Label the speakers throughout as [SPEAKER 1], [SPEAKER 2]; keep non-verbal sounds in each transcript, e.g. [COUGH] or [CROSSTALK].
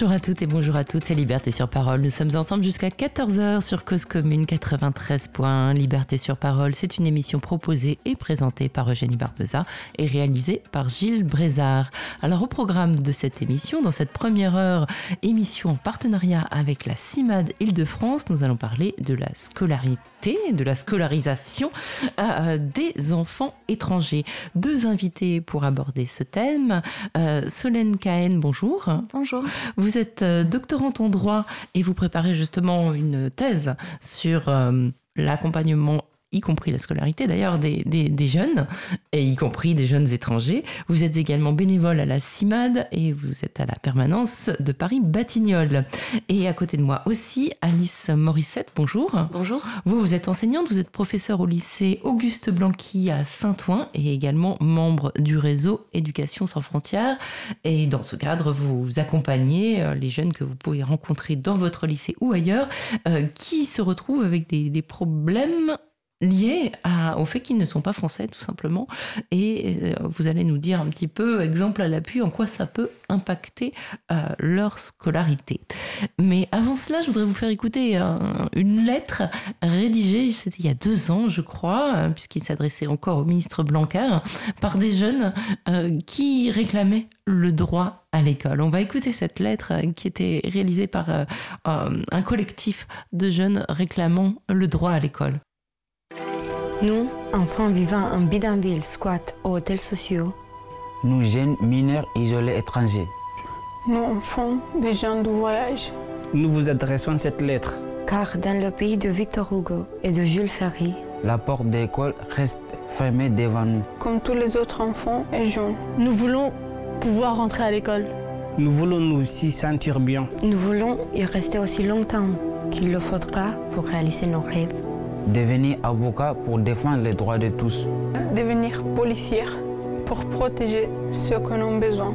[SPEAKER 1] Bonjour à toutes et bonjour à toutes, c'est Liberté sur Parole. Nous sommes ensemble jusqu'à 14h sur Cause Commune 93. Liberté sur Parole, c'est une émission proposée et présentée par Eugénie Barbeza et réalisée par Gilles Brézard. Alors au programme de cette émission, dans cette première heure, émission en partenariat avec la CIMAD Île-de-France, nous allons parler de la scolarité, de la scolarisation euh, des enfants étrangers. Deux invités pour aborder ce thème. Euh, Solène Cahen, bonjour.
[SPEAKER 2] Bonjour.
[SPEAKER 1] Vous êtes euh, doctorante en droit et vous préparez justement une thèse sur euh, l'accompagnement y compris la scolarité d'ailleurs des, des, jeunes, et y compris des jeunes étrangers. Vous êtes également bénévole à la CIMAD et vous êtes à la permanence de Paris-Batignolles. Et à côté de moi aussi, Alice Morissette, bonjour.
[SPEAKER 2] Bonjour.
[SPEAKER 1] Vous, vous êtes enseignante, vous êtes professeure au lycée Auguste Blanqui à Saint-Ouen et également membre du réseau Éducation sans frontières. Et dans ce cadre, vous accompagnez euh, les jeunes que vous pouvez rencontrer dans votre lycée ou ailleurs euh, qui se retrouvent avec des, des problèmes liés au fait qu'ils ne sont pas français tout simplement et euh, vous allez nous dire un petit peu exemple à l'appui en quoi ça peut impacter euh, leur scolarité mais avant cela je voudrais vous faire écouter une lettre rédigée c'était il y a deux ans je crois euh, puisqu'il s'adressait encore au ministre Blanquer par des jeunes qui réclamaient le droit à l'école. On va écouter cette lettre qui était réalisée par un collectif de jeunes réclamant le droit à l'école.
[SPEAKER 3] Nous, enfants vivant en bidonville, squat ou hôtels sociaux.
[SPEAKER 4] Nous, jeunes mineurs isolés étrangers.
[SPEAKER 5] Nous, enfants des gens du voyage.
[SPEAKER 6] Nous vous adressons cette lettre.
[SPEAKER 3] Car dans le pays de Victor Hugo et de Jules Ferry,
[SPEAKER 4] la porte de l'école reste fermée devant nous.
[SPEAKER 5] Comme tous les autres enfants et jeunes.
[SPEAKER 7] Nous voulons pouvoir rentrer à l'école.
[SPEAKER 6] Nous voulons nous y sentir bien.
[SPEAKER 3] Nous voulons y rester aussi longtemps qu'il le faudra pour réaliser nos rêves
[SPEAKER 4] devenir avocat pour défendre les droits de tous.
[SPEAKER 5] Devenir policière pour protéger ceux qui en ont besoin.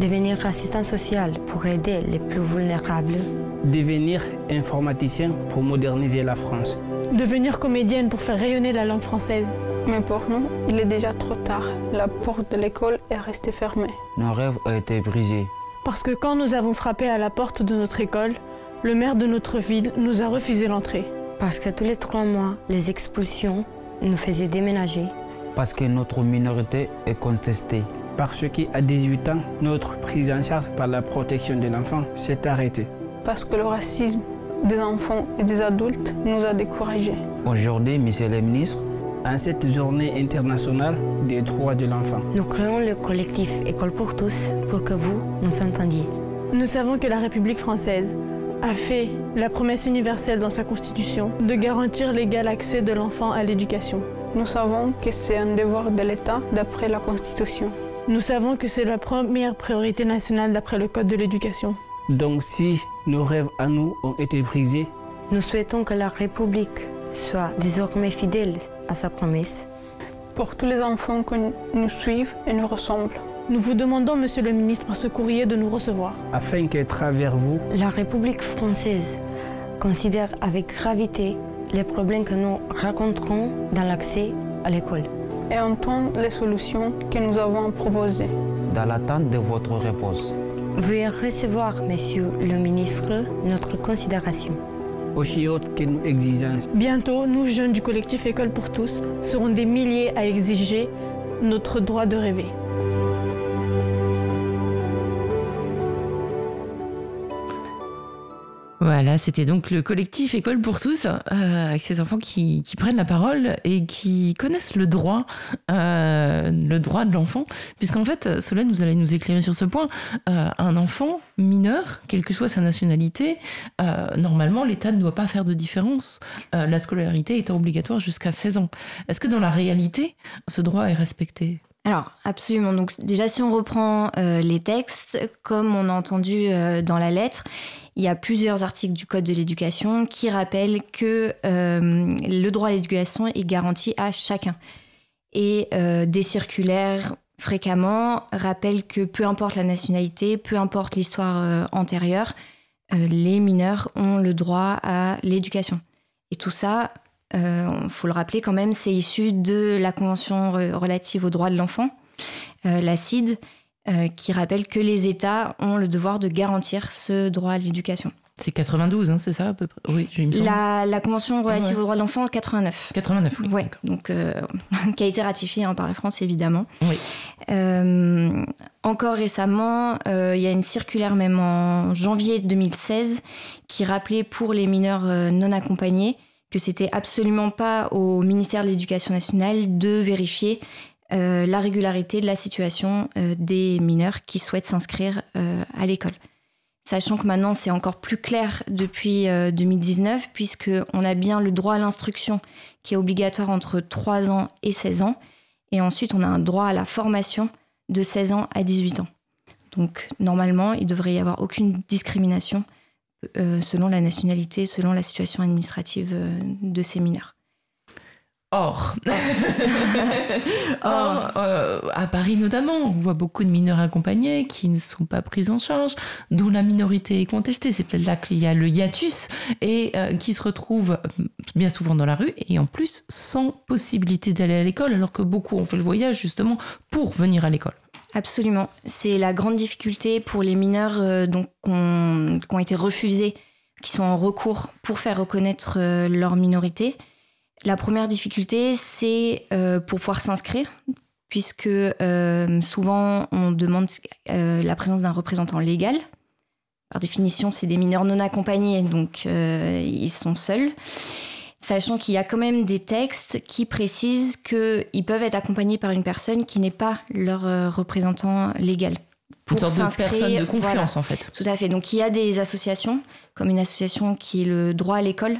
[SPEAKER 3] Devenir assistant social pour aider les plus vulnérables.
[SPEAKER 6] Devenir informaticien pour moderniser la France.
[SPEAKER 7] Devenir comédienne pour faire rayonner la langue française.
[SPEAKER 5] Mais pour nous, il est déjà trop tard. La porte de l'école est restée fermée.
[SPEAKER 4] Nos rêves ont été brisés.
[SPEAKER 7] Parce que quand nous avons frappé à la porte de notre école, le maire de notre ville nous a refusé l'entrée.
[SPEAKER 3] Parce que tous les trois mois, les expulsions nous faisaient déménager.
[SPEAKER 4] Parce que notre minorité est contestée.
[SPEAKER 6] Parce qu'à 18 ans, notre prise en charge par la protection de l'enfant s'est arrêtée.
[SPEAKER 5] Parce que le racisme des enfants et des adultes nous a découragés.
[SPEAKER 4] Aujourd'hui, monsieur le ministre,
[SPEAKER 6] en cette journée internationale des droits de l'enfant.
[SPEAKER 3] Nous créons le collectif École pour tous pour que vous nous entendiez.
[SPEAKER 7] Nous savons que la République française a fait la promesse universelle dans sa Constitution de garantir l'égal accès de l'enfant à l'éducation.
[SPEAKER 5] Nous savons que c'est un devoir de l'État d'après la Constitution.
[SPEAKER 7] Nous savons que c'est la première priorité nationale d'après le Code de l'éducation.
[SPEAKER 6] Donc si nos rêves à nous ont été brisés,
[SPEAKER 3] nous souhaitons que la République soit désormais fidèle à sa promesse.
[SPEAKER 5] Pour tous les enfants qui nous suivent et nous ressemblent.
[SPEAKER 7] Nous vous demandons, Monsieur le ministre, par ce courrier de nous recevoir.
[SPEAKER 6] Afin qu'à travers vous,
[SPEAKER 3] la République française considère avec gravité les problèmes que nous rencontrons dans l'accès à l'école.
[SPEAKER 5] Et entend les solutions que nous avons proposées.
[SPEAKER 4] Dans l'attente de votre réponse.
[SPEAKER 3] Veuillez recevoir, Monsieur le ministre, notre considération.
[SPEAKER 6] Aussi haute que nous exigeons.
[SPEAKER 7] Bientôt, nous, jeunes du collectif École pour tous, serons des milliers à exiger notre droit de rêver.
[SPEAKER 1] Voilà, c'était donc le collectif École pour tous, euh, avec ces enfants qui, prennent la parole et qui connaissent le droit, euh, le droit de l'enfant, puisqu'en fait, Solène, vous allez nous éclairer sur ce point. Euh, un enfant mineur, quelle que soit sa nationalité, normalement, l'État ne doit pas faire de différence. la scolarité étant obligatoire jusqu'à 16 ans. Est-ce que dans la réalité, ce droit est respecté?
[SPEAKER 2] Alors, absolument. Donc, déjà, si on reprend les textes, comme on a entendu dans la lettre, il y a plusieurs articles du Code de l'éducation qui rappellent que euh, le droit à l'éducation est garanti à chacun. Et euh, des circulaires fréquemment rappellent que peu importe la nationalité, peu importe l'histoire euh, antérieure, les mineurs ont le droit à l'éducation. Et tout ça, il faut le rappeler quand même, c'est issu de la Convention relative aux droits de l'enfant, la CID, qui rappelle que les États ont le devoir de garantir ce droit à l'éducation.
[SPEAKER 1] C'est 92, hein, c'est ça à peu près? Oui,
[SPEAKER 2] j'ai la, la Convention relative ah aux droits de l'enfant, 89.
[SPEAKER 1] 89, oui.
[SPEAKER 2] Ouais, donc, euh, [LAUGHS] qui a été ratifiée hein, par la France, évidemment.
[SPEAKER 1] Oui.
[SPEAKER 2] Euh, encore récemment, euh, il y a une circulaire, même en janvier 2016, qui rappelait pour les mineurs non accompagnés que c'était absolument pas au ministère de l'Éducation nationale de vérifier la régularité de la situation des mineurs qui souhaitent s'inscrire à l'école sachant que maintenant c'est encore plus clair depuis 2019, euh, puisqu'on a bien le droit à l'instruction qui est obligatoire entre 3 ans et 16 ans, et ensuite on a un droit à la formation de 16 ans à 18 ans. Donc normalement, il devrait y avoir aucune discrimination euh, selon la nationalité, selon la situation administrative euh, de ces mineurs. [LAUGHS]
[SPEAKER 1] Or, Or euh, à Paris notamment, on voit beaucoup de mineurs accompagnés qui ne sont pas pris en charge, dont la minorité est contestée. C'est peut-être là qu'il y a le hiatus et euh, qui se retrouvent bien souvent dans la rue et en plus sans possibilité d'aller à l'école, alors que beaucoup ont fait le voyage justement pour venir à l'école.
[SPEAKER 2] Absolument. C'est la grande difficulté pour les mineurs euh, donc, qui ont été refusés, qui sont en recours pour faire reconnaître leur minorité. La première difficulté, c'est euh, pour pouvoir s'inscrire, puisque euh, souvent on demande euh, la présence d'un représentant légal. Par définition, c'est des mineurs non accompagnés, donc ils sont seuls. Sachant qu'il y a quand même des textes qui précisent qu'ils peuvent être accompagnés par une personne qui n'est pas leur représentant légal.
[SPEAKER 1] Pour une sorte de personne de confiance, en fait.
[SPEAKER 2] Tout à fait. Donc il y a des associations, comme une association qui est le droit à l'école,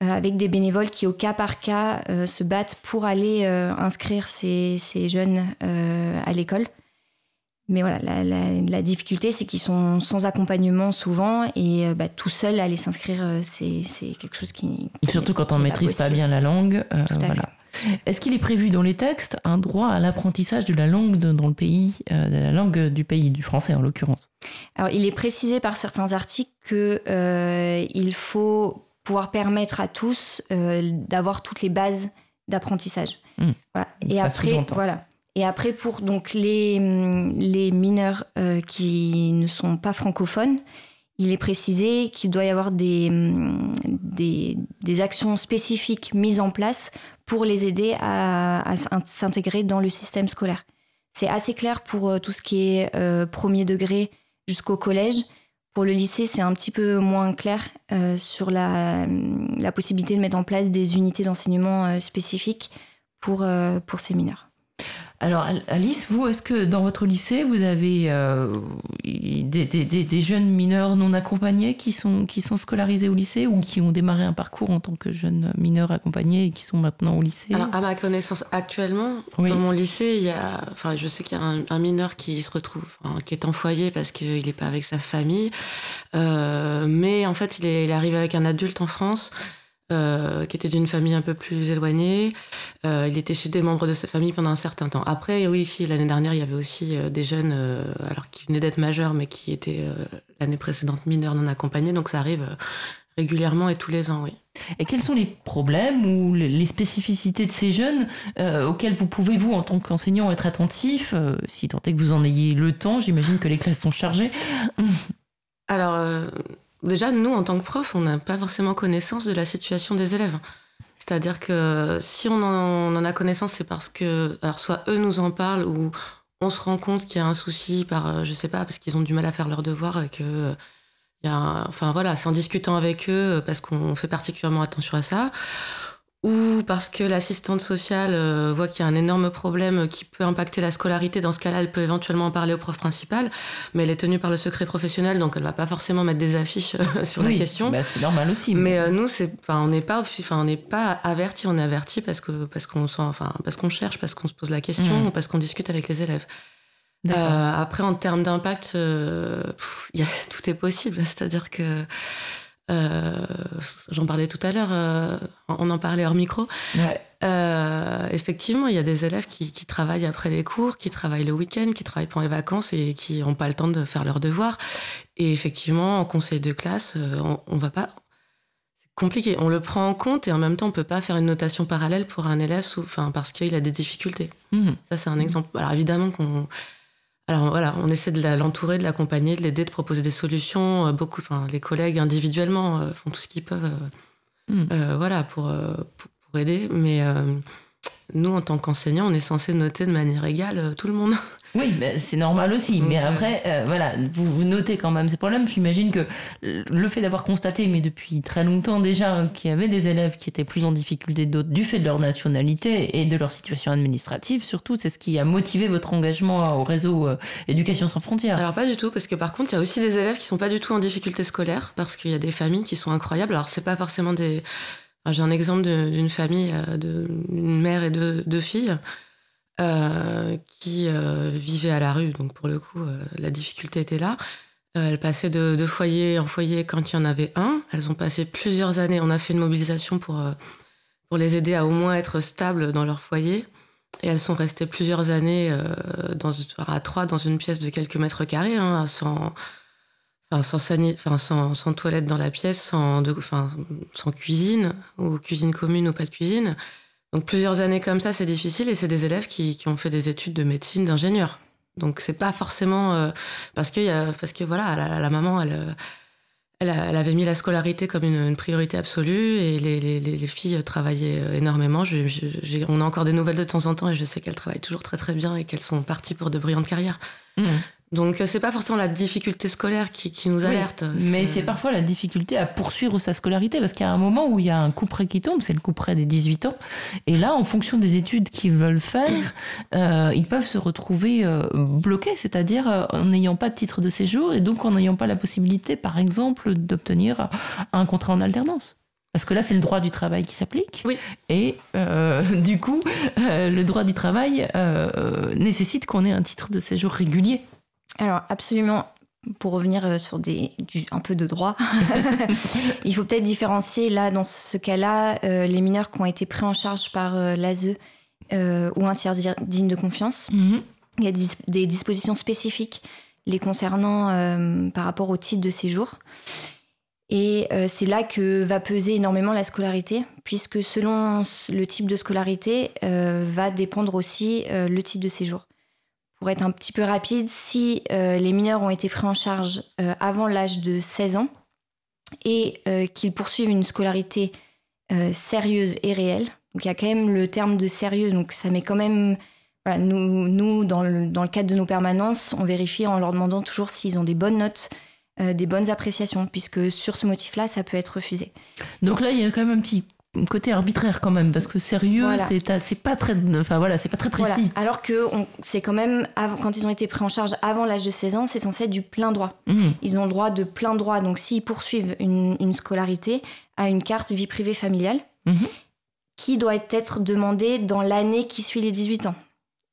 [SPEAKER 2] avec des bénévoles qui, au cas par cas, euh, se battent pour aller euh, inscrire ces, jeunes à l'école. Mais voilà, la, difficulté, c'est qu'ils sont sans accompagnement souvent et bah, tout seul aller s'inscrire, c'est quelque chose qui.
[SPEAKER 1] Surtout quand on ne maîtrise pas, bien la langue. Est-ce qu'il est prévu dans les textes un droit à l'apprentissage de la langue dans le pays, de la langue du pays, du français en l'occurrence?
[SPEAKER 2] Alors, il est précisé par certains articles qu'il faut pouvoir permettre à tous euh, d'avoir toutes les bases d'apprentissage.
[SPEAKER 1] Mmh.
[SPEAKER 2] Et après, voilà. Et après, pour donc les, les mineurs euh, qui ne sont pas francophones, il est précisé qu'il doit y avoir des, des, des, actions spécifiques mises en place pour les aider à, à s'intégrer dans le système scolaire. C'est assez clair pour euh, tout ce qui est premier degré jusqu'au collège. Pour le lycée, c'est un petit peu moins clair euh, sur la, la, possibilité de mettre en place des unités d'enseignement euh, spécifiques pour, euh, pour ces mineurs.
[SPEAKER 1] Alors Alice, vous, est-ce que dans votre lycée, vous avez euh, des, des, des, jeunes mineurs non accompagnés qui sont, qui sont scolarisés au lycée ou qui ont démarré un parcours en tant que jeunes mineurs accompagnés et qui sont maintenant au lycée
[SPEAKER 8] Alors à ma connaissance actuellement, dans mon lycée, il y a, enfin, je sais qu'il y a un, mineur qui se retrouve, qui est en foyer parce qu'il n'est pas avec sa famille, euh, mais en fait il est, il est arrivé avec un adulte en France. Euh, qui était d'une famille un peu plus éloignée. Euh, il était chez des membres de sa famille pendant un certain temps. Après, oui, ici, l'année dernière, il y avait aussi euh, des jeunes, alors qui venaient d'être majeurs, mais qui étaient l'année précédente mineurs non accompagnés. Donc ça arrive régulièrement et tous les ans, oui.
[SPEAKER 1] Et quels sont les problèmes ou les spécificités de ces jeunes auxquels vous pouvez, vous, en tant qu'enseignant, être attentif, si tant est que vous en ayez le temps? J'imagine que les classes sont chargées.
[SPEAKER 8] Alors, Déjà, nous, en tant que prof, on n'a pas forcément connaissance de la situation des élèves. C'est-à-dire que si on en, a connaissance, c'est parce que, alors soit eux nous en parlent ou on se rend compte qu'il y a un souci par, euh, je sais pas, parce qu'ils ont du mal à faire leurs devoirs et que, il y a, enfin voilà, c'est en discutant avec eux parce qu'on fait particulièrement attention à ça ou parce que l'assistante sociale euh, voit qu'il y a un énorme problème qui peut impacter la scolarité, dans ce cas-là, elle peut éventuellement en parler au prof principal, mais elle est tenue par le secret professionnel, donc elle va pas forcément mettre des affiches euh, [LAUGHS] sur la question.
[SPEAKER 1] Bah c'est normal aussi.
[SPEAKER 8] Mais, euh, nous, c'est, enfin, on n'est pas, enfin, on n'est pas averti, on est averti parce que parce qu'on sent, enfin, parce qu'on cherche, parce qu'on se pose la question, mmh. ou parce qu'on discute avec les élèves. après, en termes d'impact, y a, [LAUGHS] tout est possible, c'est-à-dire que euh, j'en parlais tout à l'heure, euh, on en parlait hors micro. Euh, effectivement, il y a des élèves qui, travaillent après les cours, qui travaillent le week-end, qui travaillent pendant les vacances et qui n'ont pas le temps de faire leurs devoirs. Et effectivement, en conseil de classe, on, on va pas. C'est compliqué. On le prend en compte et en même temps, on peut pas faire une notation parallèle pour un élève, enfin, parce qu'il a des difficultés. Mmh. Ça, c'est un exemple. Alors évidemment qu'on alors voilà, on essaie de l'entourer, de l'accompagner, de l'aider, de proposer des solutions. beaucoup, enfin, les collègues individuellement font tout ce qu'ils peuvent, hmm. voilà, pour, pour, aider. Mais nous, en tant qu'enseignants, on est censé noter de manière égale tout le monde.
[SPEAKER 1] Oui, c'est normal aussi. mais après, euh, voilà, vous, notez quand même ces problèmes. J'imagine que le fait d'avoir constaté, mais depuis très longtemps déjà, qu'il y avait des élèves qui étaient plus en difficulté d'autres du fait de leur nationalité et de leur situation administrative, surtout, c'est ce qui a motivé votre engagement au réseau euh, Éducation sans frontières.
[SPEAKER 8] Alors pas du tout, parce que par contre, il y a aussi des élèves qui sont pas du tout en difficulté scolaire, parce qu'il y a des familles qui sont incroyables. Alors c'est pas forcément des... J'ai un exemple d'une famille, euh, d'une mère et deux, deux filles. Euh, qui euh, vivaient à la rue. Donc pour le coup, euh, la difficulté était là. elles passaient de, foyer en foyer quand il y en avait un. Elles ont passé plusieurs années. On a fait une mobilisation pour, pour les aider à au moins être stables dans leur foyer. Et elles sont restées plusieurs années à trois dans une pièce de quelques mètres carrés, hein, sans, sans, sans, toilette dans la pièce, sans cuisine, ou cuisine commune ou pas de cuisine. Donc plusieurs années comme ça, c'est difficile et c'est des élèves qui, qui, ont fait des études de médecine, d'ingénieur. Donc c'est pas forcément euh, parce que parce que voilà, la, maman elle, elle, elle, avait mis la scolarité comme une, priorité absolue et les, les, les, filles travaillaient euh, énormément. On a encore des nouvelles de temps en temps et je sais qu'elles travaillent toujours très très bien et qu'elles sont parties pour de brillantes carrières. Mmh. Donc euh, c'est pas forcément la difficulté scolaire qui, qui nous alerte.
[SPEAKER 1] mais c'est parfois la difficulté à poursuivre sa scolarité parce qu'il y a un moment où il y a un coup près qui tombe, c'est le coup près des 18 ans. Et là, en fonction des études qu'ils veulent faire, [COUGHS] euh, ils peuvent se retrouver euh, bloqués, c'est-à-dire en n'ayant pas de titre de séjour et donc en n'ayant pas la possibilité, par exemple, d'obtenir un contrat en alternance. Parce que là, c'est le droit du travail qui s'applique.
[SPEAKER 8] Oui.
[SPEAKER 1] Et [LAUGHS] du coup, le droit du travail nécessite qu'on ait un titre de séjour régulier.
[SPEAKER 2] Alors absolument, pour revenir euh, sur des, un peu de droit, [LAUGHS] il faut peut-être différencier là, dans ce cas-là, euh, les mineurs qui ont été pris en charge par euh, l'ASE ou un tiers digne de confiance. Mhm. Il y a des dispositions spécifiques les concernant par rapport au titre de séjour. Et c'est là que va peser énormément la scolarité, puisque selon le type de scolarité, va dépendre aussi le titre de séjour pour être un petit peu rapide, si euh, les mineurs ont été pris en charge euh, avant l'âge de 16 ans et euh, qu'ils poursuivent une scolarité sérieuse et réelle, donc il y a quand même le terme de sérieux, donc ça met quand même... Nous, nous dans, le, dans, le, cadre de nos permanences, on vérifie en leur demandant toujours s'ils ont des bonnes notes, des bonnes appréciations, puisque sur ce motif-là, ça peut être refusé.
[SPEAKER 1] Donc là, il y a quand même un petit côté arbitraire quand même parce que sérieux c'est pas très enfin voilà c'est pas très précis.
[SPEAKER 2] Alors que c'est quand même quand ils ont été pris en charge avant l'âge de 16 ans c'est censé être du plein droit. Mmh. ils ont le droit de plein droit. Donc s'ils poursuivent une, scolarité à une carte vie privée familiale mmh. qui doit être demandée dans l'année qui suit les 18 ans.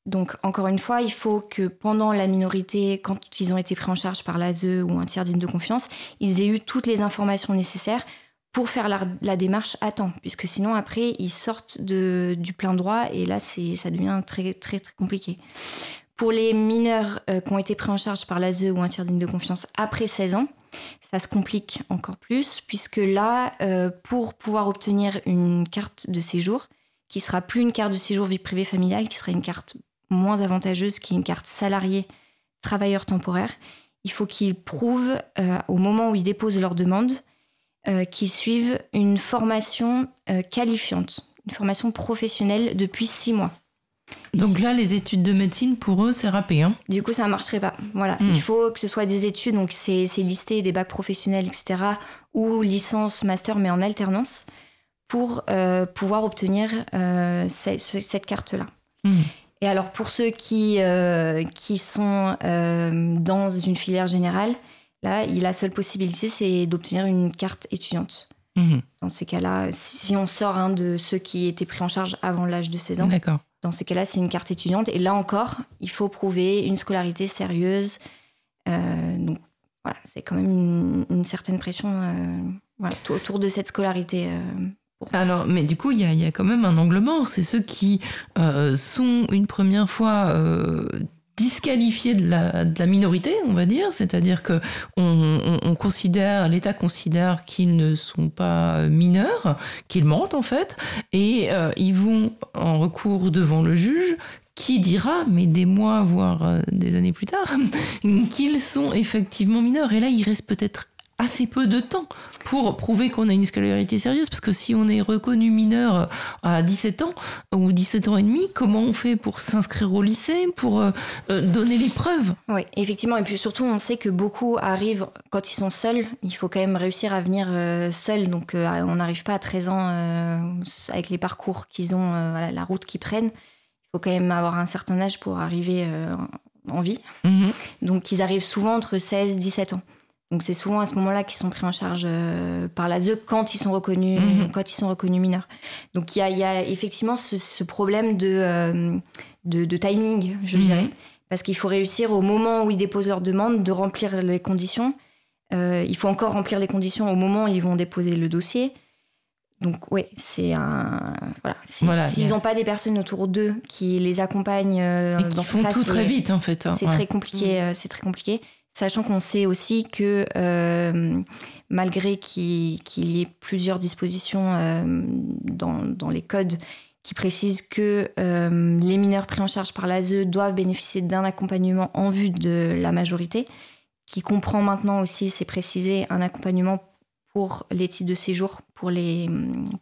[SPEAKER 2] Donc encore une fois il faut que pendant la minorité quand ils ont été pris en charge par l'ASE ou un tiers digne de confiance ils aient eu toutes les informations nécessaires pour faire la, démarche à temps, puisque sinon après ils sortent de, du plein droit et là c'est ça devient très très très compliqué. Pour les mineurs euh, qui ont été pris en charge par l'ASE ou un tiers digne de confiance après 16 ans, ça se complique encore plus, puisque là, euh, pour pouvoir obtenir une carte de séjour, qui sera plus une carte de séjour vie privée familiale, qui sera une carte moins avantageuse, qui est une carte salarié travailleur temporaire, il faut qu'ils prouvent euh, au moment où ils déposent leur demande euh, qui suivent une formation euh, qualifiante, une formation professionnelle depuis six mois.
[SPEAKER 1] Donc là, les études de médecine, pour eux, c'est râpé. Hein
[SPEAKER 2] du coup, ça ne marcherait pas. Voilà. Hmm. Il faut que ce soit des études, donc c'est listé des bacs professionnels, etc., ou licence, master, mais en alternance, pour euh, pouvoir obtenir cette, carte-là. Hmm. Et alors, pour ceux qui, qui sont dans une filière générale, Là, la seule possibilité, c'est d'obtenir une carte étudiante. Mhm. Dans ces cas-là, si on sort un de ceux qui étaient pris en charge avant l'âge de 16 ans, dans ces cas-là, c'est une carte étudiante. Et là encore, il faut prouver une scolarité sérieuse. Euh, donc voilà, c'est quand même une, certaine pression euh, autour de cette scolarité. Euh,
[SPEAKER 1] alors, mais du coup, il y, a, quand même un angle mort. C'est ceux qui sont une première fois disqualifiés de la, minorité, on va dire, c'est-à-dire que l'État considère qu'ils ne sont pas mineurs, qu'ils mentent en fait, et euh, ils vont en recours devant le juge qui dira, mais des mois, voire euh, des années plus tard, [LAUGHS] qu'ils sont effectivement mineurs. Et là, il reste peut-être assez peu de temps pour prouver qu'on a une scolarité sérieuse, parce que si on est reconnu mineur à 17 ans ou 17 ans et demi, comment on fait pour s'inscrire au lycée, pour euh, euh, donner les preuves?
[SPEAKER 2] Oui, effectivement, et puis surtout on sait que beaucoup arrivent quand ils sont seuls, il faut quand même réussir à venir euh, seul, donc on n'arrive pas à 13 ans avec les parcours qu'ils ont, la route qu'ils prennent, il faut quand même avoir un certain âge pour arriver en vie, mhm. donc ils arrivent souvent entre 16 et 17 ans. Donc c'est souvent à ce moment-là qu'ils sont pris en charge euh, par l'ASE quand ils sont reconnus, mhm. quand ils sont reconnus mineurs. Donc il y a, effectivement ce, problème euh, de, de, timing, je mhm. dirais, parce qu'il faut réussir au moment où ils déposent leur demande de remplir les conditions. Euh, il faut encore remplir les conditions au moment où ils vont déposer le dossier. Donc oui, c'est un voilà. S'ils n'ont pas des personnes autour d'eux qui les accompagnent
[SPEAKER 1] Et qui font tout très vite en fait. Hein.
[SPEAKER 2] C'est très compliqué. Mhm. c'est très compliqué. Sachant qu'on sait aussi que euh, malgré qu'il y ait plusieurs dispositions euh, dans, les codes qui précisent que euh, les mineurs pris en charge par l'ASE doivent bénéficier d'un accompagnement en vue de la majorité, qui comprend maintenant aussi, c'est précisé, un accompagnement pour les titres de séjour pour les,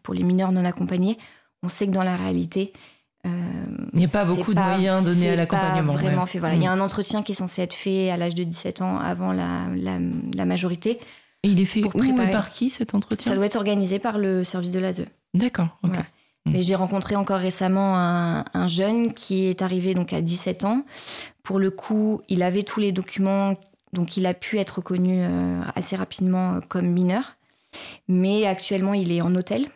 [SPEAKER 2] pour les mineurs non accompagnés. On sait que dans la réalité,
[SPEAKER 1] il n'y a pas beaucoup de moyens donnés à l'accompagnement.
[SPEAKER 2] Vraiment fait. Voilà. Il y a mm. un entretien qui est censé être fait à l'âge de 17 ans avant la, la, majorité.
[SPEAKER 1] Et il est fait où et par qui cet entretien?
[SPEAKER 2] Ça doit être organisé par le service de l'ASE.
[SPEAKER 1] D'accord. Mm.
[SPEAKER 2] Mais j'ai rencontré encore récemment un, jeune qui est arrivé donc à 17 ans. Pour le coup, il avait tous les documents, donc il a pu être reconnu euh, assez rapidement comme mineur. Mais actuellement, il est en hôtel.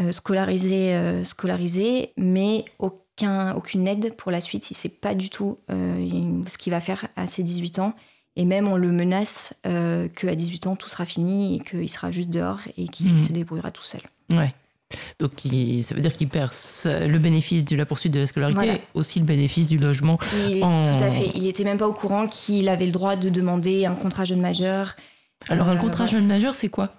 [SPEAKER 2] Euh, scolarisé, euh, scolarisé, mais aucun, aucune aide pour la suite. Il ne sait pas du tout euh, ce qu'il va faire à ses 18 ans. Et même on le menace qu'à 18 ans tout sera fini et qu'il sera juste dehors et qu'il mhm. se débrouillera tout seul.
[SPEAKER 1] Ouais. Donc ça veut dire qu'il perd le bénéfice de la poursuite de la scolarité, aussi le bénéfice du logement.
[SPEAKER 2] Tout à fait. Il n'était même pas au courant qu'il avait le droit de demander un contrat jeune majeur.
[SPEAKER 1] Alors un contrat jeune majeur, c'est quoi?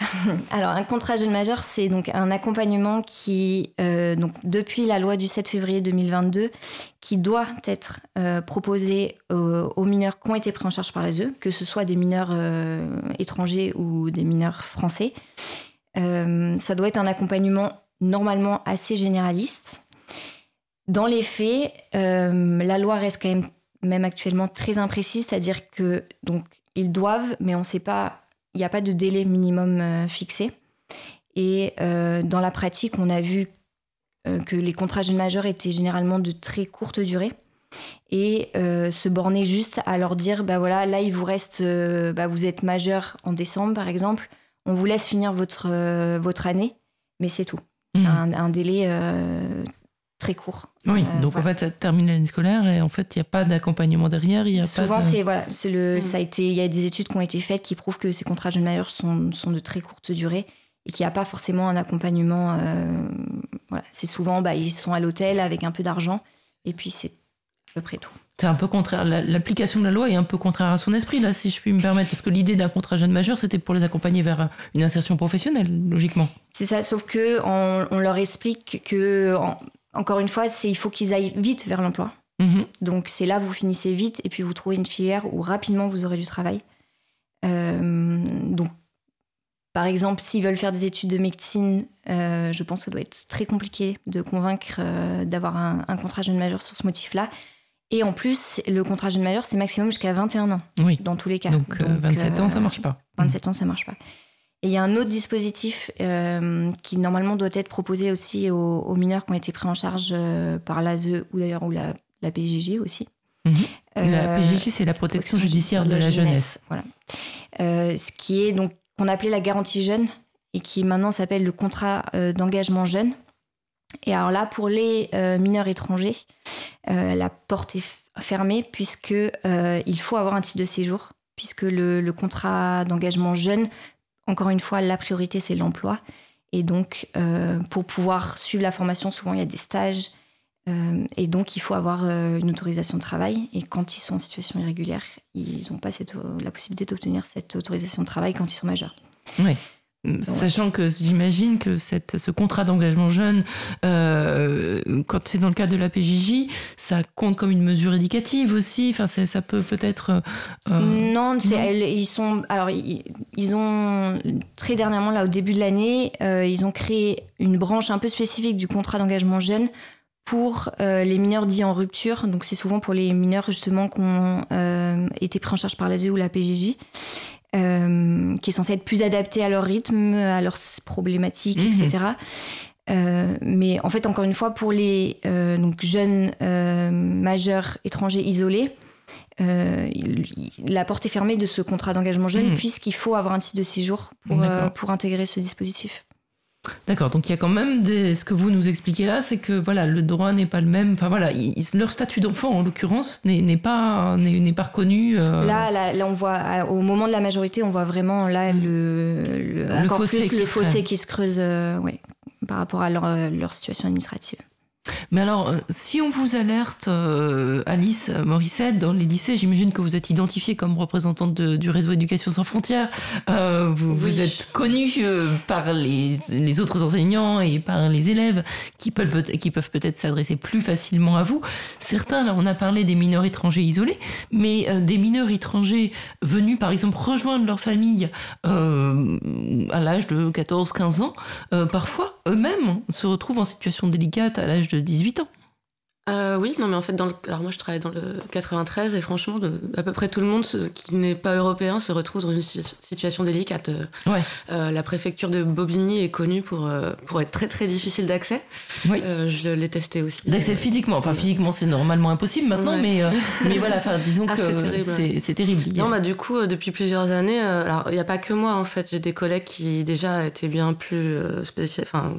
[SPEAKER 1] [LAUGHS]
[SPEAKER 2] Alors, un contrat jeune majeur, c'est donc un accompagnement qui, euh, donc depuis la loi du 7 février 2022, qui doit être euh, proposé aux, mineurs qui ont été pris en charge par l'ASE, que ce soit des mineurs euh, étrangers ou des mineurs français. ça doit être un accompagnement normalement assez généraliste. Dans les faits, la loi reste quand même, même actuellement très imprécise, c'est-à-dire que donc ils doivent, mais on ne sait pas il n'y a pas de délai minimum euh, fixé. Et euh, dans la pratique, on a vu euh, que les contrats jeunes majeurs étaient généralement de très courte durée et se borner juste à leur dire bah voilà là il vous reste bah, vous êtes majeur en décembre par exemple on vous laisse finir votre votre année mais c'est tout c'est mmh. un, délai très court.
[SPEAKER 1] Oui, euh, donc en fait, ça termine l'année scolaire et en fait, il n'y a pas d'accompagnement derrière. Y a
[SPEAKER 2] Souvent, c'est voilà, c'est le, mm. ça a été, il y a des études qui ont été faites qui prouvent que ces contrats jeunes majeurs sont, sont de très courte durée et qu'il n'y a pas forcément un accompagnement. Euh, voilà, c'est souvent, bah, ils sont à l'hôtel avec un peu d'argent et puis c'est à peu près tout.
[SPEAKER 1] C'est un peu contraire. L'application de la loi est un peu contraire à son esprit, là, si je puis me permettre, parce que l'idée d'un contrat jeune majeur, c'était pour les accompagner vers une insertion professionnelle, logiquement.
[SPEAKER 2] C'est ça, sauf que on, leur explique que encore une fois, c'est il faut qu'ils aillent vite vers l'emploi. Mhm. Donc c'est là vous finissez vite et puis vous trouvez une filière où rapidement vous aurez du travail. Euh, donc par exemple, s'ils veulent faire des études de médecine, euh, je pense que ça doit être très compliqué de convaincre euh, d'avoir un, contrat jeune majeur sur ce motif-là. Et en plus, le contrat jeune majeur, c'est maximum jusqu'à 21 ans.
[SPEAKER 1] Oui.
[SPEAKER 2] Dans tous les cas.
[SPEAKER 1] Donc, 27 ans, ça marche pas.
[SPEAKER 2] 27 ans, ça marche pas. Et il y a un autre dispositif euh, qui normalement doit être proposé aussi aux, mineurs qui ont été pris en charge euh, par l'ASE ou d'ailleurs ou la, la, PJJ aussi.
[SPEAKER 1] Mhm. la euh, PJJ, c'est la protection judiciaire de, la, jeunesse.
[SPEAKER 2] Voilà. ce qui est donc qu'on appelait la garantie jeune et qui maintenant s'appelle le contrat d'engagement jeune. Et alors là, pour les mineurs étrangers, la porte est fermée puisque il faut avoir un titre de séjour puisque le, le contrat d'engagement jeune encore une fois, la priorité, c'est l'emploi. Et donc, euh, pour pouvoir suivre la formation, souvent, il y a des stages. Euh, et donc, il faut avoir euh, une autorisation de travail. Et quand ils sont en situation irrégulière, ils n'ont pas cette, la possibilité d'obtenir cette autorisation de travail quand ils sont majeurs.
[SPEAKER 1] Oui. Sachant que j'imagine que cette, ce contrat d'engagement jeune, euh, quand c'est dans le cadre de la PJJ, ça compte comme une mesure éducative aussi. Enfin, ça peut peut-être.
[SPEAKER 2] Euh, non, ils sont. Alors, ils, ont très dernièrement, là, au début de l'année, euh, ils ont créé une branche un peu spécifique du contrat d'engagement jeune pour les mineurs dits en rupture. Donc, c'est souvent pour les mineurs justement qui ont été pris en charge par l'ASE ou la PJJ. Euh, qui est censé être plus adapté à leur rythme, à leurs problématiques, etc. Mhm. Euh, mais en fait, encore une fois, pour les euh, donc jeunes majeurs étrangers isolés, la porte est fermée de ce contrat d'engagement jeune, mhm. puisqu'il faut avoir un titre de séjour pour, pour intégrer ce dispositif.
[SPEAKER 1] D'accord, donc il y a quand même des... ce que vous nous expliquez là, c'est que voilà, le droit n'est pas le même. Enfin voilà, leur statut d'enfant en l'occurrence n'est pas n'est pas reconnu.
[SPEAKER 2] Euh. Là, là, on voit au moment de la majorité, on voit vraiment là le, le, encore fossé plus le fossé qui se creuse, euh, par rapport à leur, leur situation administrative.
[SPEAKER 1] Mais alors, euh, si on vous alerte, euh, Alice Morissette, dans les lycées, j'imagine que vous êtes identifiée comme représentante du réseau Éducation sans frontières. Euh, vous, êtes connue par les, autres enseignants et par les élèves qui peuvent, qui peuvent peut-être s'adresser plus facilement à vous. Certains, là, on a parlé des mineurs étrangers isolés, mais des mineurs étrangers venus, par exemple, rejoindre leur famille à l'âge de 14-15 ans, parfois, eux-mêmes se retrouvent en situation délicate à l'âge de 18 ans.
[SPEAKER 8] Euh, oui, non, mais en fait, dans le... alors moi je travaille dans le 93 et franchement, à peu près tout le monde qui n'est pas européen se retrouve dans une situation délicate. Euh, euh, la préfecture de Bobigny est connue pour, pour être très très difficile d'accès. Oui. je l'ai testé aussi.
[SPEAKER 1] D'accès physiquement, enfin physiquement c'est normalement impossible maintenant, mais, [LAUGHS] mais voilà, disons ah, que c'est terrible.
[SPEAKER 8] terrible. Non, bah, du coup, depuis plusieurs années, alors il n'y a pas que moi en fait, j'ai des collègues qui déjà étaient bien plus spécial, enfin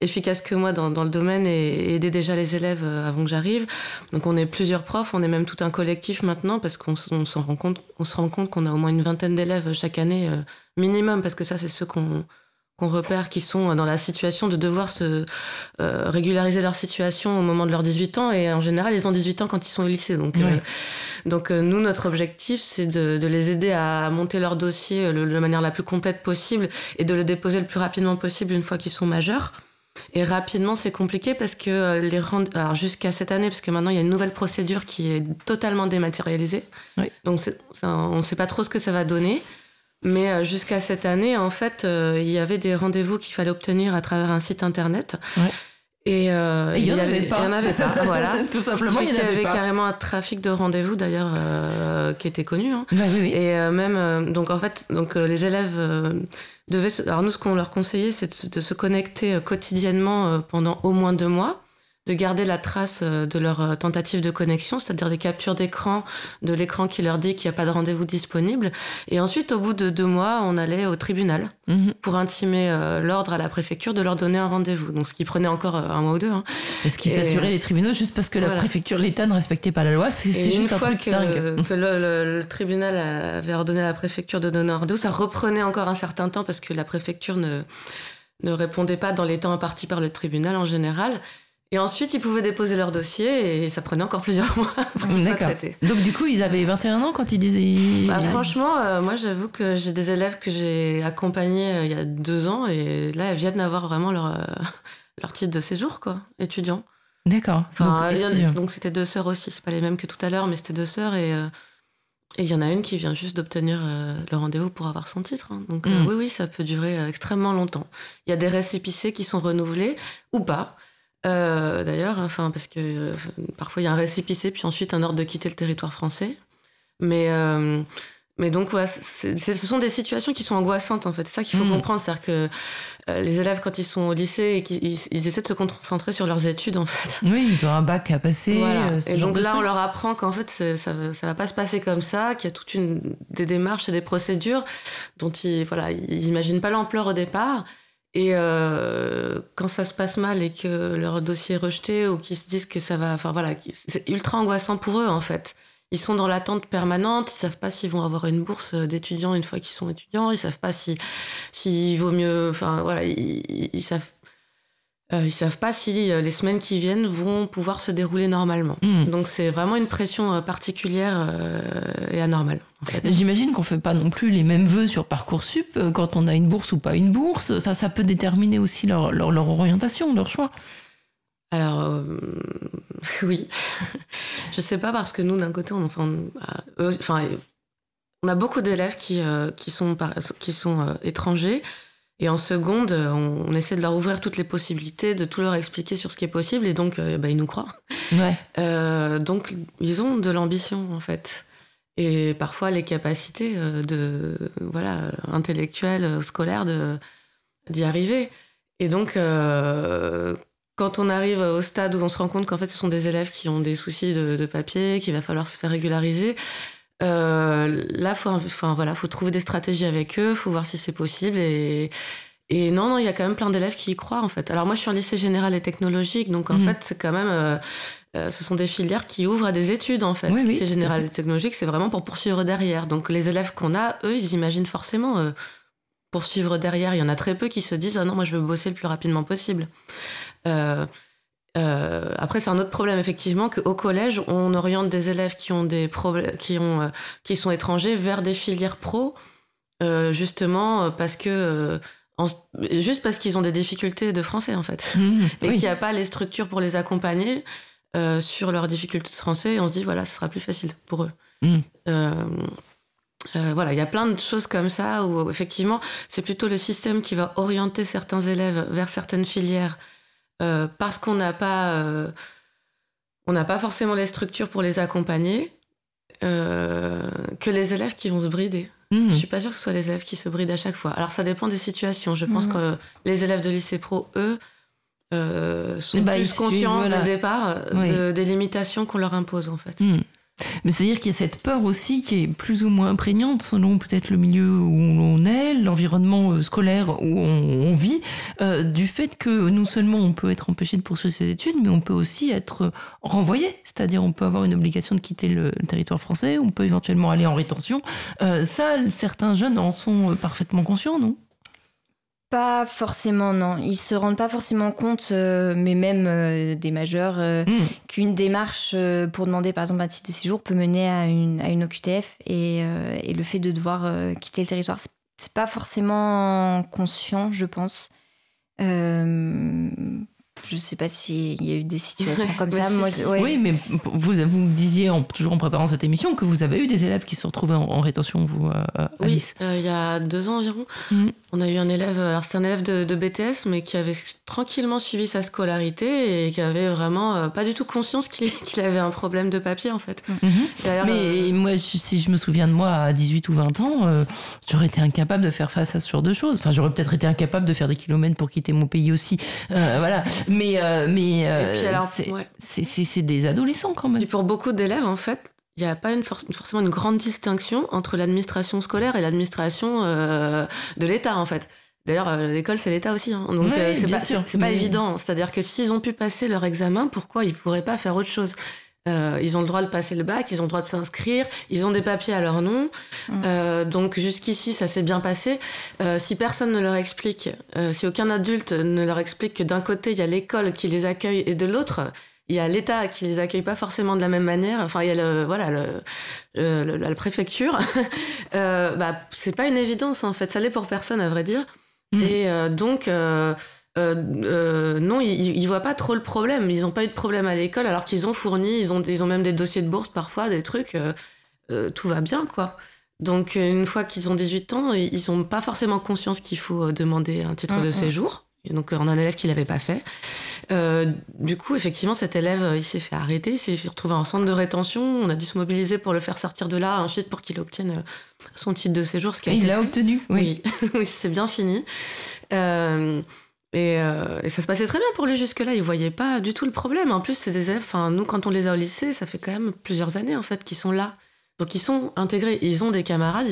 [SPEAKER 8] efficace que moi dans, le domaine et aider déjà les élèves euh, avant que j'arrive. Donc on est plusieurs profs, on est même tout un collectif maintenant parce qu'on s'en rend compte, on se rend compte qu'on a au moins une vingtaine d'élèves chaque année euh, minimum parce que ça c'est ceux qu'on qu'on repère qui sont dans la situation de devoir se euh, régulariser leur situation au moment de leurs 18 ans et en général ils ont 18 ans quand ils sont au lycée. Donc donc nous notre objectif c'est de, de, les aider à monter leur dossier de la manière la plus complète possible et de le déposer le plus rapidement possible une fois qu'ils sont majeurs et rapidement, c'est compliqué parce que euh, les rendre, alors jusqu'à cette année, parce que maintenant il y a une nouvelle procédure qui est totalement dématérialisée. Donc on ne sait pas trop ce que ça va donner. Mais euh, jusqu'à cette année, en fait, euh, il y avait des rendez-vous qu'il fallait obtenir à travers un site internet.
[SPEAKER 1] Et, il n'y en, avait pas.
[SPEAKER 8] Il y en avait pas, voilà. [LAUGHS]
[SPEAKER 1] Tout simplement,
[SPEAKER 8] il y, avait, carrément un trafic de rendez-vous d'ailleurs qui était connu. Hein. Bah et même, donc en fait, donc les élèves alors nous, ce qu'on leur conseillait, c'est de, se connecter euh, quotidiennement euh, pendant au moins deux mois de garder la trace euh, de leur tentative de connexion, c'est-à-dire des captures d'écran de l'écran qui leur dit qu'il n'y a pas de rendez-vous disponible. Et ensuite, au bout de deux mois, on allait au tribunal mhm. pour intimer l'ordre à la préfecture de leur donner un rendez-vous. Donc, ce qui prenait encore un mois ou deux. Hein.
[SPEAKER 1] ce qui saturait les tribunaux juste parce que la préfecture, l'État ne respectait pas la loi. C'est juste un truc
[SPEAKER 8] que,
[SPEAKER 1] dingue.
[SPEAKER 8] que le, le, tribunal avait ordonné à la préfecture de donner un rendez-vous, ça reprenait encore un certain temps parce que la préfecture ne, ne répondait pas dans les temps impartis par le tribunal en général. Et ensuite, ils pouvaient déposer leur dossier et ça prenait encore plusieurs [LAUGHS] mois pour qu'ils soient traités.
[SPEAKER 1] Donc du coup, ils avaient 21 ans quand ils disaient...
[SPEAKER 8] Bah, franchement, euh, moi j'avoue que j'ai des élèves que j'ai accompagnés euh, il y a deux ans et là, elles viennent d'avoir vraiment leur, euh, leur titre de séjour, quoi, étudiant.
[SPEAKER 1] D'accord.
[SPEAKER 8] donc c'était deux sœurs aussi, c'est pas les mêmes que tout à l'heure, mais c'était deux sœurs et... Et il y en a une qui vient juste d'obtenir le rendez-vous pour avoir son titre. Hein. Donc hmm. oui, oui, ça peut durer extrêmement longtemps. Il y a des récépissés qui sont renouvelés ou pas. Euh, d'ailleurs, enfin, parce que euh, parfois il y a un récépissé, puis ensuite un ordre de quitter le territoire français. Mais, euh, mais donc, ouais, ce sont des situations qui sont angoissantes, en fait. C'est ça qu'il faut hmm. comprendre. C'est-à-dire que les élèves, quand ils sont au lycée, et qu'ils, ils, essaient de se concentrer sur leurs études, en fait.
[SPEAKER 1] Oui, ils ont un bac à passer.
[SPEAKER 8] et donc là, on leur apprend qu'en fait, ça, ça va pas se passer comme ça, qu'il y a toute une des démarches et des procédures dont ils, voilà, ils imaginent pas l'ampleur au départ. Et euh, quand ça se passe mal et que leur dossier est rejeté ou qu'ils se disent que ça va. Enfin voilà, c'est ultra angoissant pour eux en fait. Ils sont dans l'attente permanente, ils savent pas s'ils vont avoir une bourse d'étudiants une fois qu'ils sont étudiants, ils savent pas si s'il vaut mieux. Enfin voilà, ils, ils savent. Euh, ils savent pas si euh, les semaines qui viennent vont pouvoir se dérouler normalement. Hmm. Donc c'est vraiment une pression particulière et anormale.
[SPEAKER 1] J'imagine qu'on fait pas non plus les mêmes vœux sur Parcoursup quand on a une bourse ou pas une bourse. Enfin, ça peut déterminer aussi leur, leur, leur orientation, leur choix.
[SPEAKER 8] Alors, euh, [LAUGHS] oui. [LAUGHS] je sais pas parce que nous, d'un côté, on, enfin, on, enfin, on a beaucoup d'élèves qui, euh, qui sont, qui sont euh, étrangers. Et en seconde, on, essaie de leur ouvrir toutes les possibilités, de tout leur expliquer sur ce qui est possible. Et donc, bah, ils nous croient.
[SPEAKER 1] Ouais.
[SPEAKER 8] donc, ils ont de l'ambition, en fait. Et parfois, les capacités de, voilà, intellectuelles, scolaires, d'y arriver. Et donc, quand on arrive au stade où on se rend compte qu'en fait ce sont des élèves qui ont des soucis de, papier, qu'il va falloir se faire régulariser, euh, là, faut, enfin voilà, faut trouver des stratégies avec eux, faut voir si c'est possible et et non, non, il y a quand même plein d'élèves qui y croient en fait. Alors moi, je suis en lycée général et technologique, donc en mhm. fait, c'est quand même, euh, euh, ce sont des filières qui ouvrent à des études en fait. lycée général et technologique, c'est vraiment pour poursuivre derrière. Donc les élèves qu'on a, eux, ils imaginent forcément euh, poursuivre derrière. Il y en a très peu qui se disent ah non, moi je veux bosser le plus rapidement possible. Euh, euh, après, c'est un autre problème effectivement qu'au collège, on oriente des élèves qui ont des qui ont, euh, qui sont étrangers vers des filières pro, justement parce que juste parce qu'ils ont des difficultés de français en fait, mmh, et qu'il n'y a pas les structures pour les accompagner sur leurs difficultés de français. Et on se dit voilà, ce sera plus facile pour eux. Mmh. voilà, il y a plein de choses comme ça où effectivement, c'est plutôt le système qui va orienter certains élèves vers certaines filières euh, parce qu'on n'a pas, euh, on n'a pas forcément les structures pour les accompagner, euh, que les élèves qui vont se brider. Mmh. Je suis pas sûre que ce soit les élèves qui se brident à chaque fois. Alors ça dépend des situations. Je pense mmh. que les élèves de lycée pro, eux, sont bah, plus conscients dès le départ des limitations qu'on leur impose en fait.
[SPEAKER 1] Mmh. Mais c'est-à-dire qu'il y a cette peur aussi qui est plus ou moins prégnante selon peut-être le milieu où on est, l'environnement euh, scolaire où on, vit, euh, du fait que non seulement on peut être empêché de poursuivre ses études, mais on peut aussi être renvoyé. C'est-à-dire on peut avoir une obligation de quitter le, territoire français, on peut éventuellement aller en rétention. Euh, ça, certains jeunes en sont parfaitement conscients, non?
[SPEAKER 2] Pas forcément, non. Ils se rendent pas forcément compte, euh, mais même euh, des majeurs, euh, hmm. qu'une démarche pour demander par exemple un titre de séjour peut mener à une, à une OQTF et, et le fait de devoir quitter le territoire, c'est pas forcément conscient, je pense. Je ne sais pas s'il y a eu des situations [LAUGHS] comme ça.
[SPEAKER 1] Oui, mais vous, vous disiez, en, toujours en préparant cette émission, que vous avez eu des élèves qui se retrouvaient en, en rétention, vous,
[SPEAKER 8] Alice Oui, il y a deux ans environ. Mhm. On a eu un élève, alors c'était un élève de, BTS, mais qui avait tranquillement suivi sa scolarité et qui avait vraiment euh, pas du tout conscience qu'il [LAUGHS] avait un problème de papier en fait.
[SPEAKER 1] Mhm. Mais euh, moi, si je me souviens de moi à 18 ou 20 ans, euh, j'aurais été incapable de faire face à ce genre de choses. Enfin, j'aurais peut-être été incapable de faire des kilomètres pour quitter mon pays aussi. voilà. Mais, mais c'est des adolescents quand même.
[SPEAKER 8] Et pour beaucoup d'élèves, en fait, il n'y a pas une forcément une grande distinction entre l'administration scolaire et l'administration euh, de l'État, en fait. D'ailleurs, euh, l'école, c'est l'État aussi. Hein. Donc, euh, c'est pas, c'est pas évident. C'est-à-dire que s'ils ont pu passer leur examen, pourquoi ils ne pourraient pas faire autre chose? Ils ont le droit de passer le bac, ils ont le droit de s'inscrire, ils ont des papiers à leur nom. Mm. donc jusqu'ici, ça s'est bien passé. si personne ne leur explique, si aucun adulte ne leur explique que d'un côté, il y a l'école qui les accueille et de l'autre, il y a l'État qui les accueille pas forcément de la même manière. Enfin, il y a le, voilà, le, la préfecture. [LAUGHS] euh, bah, c'est pas une évidence, en fait. Ça l'est pour personne, à vrai dire. Mm. Et euh, donc, euh, euh, non, ils, ils voient pas trop le problème. Ils ont pas eu de problème à l'école, alors qu'ils ont fourni, ils ont, ils ont même des dossiers de bourse parfois, des trucs. tout va bien, quoi. Donc, une fois qu'ils ont 18 ans, ils ont pas forcément conscience qu'il faut demander un titre mm, de mm. séjour. Donc, on a un élève qui l'avait pas fait. Euh, du coup, effectivement, cet élève, euh, il s'est fait arrêter, il s'est retrouvé en centre de rétention. On a dû se mobiliser pour le faire sortir de là, ensuite pour qu'il obtienne euh, son titre de séjour. Ce qui a
[SPEAKER 1] il l'a obtenu,
[SPEAKER 8] oui. [LAUGHS] Oui, c'est bien fini. Et, ça se passait très bien pour lui jusque-là. Il voyait pas du tout le problème. En plus, c'est des élèves. Enfin, nous, quand on les a au lycée, ça fait quand même plusieurs années en fait qu'ils sont là. Donc, ils sont intégrés. Ils ont des camarades.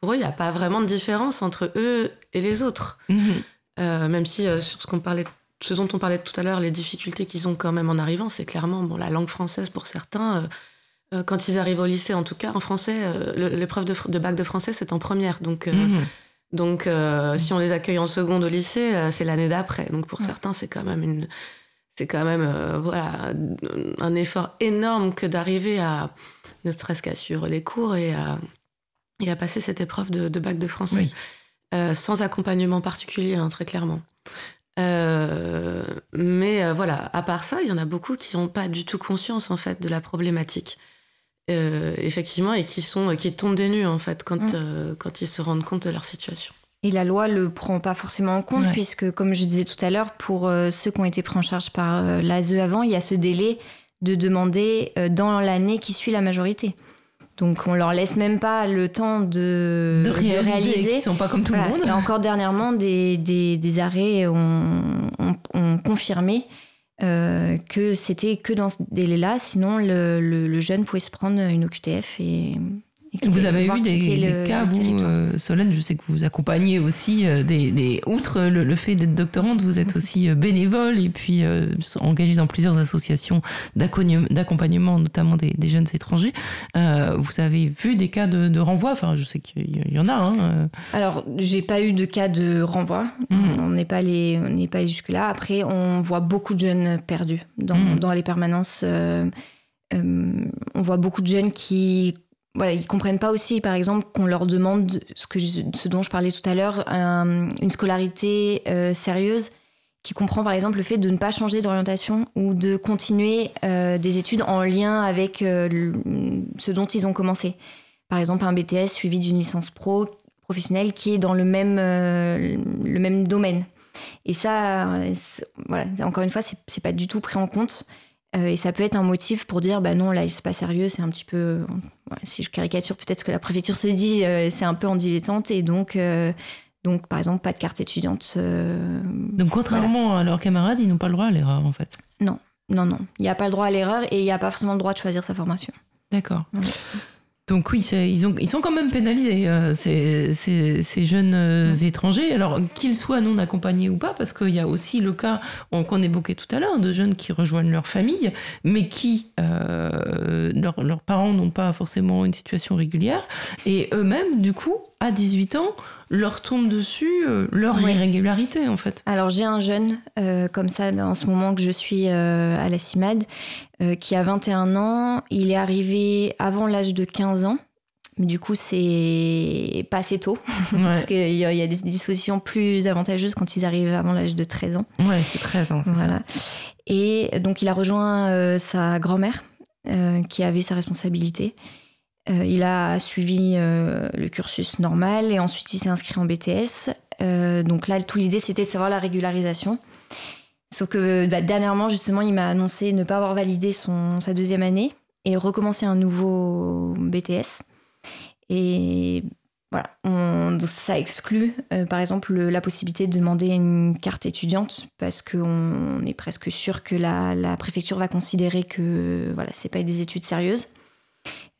[SPEAKER 8] Pour eux, il n'y a pas vraiment de différence entre eux et les autres. Mhm. même si sur ce qu'on parlait ce dont on parlait tout à l'heure, les difficultés qu'ils ont quand même en arrivant, c'est clairement bon, la langue française pour certains. Euh, euh, quand ils arrivent au lycée, en tout cas, en français, euh, l'épreuve de, bac de français, c'est en première. Donc, mhm. Donc si on les accueille en seconde au lycée, c'est l'année d'après. Donc pour certains, c'est quand même une, c'est quand même voilà un effort énorme que d'arriver à ne serait-ce qu'à suivre les cours et à et à passer cette épreuve de, bac de français. sans accompagnement particulier, hein, très clairement. mais voilà, à part ça, il y en a beaucoup qui n'ont pas du tout conscience en fait de la problématique. Effectivement, et qui sont qui tombent des nues en fait quand, mmh. quand ils se rendent compte de leur situation.
[SPEAKER 2] Et la loi le prend pas forcément en compte, puisque, comme je disais tout à l'heure, pour euh, ceux qui ont été pris en charge par euh, l'ASE avant, il y a ce délai de demander euh, dans l'année qui suit la majorité. Donc on leur laisse même pas le temps de,
[SPEAKER 1] de réaliser. Ils sont pas comme tout le monde.
[SPEAKER 2] Et encore dernièrement, des, des, des arrêts ont, ont, confirmé que c'était que dans ce délai-là. Sinon, le, le, le, jeune pouvait se prendre une OQTF et
[SPEAKER 1] vous avez eu des, cas, vous, euh, Solène, je sais que vous accompagnez aussi euh, des, Outre le, fait d'être doctorante, vous êtes aussi euh, bénévole et puis engagée dans plusieurs associations d'accompagnement, notamment des, jeunes étrangers. vous avez vu des cas de, renvoi? Enfin, je sais qu'il y en a. Hein,
[SPEAKER 2] Alors, j'ai pas eu de cas de renvoi. Mmh. On n'est pas allé, on n'est pas allé jusque-là. Après, on voit beaucoup de jeunes perdus dans, mmh. dans les permanences. on voit beaucoup de jeunes qui voilà, ils comprennent pas aussi, par exemple, qu'on leur demande ce, dont je parlais tout à l'heure, une scolarité euh, sérieuse qui comprend par exemple le fait de ne pas changer d'orientation ou de continuer euh, des études en lien avec euh, ce dont ils ont commencé. Par exemple, un BTS suivi d'une licence pro professionnelle qui est dans le même, le même domaine. Et ça, voilà, encore une fois, c'est pas du tout pris en compte. Euh, et ça peut être un motif pour dire, bah non, là, c'est pas sérieux, c'est un petit peu. si je caricature, peut-être que la préfecture se dit, euh, c'est un peu en dilettante, et donc, euh, donc, par exemple, pas de carte étudiante.
[SPEAKER 1] donc, contrairement à leurs camarades, ils n'ont pas le droit à l'erreur, en fait.
[SPEAKER 2] Non, non, non. Il n'y a pas le droit à l'erreur, et il n'y a pas forcément le droit de choisir sa formation.
[SPEAKER 1] D'accord. Donc oui, ils, ont, ils sont quand même pénalisés, euh, ces, ces, jeunes euh, étrangers, alors qu'ils soient non accompagnés ou pas, parce qu'il y a aussi le cas qu'on évoquait tout à l'heure de jeunes qui rejoignent leur famille, mais qui, euh, leurs parents n'ont pas forcément une situation régulière, et eux-mêmes, du coup, à 18 ans, leur tombe dessus euh, leur irrégularité en fait.
[SPEAKER 2] Alors j'ai un jeune euh, comme ça en ce moment que je suis euh, à la CIMAD qui a 21 ans. Il est arrivé avant l'âge de 15 ans. Du coup, c'est pas assez tôt, [LAUGHS] parce qu'il y, a des dispositions plus avantageuses quand ils arrivent avant l'âge de 13 ans.
[SPEAKER 1] Ouais, c'est 13 ans, voilà.
[SPEAKER 2] Et donc, il a rejoint sa grand-mère, qui avait sa responsabilité. Euh, il a suivi euh, le cursus normal et ensuite il s'est inscrit en BTS. Euh, donc là, tout l'idée, c'était de savoir la régularisation. Sauf que bah, dernièrement, justement, il m'a annoncé ne pas avoir validé son, sa deuxième année et recommencer un nouveau BTS. Et voilà, ça exclut, par exemple, la possibilité de demander une carte étudiante parce qu'on est presque sûr que la, la, préfecture va considérer que voilà, c'est pas des études sérieuses.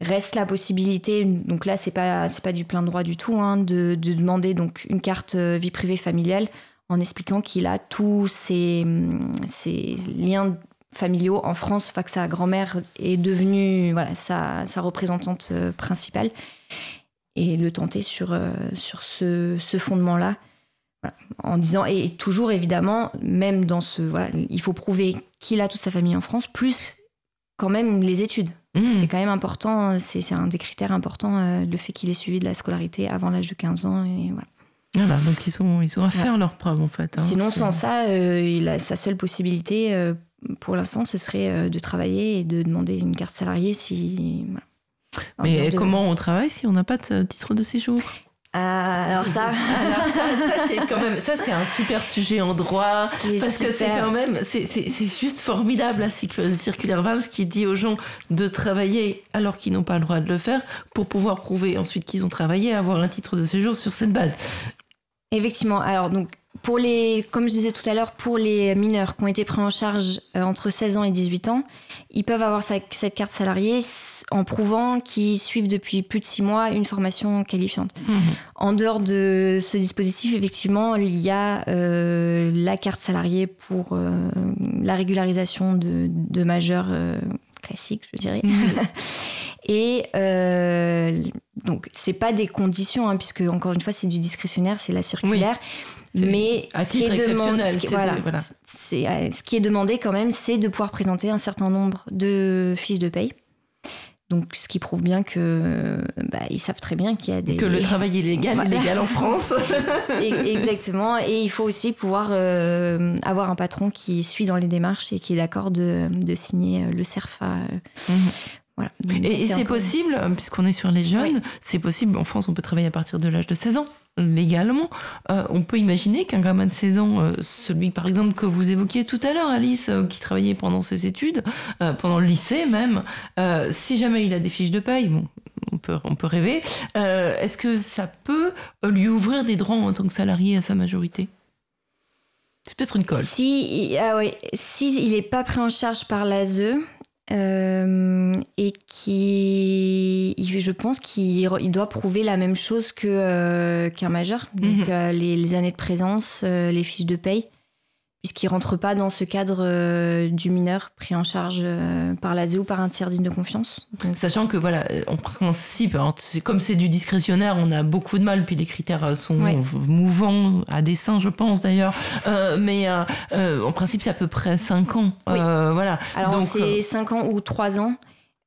[SPEAKER 2] Reste la possibilité, donc là c'est pas c'est pas du plein droit du tout, hein, de, demander donc une carte euh, vie privée familiale en expliquant qu'il a tous ses, liens familiaux en France, que sa grand-mère est devenue voilà sa, représentante euh, principale et le tenter sur euh, sur ce, fondement-là. en disant et toujours évidemment même dans ce voilà il faut prouver qu'il a toute sa famille en France plus quand même les études Mmh. C'est quand même important, c'est un des critères importants, euh, le fait qu'il ait suivi de la scolarité avant l'âge de 15 ans. Et voilà.
[SPEAKER 1] Voilà, donc ils, sont, ils ont à faire leur preuve en fait.
[SPEAKER 2] Hein. Sinon, sans ça, euh, il a, sa seule possibilité euh, pour l'instant, ce serait de travailler et de demander une carte salariée si.
[SPEAKER 1] Mais comment on travaille si on n'a pas de titre de séjour?
[SPEAKER 2] Ah, alors ça, [LAUGHS]
[SPEAKER 1] alors ça, ça c'est quand même, ça c'est un super sujet en droit parce que c'est quand même, c'est juste formidable la circulaire Valls qui dit aux gens de travailler alors qu'ils n'ont pas le droit de le faire pour pouvoir prouver ensuite qu'ils ont travaillé, avoir un titre de séjour sur cette base.
[SPEAKER 2] Effectivement. Alors donc pour les, comme je disais tout à l'heure, pour les mineurs qui ont été pris en charge euh, entre 16 ans et 18 ans, ils peuvent avoir cette carte salariée en prouvant qu'ils suivent depuis plus de 6 mois une formation qualifiante. Mmh. En dehors de ce dispositif, effectivement, il y a euh, la carte salariée pour euh, la régularisation de, de majeurs classiques, je dirais. Mmh. [LAUGHS] Et euh, donc, c'est pas des conditions, hein, puisque encore une fois, c'est du discrétionnaire, c'est la circulaire. Mais ce qui, est demandé, c'est, euh, ce qui est demandé quand même, c'est de pouvoir présenter un certain nombre de fiches de paye. Donc, ce qui prouve bien que bah, ils savent très bien qu'il y a des
[SPEAKER 1] que le travail illégal est légal en [LAUGHS] France.
[SPEAKER 2] Exactement. Et il faut aussi pouvoir euh, avoir un patron qui suit dans les démarches et qui est d'accord de, de, signer le CERFA. Mhm.
[SPEAKER 1] Voilà. Et, c'est possible, puisqu'on est sur les jeunes, c'est possible, en France, on peut travailler à partir de l'âge de 16 ans légalement. Euh, on peut imaginer qu'un gamin de 16 ans, euh, celui par exemple que vous évoquiez tout à l'heure, Alice, euh, qui travaillait pendant ses études, pendant le lycée même, si jamais il a des fiches de paye, bon, on peut, on peut rêver, est-ce que ça peut lui ouvrir des droits en tant que salarié à sa majorité? C'est peut-être une colle.
[SPEAKER 2] Si, ah si il n'est pas pris en charge par l'ASE, euh, et qui, je pense qu'il doit prouver la même chose que euh, qu'un majeur, donc mhm. euh, les, les, années de présence, les fiches de paye puisqu'il ne rentre pas dans ce cadre euh, du mineur pris en charge euh, par l'ASE ou par un tiers digne de confiance.
[SPEAKER 1] Sachant que, voilà, en principe, comme c'est du discrétionnaire, on a beaucoup de mal, puis les critères sont mouvants, à dessein, je pense d'ailleurs, euh, mais en principe, c'est à peu près 5 ans. voilà.
[SPEAKER 2] Alors, c'est 5 ans ou 3 ans.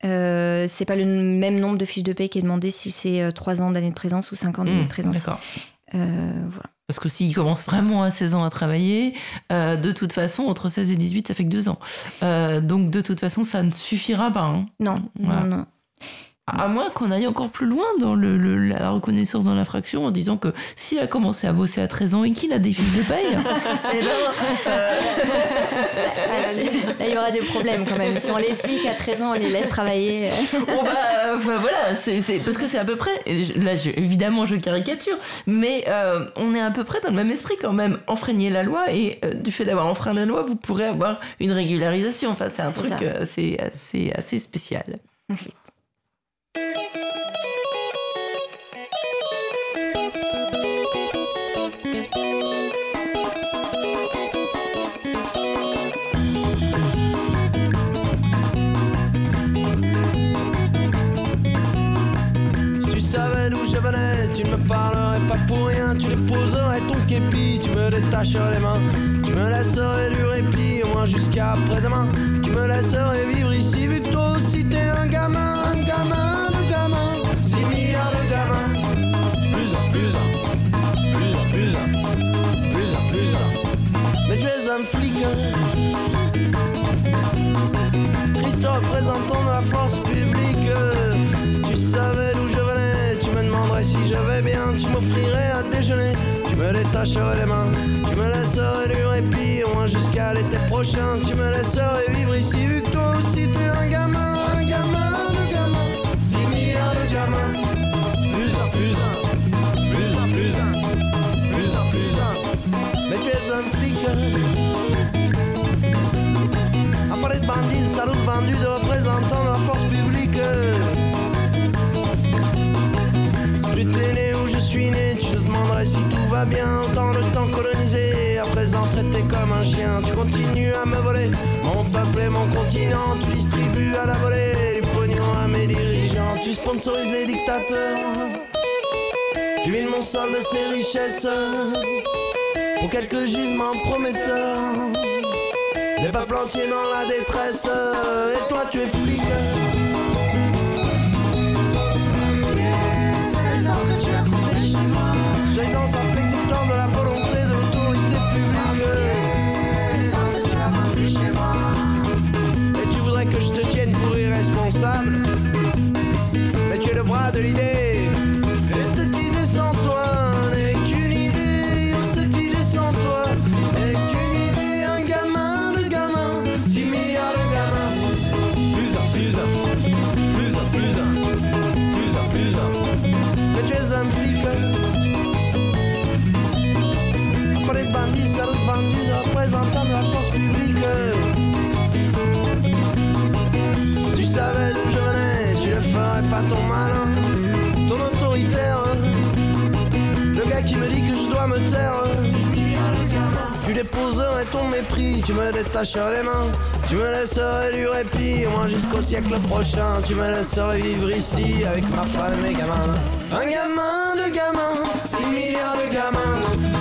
[SPEAKER 2] Euh, c'est pas le même nombre de fiches de paie qui est demandé si c'est 3 ans d'année de présence ou 5 ans d'année de mmh, présence. D'accord.
[SPEAKER 1] voilà. Parce que s'il commence vraiment à 16 ans à travailler, euh, de toute façon, entre 16 et 18, ça fait que 2 ans. Euh, donc, de toute façon, ça ne suffira pas. Hein.
[SPEAKER 2] Non, non, non.
[SPEAKER 1] À moins qu'on aille encore plus loin dans le, la reconnaissance dans l'infraction en disant que s'il a commencé à bosser à 13 ans et qu'il a des fiches de paye, [LAUGHS]
[SPEAKER 2] eh ben, euh, [LAUGHS] là, il y aura des problèmes quand même. Si on les suit qu'à 13 ans, on les laisse travailler. [LAUGHS]
[SPEAKER 1] bah, voilà, c'est, parce que c'est à peu près, là évidemment je caricature, mais euh, on est à peu près dans le même esprit quand même. Enfreigner la loi et euh, du fait d'avoir enfreint la loi, vous pourrez avoir une régularisation. Enfin, c'est un truc assez, assez, assez spécial.
[SPEAKER 9] Tu ne me parlerais pas pour rien, tu déposerais ton képi, tu me détacherais les mains, tu me laisserais du répit, au moins jusqu'à après-demain, tu me laisserais vivre ici, vu que toi aussi t'es un gamin, un gamin Christ représentant de la force publique, si tu savais d'où je si je vais bien, tu m'offrirais à déjeuner. Tu me détacherais les mains, tu me laisserais du répit, au moins jusqu'à l'été prochain. Tu me laisserais vivre ici, vu que toi aussi t'es un gamin, un gamin de gamin. 6 milliards de gamins, plus un, plus un, plus un, plus un, plus un, plus un. Mais tu es un flic. Affolé de bandits, salaud vendu de représentants de la force publique. Tu t'es né où je suis né, tu te demanderais si tout va bien. Dans le temps colonisé, à présent traité comme un chien, tu continues à me voler. Mon peuple et mon continent, tu distribues à la volée les pognons à mes dirigeants. Tu sponsorises les dictateurs, tu vides mon sol de ses richesses pour quelques gisements prometteurs. Des peuples entiers dans la détresse, et toi tu es flic. Soyez-en simple exécutant de la volonté de l'autorité publique. Et tu voudrais que je te tienne pour irresponsable. Mais tu es le bras de l'idée. Déposerais ton mépris, tu me détacherais les mains, tu me laisserais du répit, moins jusqu'au siècle prochain, tu me laisserais vivre ici avec ma femme et mes gamins. Un gamin de gamins, 6 milliards de gamins.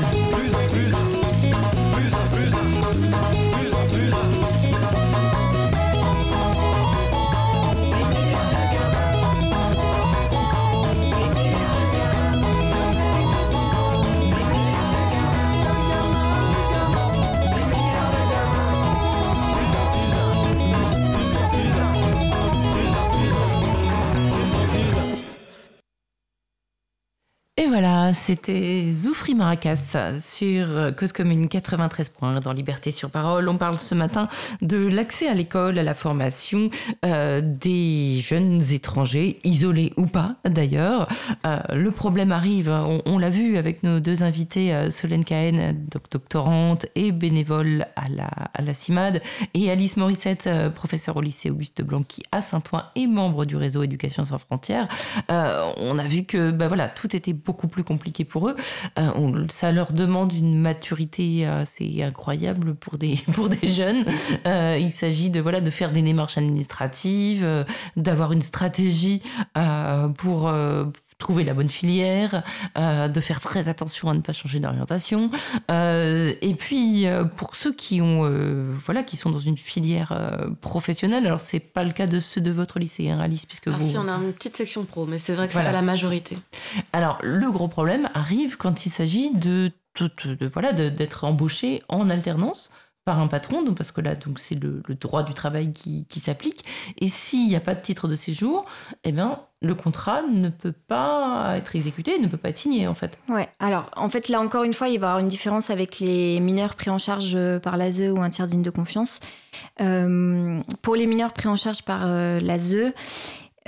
[SPEAKER 1] Et voilà, c'était Zoufri Maracas sur Cause Commune 93 points dans Liberté sur Parole. On parle ce matin de l'accès à l'école, à la formation euh, des jeunes étrangers, isolés ou pas d'ailleurs. Euh, le problème arrive, on, l'a vu avec nos deux invités, euh, Solène Cahen, doctorante et bénévole à la, à la CIMAD, et Alice Morissette, professeure au lycée Auguste Blanqui à Saint-Ouen et membre du réseau Éducation sans frontières. On a vu que bah voilà, tout était beaucoup plus compliqué pour eux. Euh, ça leur demande une maturité assez incroyable pour des, [LAUGHS] pour des jeunes. Euh, il s'agit de, voilà, de faire des démarches administratives, euh, d'avoir une stratégie pour trouver la bonne filière, euh, de faire très attention à ne pas changer d'orientation. Euh, et puis euh, pour ceux qui ont, voilà, qui sont dans une filière professionnelle, alors c'est pas le cas de ceux de votre lycée, hein, Alice, puisque
[SPEAKER 8] ah
[SPEAKER 1] vous.
[SPEAKER 8] si on a une petite section pro, mais c'est vrai que
[SPEAKER 1] Voilà.
[SPEAKER 8] c'est pas la majorité.
[SPEAKER 1] Alors le gros problème arrive quand il s'agit de, de- de- de- voilà d'être embauché en alternance par un patron, donc parce que là donc c'est le, le droit du travail qui, qui s'applique. Et s'il n'y a pas de titre de séjour, eh bien le contrat ne peut pas être exécuté, ne peut pas être signé en fait.
[SPEAKER 2] Ouais, alors en fait là encore une fois, il va y avoir une différence avec les mineurs pris en charge euh, par l'ASE ou un tiers digne de confiance. Euh, pour les mineurs pris en charge par euh, l'ASE,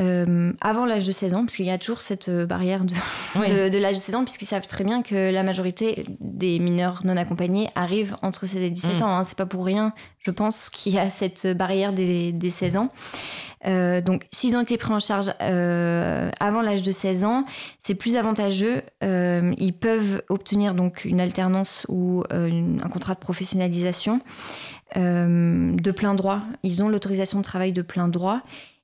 [SPEAKER 2] euh, avant l'âge de 16 ans, parce qu'il y a toujours cette euh, barrière de,
[SPEAKER 1] Oui.
[SPEAKER 2] de, de l'âge de 16 ans, puisqu'ils savent très bien que la majorité des mineurs non accompagnés arrivent entre 16 et 17
[SPEAKER 1] Mm.
[SPEAKER 2] ans. hein. C'est pas pour rien, je pense, qu'il y a cette barrière des, des 16 ans. Euh, donc, s'ils ont été pris en charge euh, avant l'âge de 16 ans, c'est plus avantageux. Ils peuvent obtenir donc une alternance ou une- un contrat de professionnalisation de plein droit. Ils ont l'autorisation de travail de plein droit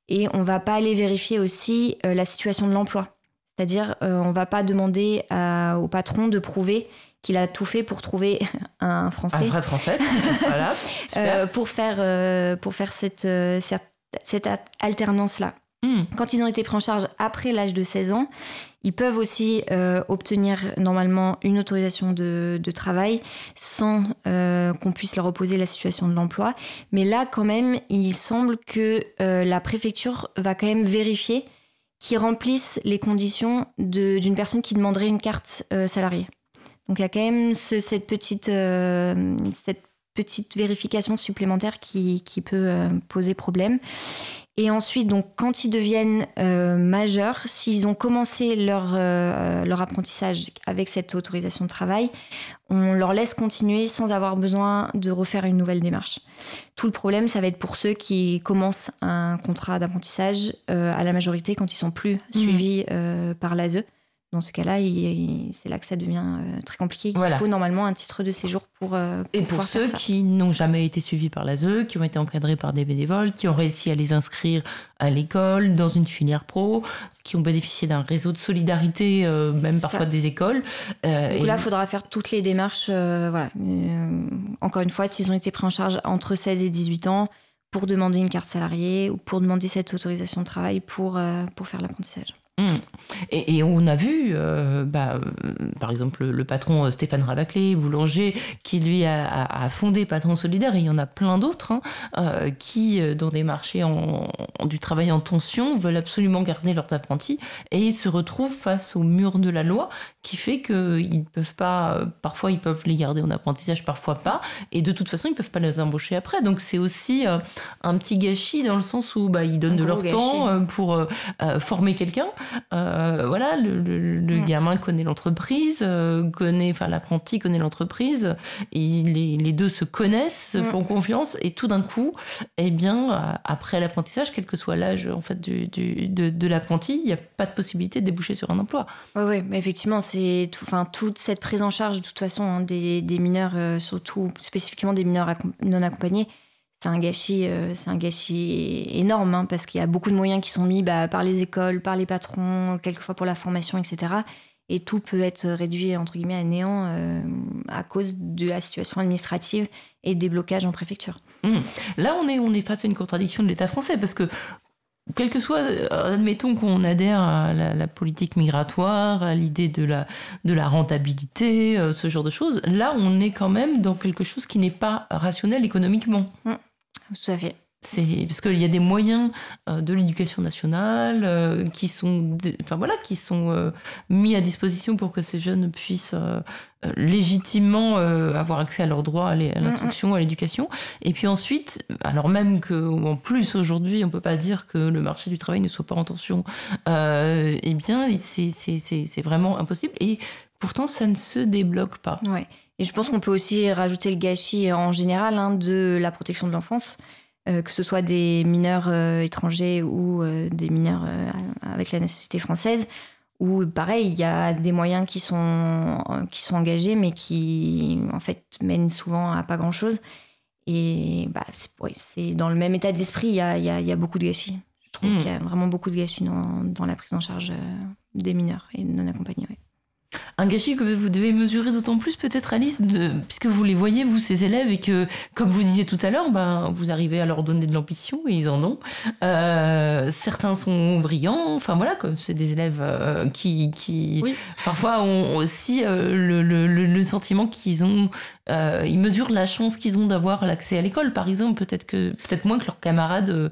[SPEAKER 2] et on va pas aller vérifier aussi euh, la situation de l'emploi. C'est-à-dire, euh, on va pas demander à- au patron de prouver qu'il a tout fait pour trouver [LAUGHS] un Français
[SPEAKER 1] Un vrai français, [LAUGHS] voilà. super.
[SPEAKER 2] euh, pour faire, euh, pour faire cette, cette, cette alternance-là.
[SPEAKER 1] Hmm.
[SPEAKER 2] Quand ils ont été pris en charge après l'âge de 16 ans, ils peuvent aussi euh, obtenir normalement une autorisation de, travail sans euh, qu'on puisse leur opposer la situation de l'emploi. Mais là, quand même, il semble que euh, la préfecture va quand même vérifier qu'ils remplissent les conditions d'une personne qui demanderait une carte salariée. Donc il y a quand même ce- cette, petite, vérification supplémentaire qui, peut poser problème. Et ensuite, donc, quand ils deviennent euh, majeurs, s'ils ont commencé leur, euh, leur apprentissage avec cette autorisation de travail, on leur laisse continuer sans avoir besoin de refaire une nouvelle démarche. Tout le problème, ça va être pour ceux qui commencent un contrat d'apprentissage euh, à la majorité quand ils sont plus suivis euh, par l'ASE. Dans ce cas-là, c'est là que ça devient euh, très compliqué. Il
[SPEAKER 1] Voilà.
[SPEAKER 2] faut normalement un titre de séjour pour, euh,
[SPEAKER 1] Et pour
[SPEAKER 2] pouvoir faire
[SPEAKER 1] ceux qui n'ont jamais été suivis par l'ASE, qui ont été encadrés par des bénévoles, qui ont réussi à les inscrire à l'école, dans une filière pro, qui ont bénéficié d'un réseau de solidarité, euh, même
[SPEAKER 2] Ça.
[SPEAKER 1] parfois des écoles. Euh,
[SPEAKER 2] Donc
[SPEAKER 1] et-
[SPEAKER 2] là, il faudra faire toutes les démarches. voilà. Encore une fois, s'ils ont été pris en charge entre 16 et 18 ans pour demander une carte salariée ou pour demander cette autorisation de travail pour, pour faire l'apprentissage.
[SPEAKER 1] Mm. Et, et on a vu, euh, bah, euh, par exemple, le, le patron euh, Stéphane Rabaclé, boulanger, qui lui a, a- a fondé Patron Solidaire, et il y en a plein d'autres, hein, euh, qui, dans des marchés en, en- du travail en tension, veulent absolument garder leurs apprentis, et ils se retrouvent face au mur de la loi, qui fait qu'ils peuvent pas, parfois ils peuvent les garder en apprentissage, parfois pas, et de toute façon, ils peuvent pas les embaucher après. Donc c'est aussi un petit gâchis dans le sens où bah, ils donnent de leur
[SPEAKER 2] gâchis.
[SPEAKER 1] temps pour former quelqu'un. Euh, voilà, le, le- le gamin connaît l'entreprise, euh, connaît, enfin l'apprenti connaît l'entreprise. Les, les deux se connaissent, se font confiance, et tout d'un coup, eh bien, euh, après l'apprentissage, quel que soit l'âge en fait du, du- de, de l'apprenti, il n'y a pas de possibilité de déboucher sur un emploi.
[SPEAKER 2] Oui, ouais, mais effectivement, c'est tout, enfin, toute cette prise en charge, de toute façon, hein, des, des mineurs, euh, surtout spécifiquement des mineurs non accompagnés, c'est un gâchis, euh, c'est un gâchis énorme, hein, parce qu'il y a beaucoup de moyens qui sont mis bah, par les écoles, par les patrons, quelquefois pour la formation, etc. Et tout peut être réduit entre guillemets à néant euh, à cause de la situation administrative et des blocages en préfecture.
[SPEAKER 1] Là, on est, on est face à une contradiction de l'État français parce que, quel que soit, euh, admettons qu'on adhère à la, la politique migratoire, à l'idée de la, de la rentabilité, ce genre de choses, là, on est quand même dans quelque chose qui n'est pas rationnel économiquement.
[SPEAKER 2] Tout à fait.
[SPEAKER 1] C'est parce qu'il y a des moyens euh, de l'éducation nationale euh, qui sont, enfin voilà, qui sont euh, mis à disposition pour que ces jeunes puissent légitimement avoir accès à leurs droits, à l'instruction, à l'éducation. Et puis ensuite, alors même que en plus aujourd'hui, on peut pas dire que le marché du travail ne soit pas en tension, eh bien, c'est vraiment impossible. Et pourtant, ça ne se débloque pas.
[SPEAKER 2] Ouais. Et je pense qu'on peut aussi rajouter le gâchis en général hein, de la protection de l'enfance. Euh, que ce soit des mineurs euh, étrangers ou euh, des mineurs avec la nationalité française, où pareil, il y a des moyens qui sont, qui sont engagés, mais qui en fait mènent souvent à pas grand-chose. Et bah, c'est dans le même état d'esprit, il y a, y a, beaucoup de gâchis. Je trouve hmm. qu'il y a vraiment beaucoup de gâchis dans, dans la prise en charge des mineurs et non accompagnés.
[SPEAKER 1] Un gâchis que vous devez mesurer d'autant plus peut-être Alice, puisque vous les voyez, vous, ces élèves, et que, comme vous disiez tout à l'heure, ben, vous arrivez à leur donner de l'ambition, et ils en ont. Euh, certains sont brillants, enfin voilà, c'est des élèves euh, qui, qui parfois ont aussi euh, le, le, le, sentiment qu'ils ont, ils mesurent la chance qu'ils ont d'avoir l'accès à l'école, par exemple, peut-être que peut-être moins que leurs camarades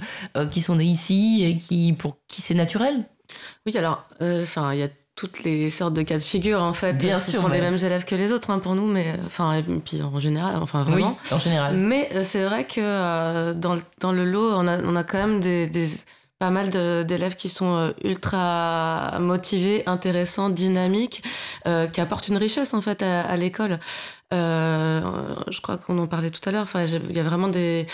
[SPEAKER 1] qui sont nés ici et qui, pour qui c'est naturel.
[SPEAKER 8] Oui, alors, enfin, il y a toutes les sortes de cas de figure en fait. Bien Ce sont les mêmes élèves que les autres hein, pour nous, mais enfin et puis en général, enfin vraiment.
[SPEAKER 1] Oui, en général.
[SPEAKER 8] Mais euh, c'est vrai que euh, dans, le, dans le lot, on a, on a quand même des, des pas mal d'élèves qui sont euh, ultra motivés, intéressants, dynamiques, qui apportent une richesse en fait à, à l'école. je crois qu'on en parlait tout à l'heure. Enfin, il y a vraiment des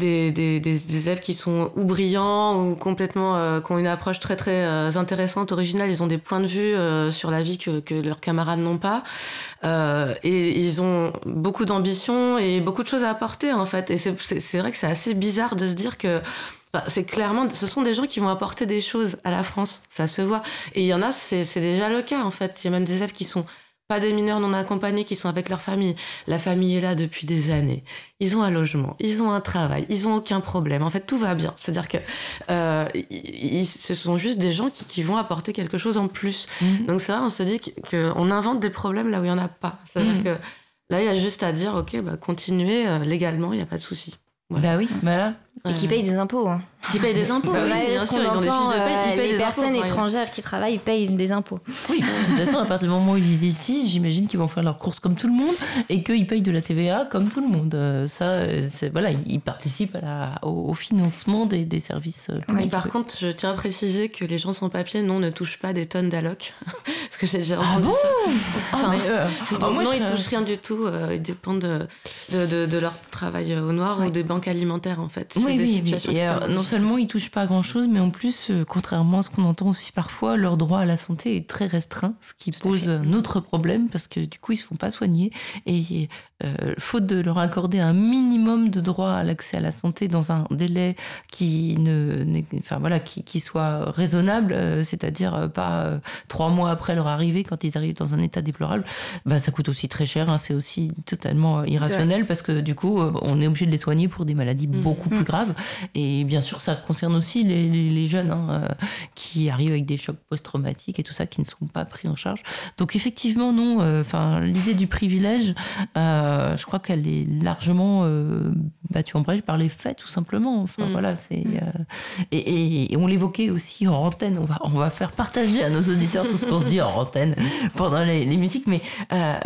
[SPEAKER 8] des, des, élèves qui sont ou brillants ou complètement euh, qui ont une approche très très euh, intéressante, originale. Ils ont des points de vue euh, sur la vie que, que leurs camarades n'ont pas. et ils ont beaucoup d'ambition et beaucoup de choses à apporter en fait. Et c'est vrai que c'est assez bizarre de se dire que c'est clairement, ce sont des gens qui vont apporter des choses à la France, ça se voit. Et il y en a, c'est déjà le cas en fait. Il y a même des élèves qui sont pas des mineurs non accompagnés qui sont avec leur famille. La famille est là depuis des années. Ils ont un logement, ils ont un travail, ils ont aucun problème. En fait, tout va bien. C'est-à-dire que euh, ce sont juste des gens qui, vont apporter quelque chose en plus. Mhm. Donc c'est vrai, on se dit qu'on invente des problèmes là où il y en a pas. C'est-à-dire mhm. que là, il y a juste à dire, ok, bah, continuez euh, légalement, il n'y a pas de souci.
[SPEAKER 1] Bah oui, voilà.
[SPEAKER 2] Et qui payent des impôts. Hein.
[SPEAKER 8] Qui payent des impôts, [LAUGHS] oui, bien sûr, ils ont des fiches de paye,
[SPEAKER 2] ils payent Les personnes étrangères qui travaillent payent des impôts.
[SPEAKER 1] Oui, parce que de toute façon, à partir du moment où ils vivent ici, j'imagine qu'ils vont faire leurs courses comme tout le monde et qu'ils payent de la TVA comme tout le monde. Euh, ça, voilà, ils participent à la, au, financement des, des services euh,
[SPEAKER 8] par contre, je tiens à préciser que les gens sans papier, non, ne touchent pas des tonnes d'allocs. [LAUGHS] parce que j'ai déjà
[SPEAKER 1] ah entendu
[SPEAKER 8] ça.
[SPEAKER 1] Ah, enfin, euh,
[SPEAKER 8] donc, moi, ils touchent rien du tout. ils dépendent de, de, de, leur travail au noir ou des banques alimentaires, en fait.
[SPEAKER 1] Oui, oui, non seulement ils touchent pas grand-chose, mais en plus, euh, contrairement à ce qu'on entend aussi parfois, leur droit à la santé est très restreint, ce qui pose un autre problème parce que du coup, ils se font pas soigner. Et euh, faute de leur accorder un minimum de droit à l'accès à la santé dans un délai qui ne, enfin voilà, qui, qui soit raisonnable, euh, c'est-à-dire pas trois mois après leur arrivée quand ils arrivent dans un état déplorable, bah ça coûte aussi très cher. Hein, c'est aussi totalement irrationnel parce que du coup, on est obligé de les soigner pour des maladies mmh. beaucoup plus graves et bien sûr, ça concerne aussi les, jeunes hein, euh, qui arrivent avec des chocs post-traumatiques et tout ça qui ne sont pas pris en charge. Donc effectivement, non. Euh, enfin, l'idée du privilège, euh, je crois qu'elle est largement battue en brèche par les faits, tout simplement. Enfin mm. voilà, c'est et, on l'évoquait aussi en antenne. On va on va faire partager à nos auditeurs tout ce qu'on se dit en antenne [LAUGHS] pendant les, musiques. Mais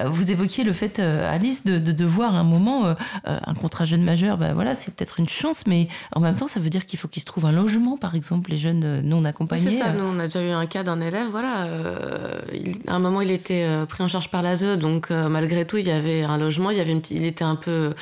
[SPEAKER 1] vous évoquiez le fait, Alice, de, de, voir un moment un contrat jeune majeur. Ben voilà, c'est peut-être une chance, mais en même temps, ça veut dire qu'il faut qu'ils se trouvent un logement, par exemple, les jeunes euh, non accompagnés.
[SPEAKER 8] c'est ça,
[SPEAKER 1] euh.
[SPEAKER 8] nous, on a déjà eu un cas d'un élève, voilà. Euh, à un moment, il était pris en charge par l'ASE, donc malgré tout, il y avait un logement, il, était un peu,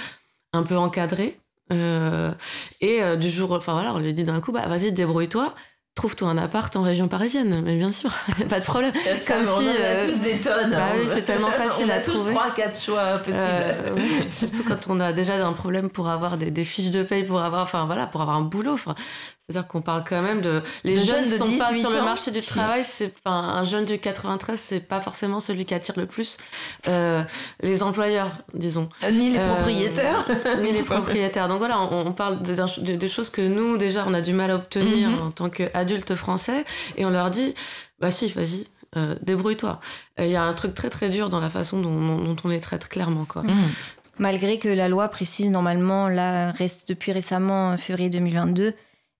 [SPEAKER 8] encadré. et du jour, enfin voilà, on lui dit d'un coup, bah vas-y, débrouille-toi trouve-toi un appart en région parisienne, mais bien sûr, [LAUGHS] pas de problème.
[SPEAKER 1] Comme si, on en a tous des tonnes.
[SPEAKER 8] Bah oui, c'est tellement [LAUGHS] facile trouver.
[SPEAKER 1] On a tous trois, quatre choix possibles.
[SPEAKER 8] surtout quand on a déjà un problème pour avoir des, des, fiches de paye, pour avoir, enfin voilà, pour avoir un boulot. Enfin, c'est-à-dire qu'on parle quand même de les jeunes ne sont pas sur le marché du travail. C'est enfin un jeune du 93, c'est pas forcément celui qui attire le plus euh, les employeurs, disons.
[SPEAKER 1] Euh, ni les euh, propriétaires.
[SPEAKER 8] ni les [LAUGHS] propriétaires. Donc voilà, on, parle des choses que nous déjà on a du mal à obtenir mhm. en tant qu'adultes français, et on leur dit bah si, vas-y, débrouille-toi. Il y a un truc très très dur dans la façon dont, on les traite clairement quoi. Mhm.
[SPEAKER 2] Malgré que la loi précise normalement, là, reste depuis récemment, février 2022,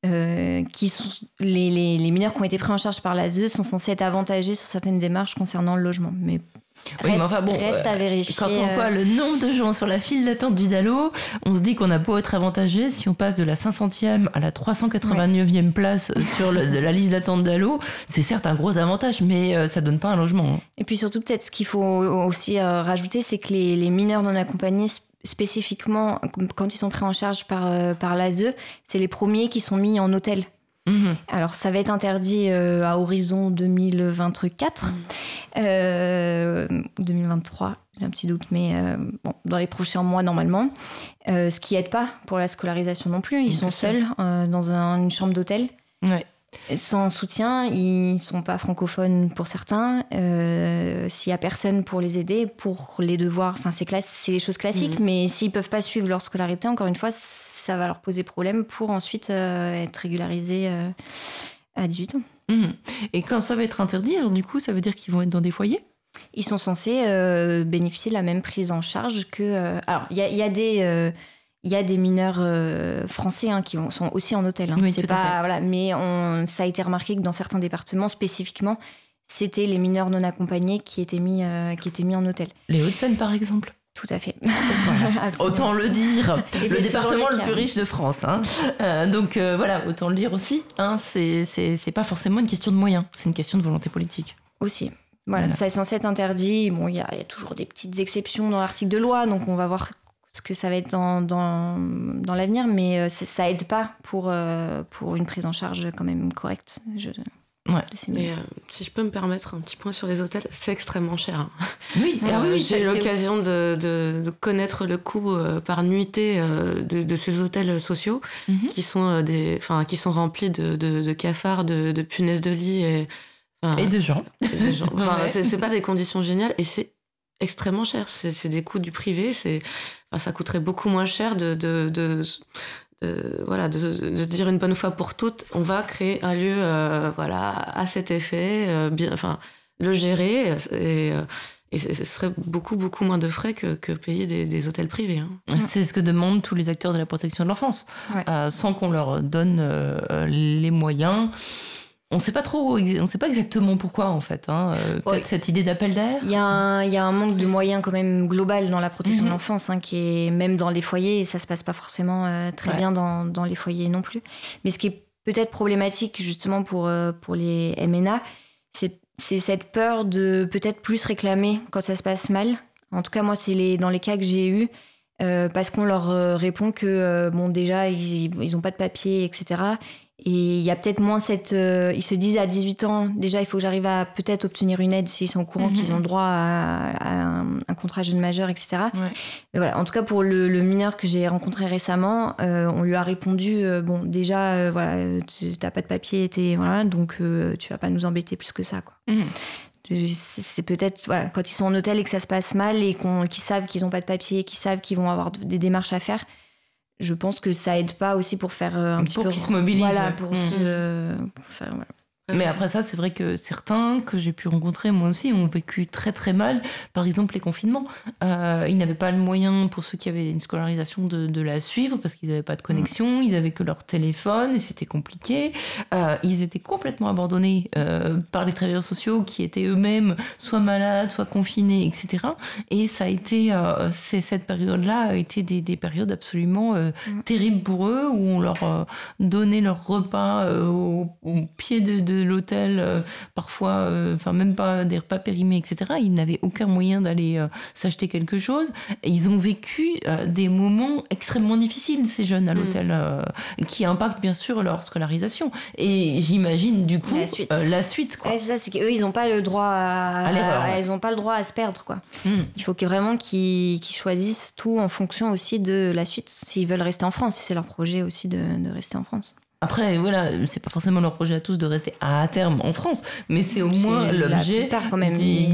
[SPEAKER 2] euh, qui sont, les, les, les, mineurs qui ont été pris en charge par l'ASE sont censés être avantagés sur certaines démarches concernant le logement. Mais
[SPEAKER 1] oui,
[SPEAKER 2] reste,
[SPEAKER 1] mais enfin bon,
[SPEAKER 2] reste à vérifier.
[SPEAKER 1] Quand on
[SPEAKER 2] euh,
[SPEAKER 1] voit le nombre de gens sur la file d'attente du DALO, on se dit qu'on a beau être avantagé, si on passe de la 500e à la 389e place sur le, de la liste d'attente DALO, c'est certes un gros avantage, mais euh, ça donne pas un logement. hein.
[SPEAKER 2] Et puis surtout, peut-être ce qu'il faut aussi euh, rajouter, c'est que les, les mineurs non accompagnés spécifiquement, quand ils sont pris en charge par, euh, par l'ASE, c'est les premiers qui sont mis en hôtel.
[SPEAKER 1] Mhm.
[SPEAKER 2] Alors, ça va être interdit euh, à horizon 2024, euh, 2023, j'ai un petit doute, mais euh, bon, dans les prochains mois normalement. Euh, ce qui aide pas pour la scolarisation non plus. Ils sont seuls dans un- une chambre d'hôtel.
[SPEAKER 1] Ouais.
[SPEAKER 2] Sans soutien, ils sont pas francophones pour certains. S'il y a personne pour les aider, pour les devoirs, enfin c'est les choses classiques.
[SPEAKER 1] Mhm.
[SPEAKER 2] Mais s'ils peuvent pas suivre leur scolarité, encore une fois, ça va leur poser problème pour ensuite euh, être régularisés euh, à 18 ans.
[SPEAKER 1] Mhm. Et quand ça va être interdit, alors du coup, ça veut dire qu'ils vont être dans des foyers?
[SPEAKER 2] Ils sont censés euh, bénéficier de la même prise en charge que. euh, alors il y a, il y a des euh, il y a des mineurs français hein, qui sont aussi en hôtel. hein.
[SPEAKER 1] Oui,
[SPEAKER 2] c'est pas voilà, mais on, ça a été remarqué que dans certains départements spécifiquement, c'était les mineurs non accompagnés qui étaient mis qui étaient mis en hôtel.
[SPEAKER 1] Les Hauts-de-Seine, par exemple
[SPEAKER 2] Tout à fait.
[SPEAKER 1] Voilà. [LAUGHS] Autant le dire,
[SPEAKER 2] Et
[SPEAKER 1] le département
[SPEAKER 2] le
[SPEAKER 1] plus riche de France. hein. Euh, donc euh, voilà, autant le dire aussi. Hein, c'est pas forcément une question de moyens, c'est une question de volonté politique.
[SPEAKER 2] Aussi. Voilà,
[SPEAKER 1] Voilà.
[SPEAKER 2] ça est censé être interdit. Bon, il y, a il y a toujours des petites exceptions dans l'article de loi, donc on va voir ce que ça va être dans, dans, dans l'avenir, mais euh, ça aide pas pour, euh, pour une prise en charge quand même correcte. Je,
[SPEAKER 1] Ouais.
[SPEAKER 2] de ces
[SPEAKER 8] Mais euh, si je peux me permettre un petit point sur les hôtels, c'est extrêmement cher. hein.
[SPEAKER 1] Oui,
[SPEAKER 8] Euh,
[SPEAKER 1] ah oui,
[SPEAKER 8] j'ai eu l'occasion de, de- de connaître le coût euh, par nuitée euh, de, de ces hôtels sociaux
[SPEAKER 1] Mhm.
[SPEAKER 8] qui sont euh, des, enfin, qui sont remplis de, de- de cafards, de, de punaises de lit et,
[SPEAKER 1] Et de gens.
[SPEAKER 8] des gens. [LAUGHS] Enfin,
[SPEAKER 1] Ouais.
[SPEAKER 8] c'est, pas des conditions géniales et c'est extrêmement cher. C'est, c'est des coûts du privé. C'est, enfin, ça coûterait beaucoup moins cher de, de, de- de- voilà, de, de dire une bonne fois pour toutes, on va créer un lieu, euh, voilà, à cet effet, euh, bien, enfin, le gérer et, euh, et ce serait beaucoup beaucoup moins de frais que, que payer des, des hôtels privés. hein.
[SPEAKER 1] C'est ce que demandent tous les acteurs de la protection de l'enfance,
[SPEAKER 2] Ouais.
[SPEAKER 1] Euh, sans qu'on leur donne euh, les moyens. On sait pas trop, on sait pas exactement pourquoi en fait. hein. Euh, Peut-être
[SPEAKER 2] Ouais.
[SPEAKER 1] cette idée d'appel d'air.
[SPEAKER 2] Il y, a un, il y a un manque de moyens quand même global dans la protection
[SPEAKER 1] Mhm.
[SPEAKER 2] de l'enfance, hein, qui est même dans les foyers, et ça se passe pas forcément euh, très
[SPEAKER 1] Ouais.
[SPEAKER 2] bien dans, dans les foyers non plus. Mais ce qui est peut-être problématique justement pour, euh, pour les MNA, c'est cette peur de peut-être plus réclamer quand ça se passe mal. En tout cas, moi, c'est les, dans les cas que j'ai eus, parce qu'on leur répond que, bon, déjà, ils n'ont pas de papier, etc. Et il y a peut-être moins cette. euh, ils se disent à 18 ans, déjà, il faut que j'arrive à peut-être obtenir une aide s'ils sont au courant
[SPEAKER 1] Mhm.
[SPEAKER 2] qu'ils ont le droit à, à un, un contrat jeune majeur, etc.
[SPEAKER 1] Ouais.
[SPEAKER 2] Mais voilà, en tout cas, pour le, le mineur que j'ai rencontré récemment, euh, on lui a répondu euh, bon, déjà, voilà, n'as pas de papier, t'es- voilà, donc tu vas pas nous embêter plus que ça, quoi.
[SPEAKER 1] Mhm.
[SPEAKER 2] C'est peut-être voilà, quand ils sont en hôtel et que ça se passe mal et qu'on- qu'ils savent qu'ils n'ont pas de papier, qu'ils savent qu'ils vont avoir des démarches à faire. Je pense que ça aide pas aussi pour faire euh, un petit
[SPEAKER 1] Pour
[SPEAKER 2] peu.
[SPEAKER 1] qu'ils se mobilisent,
[SPEAKER 2] Voilà,
[SPEAKER 1] ouais.
[SPEAKER 2] pour,
[SPEAKER 1] Mhm.
[SPEAKER 2] se, pour faire. voilà.
[SPEAKER 1] Mais après ça, c'est vrai que certains que j'ai pu rencontrer, moi aussi, ont vécu très très mal. Par exemple, les confinements. Euh, ils n'avaient pas le moyen, pour ceux qui avaient une scolarisation, de, de la suivre parce qu'ils n'avaient pas de connexion, ils avaient que leur téléphone et c'était compliqué. Euh, ils étaient complètement abandonnés euh, par les travailleurs sociaux qui étaient eux-mêmes soit malades, soit confinés, etc. Et ça a été, cette période-là a été des, des périodes absolument terribles pour eux où on leur donnait leur repas au, au pied de, de l'hôtel, euh, parfois, euh, enfin même pas des repas périmés, etc. Ils n'avaient aucun moyen d'aller euh, s'acheter quelque chose. Et ils ont vécu des moments extrêmement difficiles, ces jeunes à
[SPEAKER 8] Mm.
[SPEAKER 1] l'hôtel, qui impactent bien sûr leur scolarisation. Et j'imagine du coup
[SPEAKER 2] La suite.
[SPEAKER 1] la suite, quoi.
[SPEAKER 2] Ouais, c'est ça, c'est qu'eux, ils n'ont pas le droit à,
[SPEAKER 1] À l'erreur,
[SPEAKER 2] à-
[SPEAKER 1] ouais.
[SPEAKER 2] Ils n'ont pas le droit à se perdre, quoi.
[SPEAKER 1] Mm.
[SPEAKER 2] Il faut que vraiment qu'ils qu'ils choisissent tout en fonction aussi de la suite, s'ils veulent rester en France, si c'est leur projet aussi de, de rester en France.
[SPEAKER 1] Après, voilà, c'est pas forcément leur projet à tous de rester à terme en France, mais c'est au moins l'objet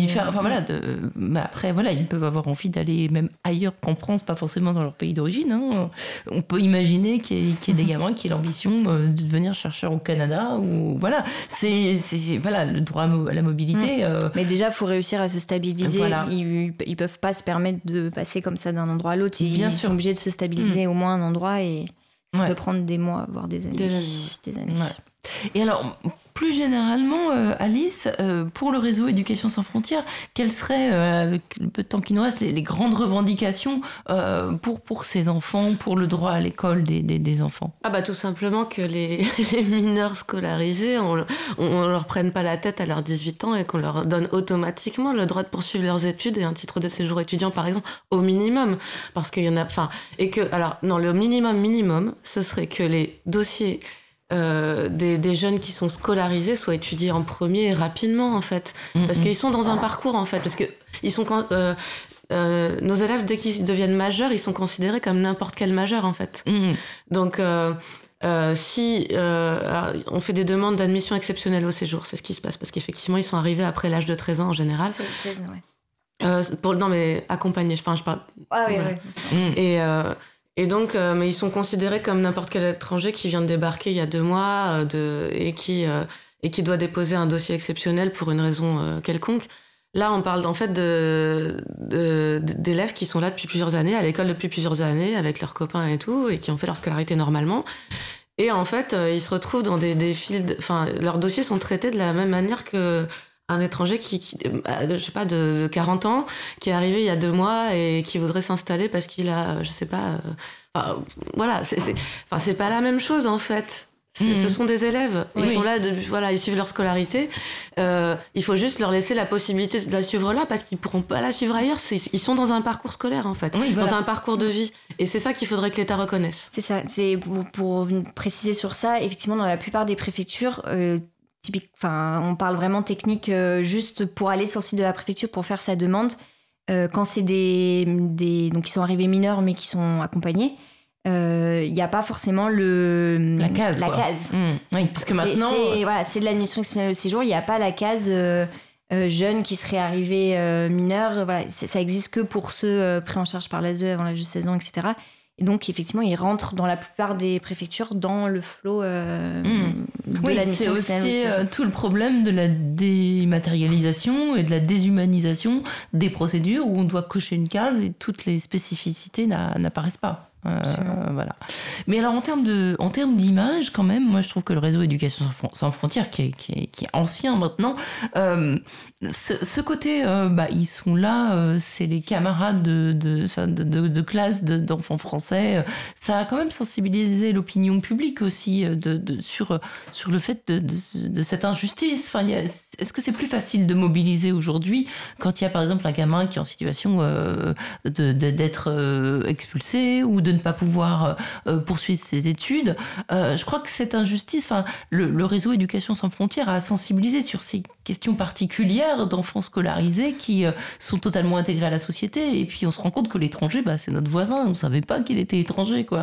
[SPEAKER 1] faire. Enfin voilà, de, bah, après voilà, ils peuvent avoir envie d'aller même ailleurs qu'en France, pas forcément dans leur pays d'origine. Hein. On peut imaginer qu'il y, ait des [LAUGHS] gamins qui aient l'ambition euh, de devenir chercheur au Canada ou voilà, c'est voilà le droit à la mobilité.
[SPEAKER 2] Mmh. Euh, mais déjà, il faut réussir à se stabiliser. Ils, ils peuvent pas se permettre de passer comme ça d'un endroit à l'autre. Ils, Bien sont obligés de se stabiliser mmh. au moins un endroit et ça peut prendre des mois, voire des années. Des années.
[SPEAKER 1] Et alors, plus généralement, euh, Alice, euh, pour le réseau Éducation sans frontières, quelles seraient, euh, avec le peu de temps qui nous reste, les, grandes revendications pour, pour ces enfants, pour le droit à l'école des, des, enfants?
[SPEAKER 8] Ah bah tout simplement que les, [LAUGHS] les mineurs scolarisés, on, on, leur prenne pas la tête à leurs 18 ans et qu'on leur donne automatiquement le droit de poursuivre leurs études et un titre de séjour étudiant par exemple au minimum, parce qu'il y en a, enfin, et que alors non le minimum minimum, ce serait que les dossiers euh, des, jeunes qui sont scolarisés soient étudiés en premier rapidement en fait mm, parce mm. qu'ils sont dans un parcours en fait parce que ils sont euh, euh, nos élèves dès qu'ils deviennent majeurs ils sont considérés comme n'importe quel majeur en fait mm, donc si on fait des demandes d'admission exceptionnelle au séjour, c'est ce qui se passe parce qu'effectivement ils sont arrivés après l'âge de 13 ans en général.
[SPEAKER 2] 16, ouais.
[SPEAKER 8] pour, non mais accompagnés, enfin je parle.
[SPEAKER 2] Ah oui, oui.
[SPEAKER 8] Et et donc, euh, ils sont considérés comme n'importe quel étranger qui vient de débarquer il y a deux mois euh, et, qui, euh, et qui doit déposer un dossier exceptionnel pour une raison quelconque. Là, on parle en fait d'élèves qui sont là depuis plusieurs années, à l'école depuis plusieurs années, avec leurs copains et tout, et qui ont fait leur scolarité normalement. Et en fait, ils se retrouvent dans des, des. Enfin, leurs dossiers sont traités de la même manière que un étranger qui, qui je sais pas, de, 40 ans, qui est arrivé il y a deux mois et qui voudrait s'installer parce qu'il a, je sais pas, euh, voilà, c'est, enfin, c'est pas la même chose en fait. Ce mhm. sont des élèves. Ils sont là, de, voilà, ils suivent leur scolarité. Euh, il faut juste leur laisser la possibilité de la suivre là parce qu'ils pourront pas la suivre ailleurs. ils sont dans un parcours scolaire en fait, dans un parcours de vie. Et c'est ça qu'il faudrait que l'État reconnaisse.
[SPEAKER 2] C'est ça. C'est pour, préciser sur ça. Effectivement, dans la plupart des préfectures, euh, enfin, on parle vraiment technique euh, juste pour aller sur le site de la préfecture pour faire sa demande. Euh, quand c'est des, des, donc qui sont arrivés mineurs mais qui sont accompagnés, il euh, n'y a pas forcément le
[SPEAKER 1] la case.
[SPEAKER 2] La case.
[SPEAKER 1] Mmh. Oui, parce que maintenant,
[SPEAKER 2] c'est voilà, c'est de l'admission exceptionnelle au séjour. Il n'y a pas la case jeune qui serait arrivé mineur. Voilà, ça existe que pour ceux pris en charge par l'ASE avant l'âge de 16 ans, etc. Et donc, effectivement, ils rentrent dans la plupart des préfectures dans le flot euh,
[SPEAKER 1] mmh. de oui, C'est aussi euh, tout le problème de la dématérialisation et de la déshumanisation des procédures où on doit cocher une case et toutes les spécificités n'apparaissent pas. Euh, voilà. Mais alors en termes de, en termes d'image, quand même, moi je trouve que le réseau Éducation sans frontières, qui est, qui est, qui est ancien maintenant, euh, ce, côté, euh, bah, ils sont là, c'est les camarades de, classe d'enfants français. Ça a quand même sensibilisé l'opinion publique aussi de, sur, le fait de, cette injustice. Enfin, est-ce que c'est plus facile de mobiliser aujourd'hui quand il y a par exemple un gamin qui est en situation d'être expulsé ou de ne pas pouvoir euh, euh, poursuivre ses études? Euh, je crois que cette injustice, enfin, le, réseau Éducation sans frontières a sensibilisé sur ces questions particulières d'enfants scolarisés qui sont totalement intégrés à la société. Et puis on se rend compte que l'étranger, bah, c'est notre voisin. On ne savait pas qu'il était étranger, quoi.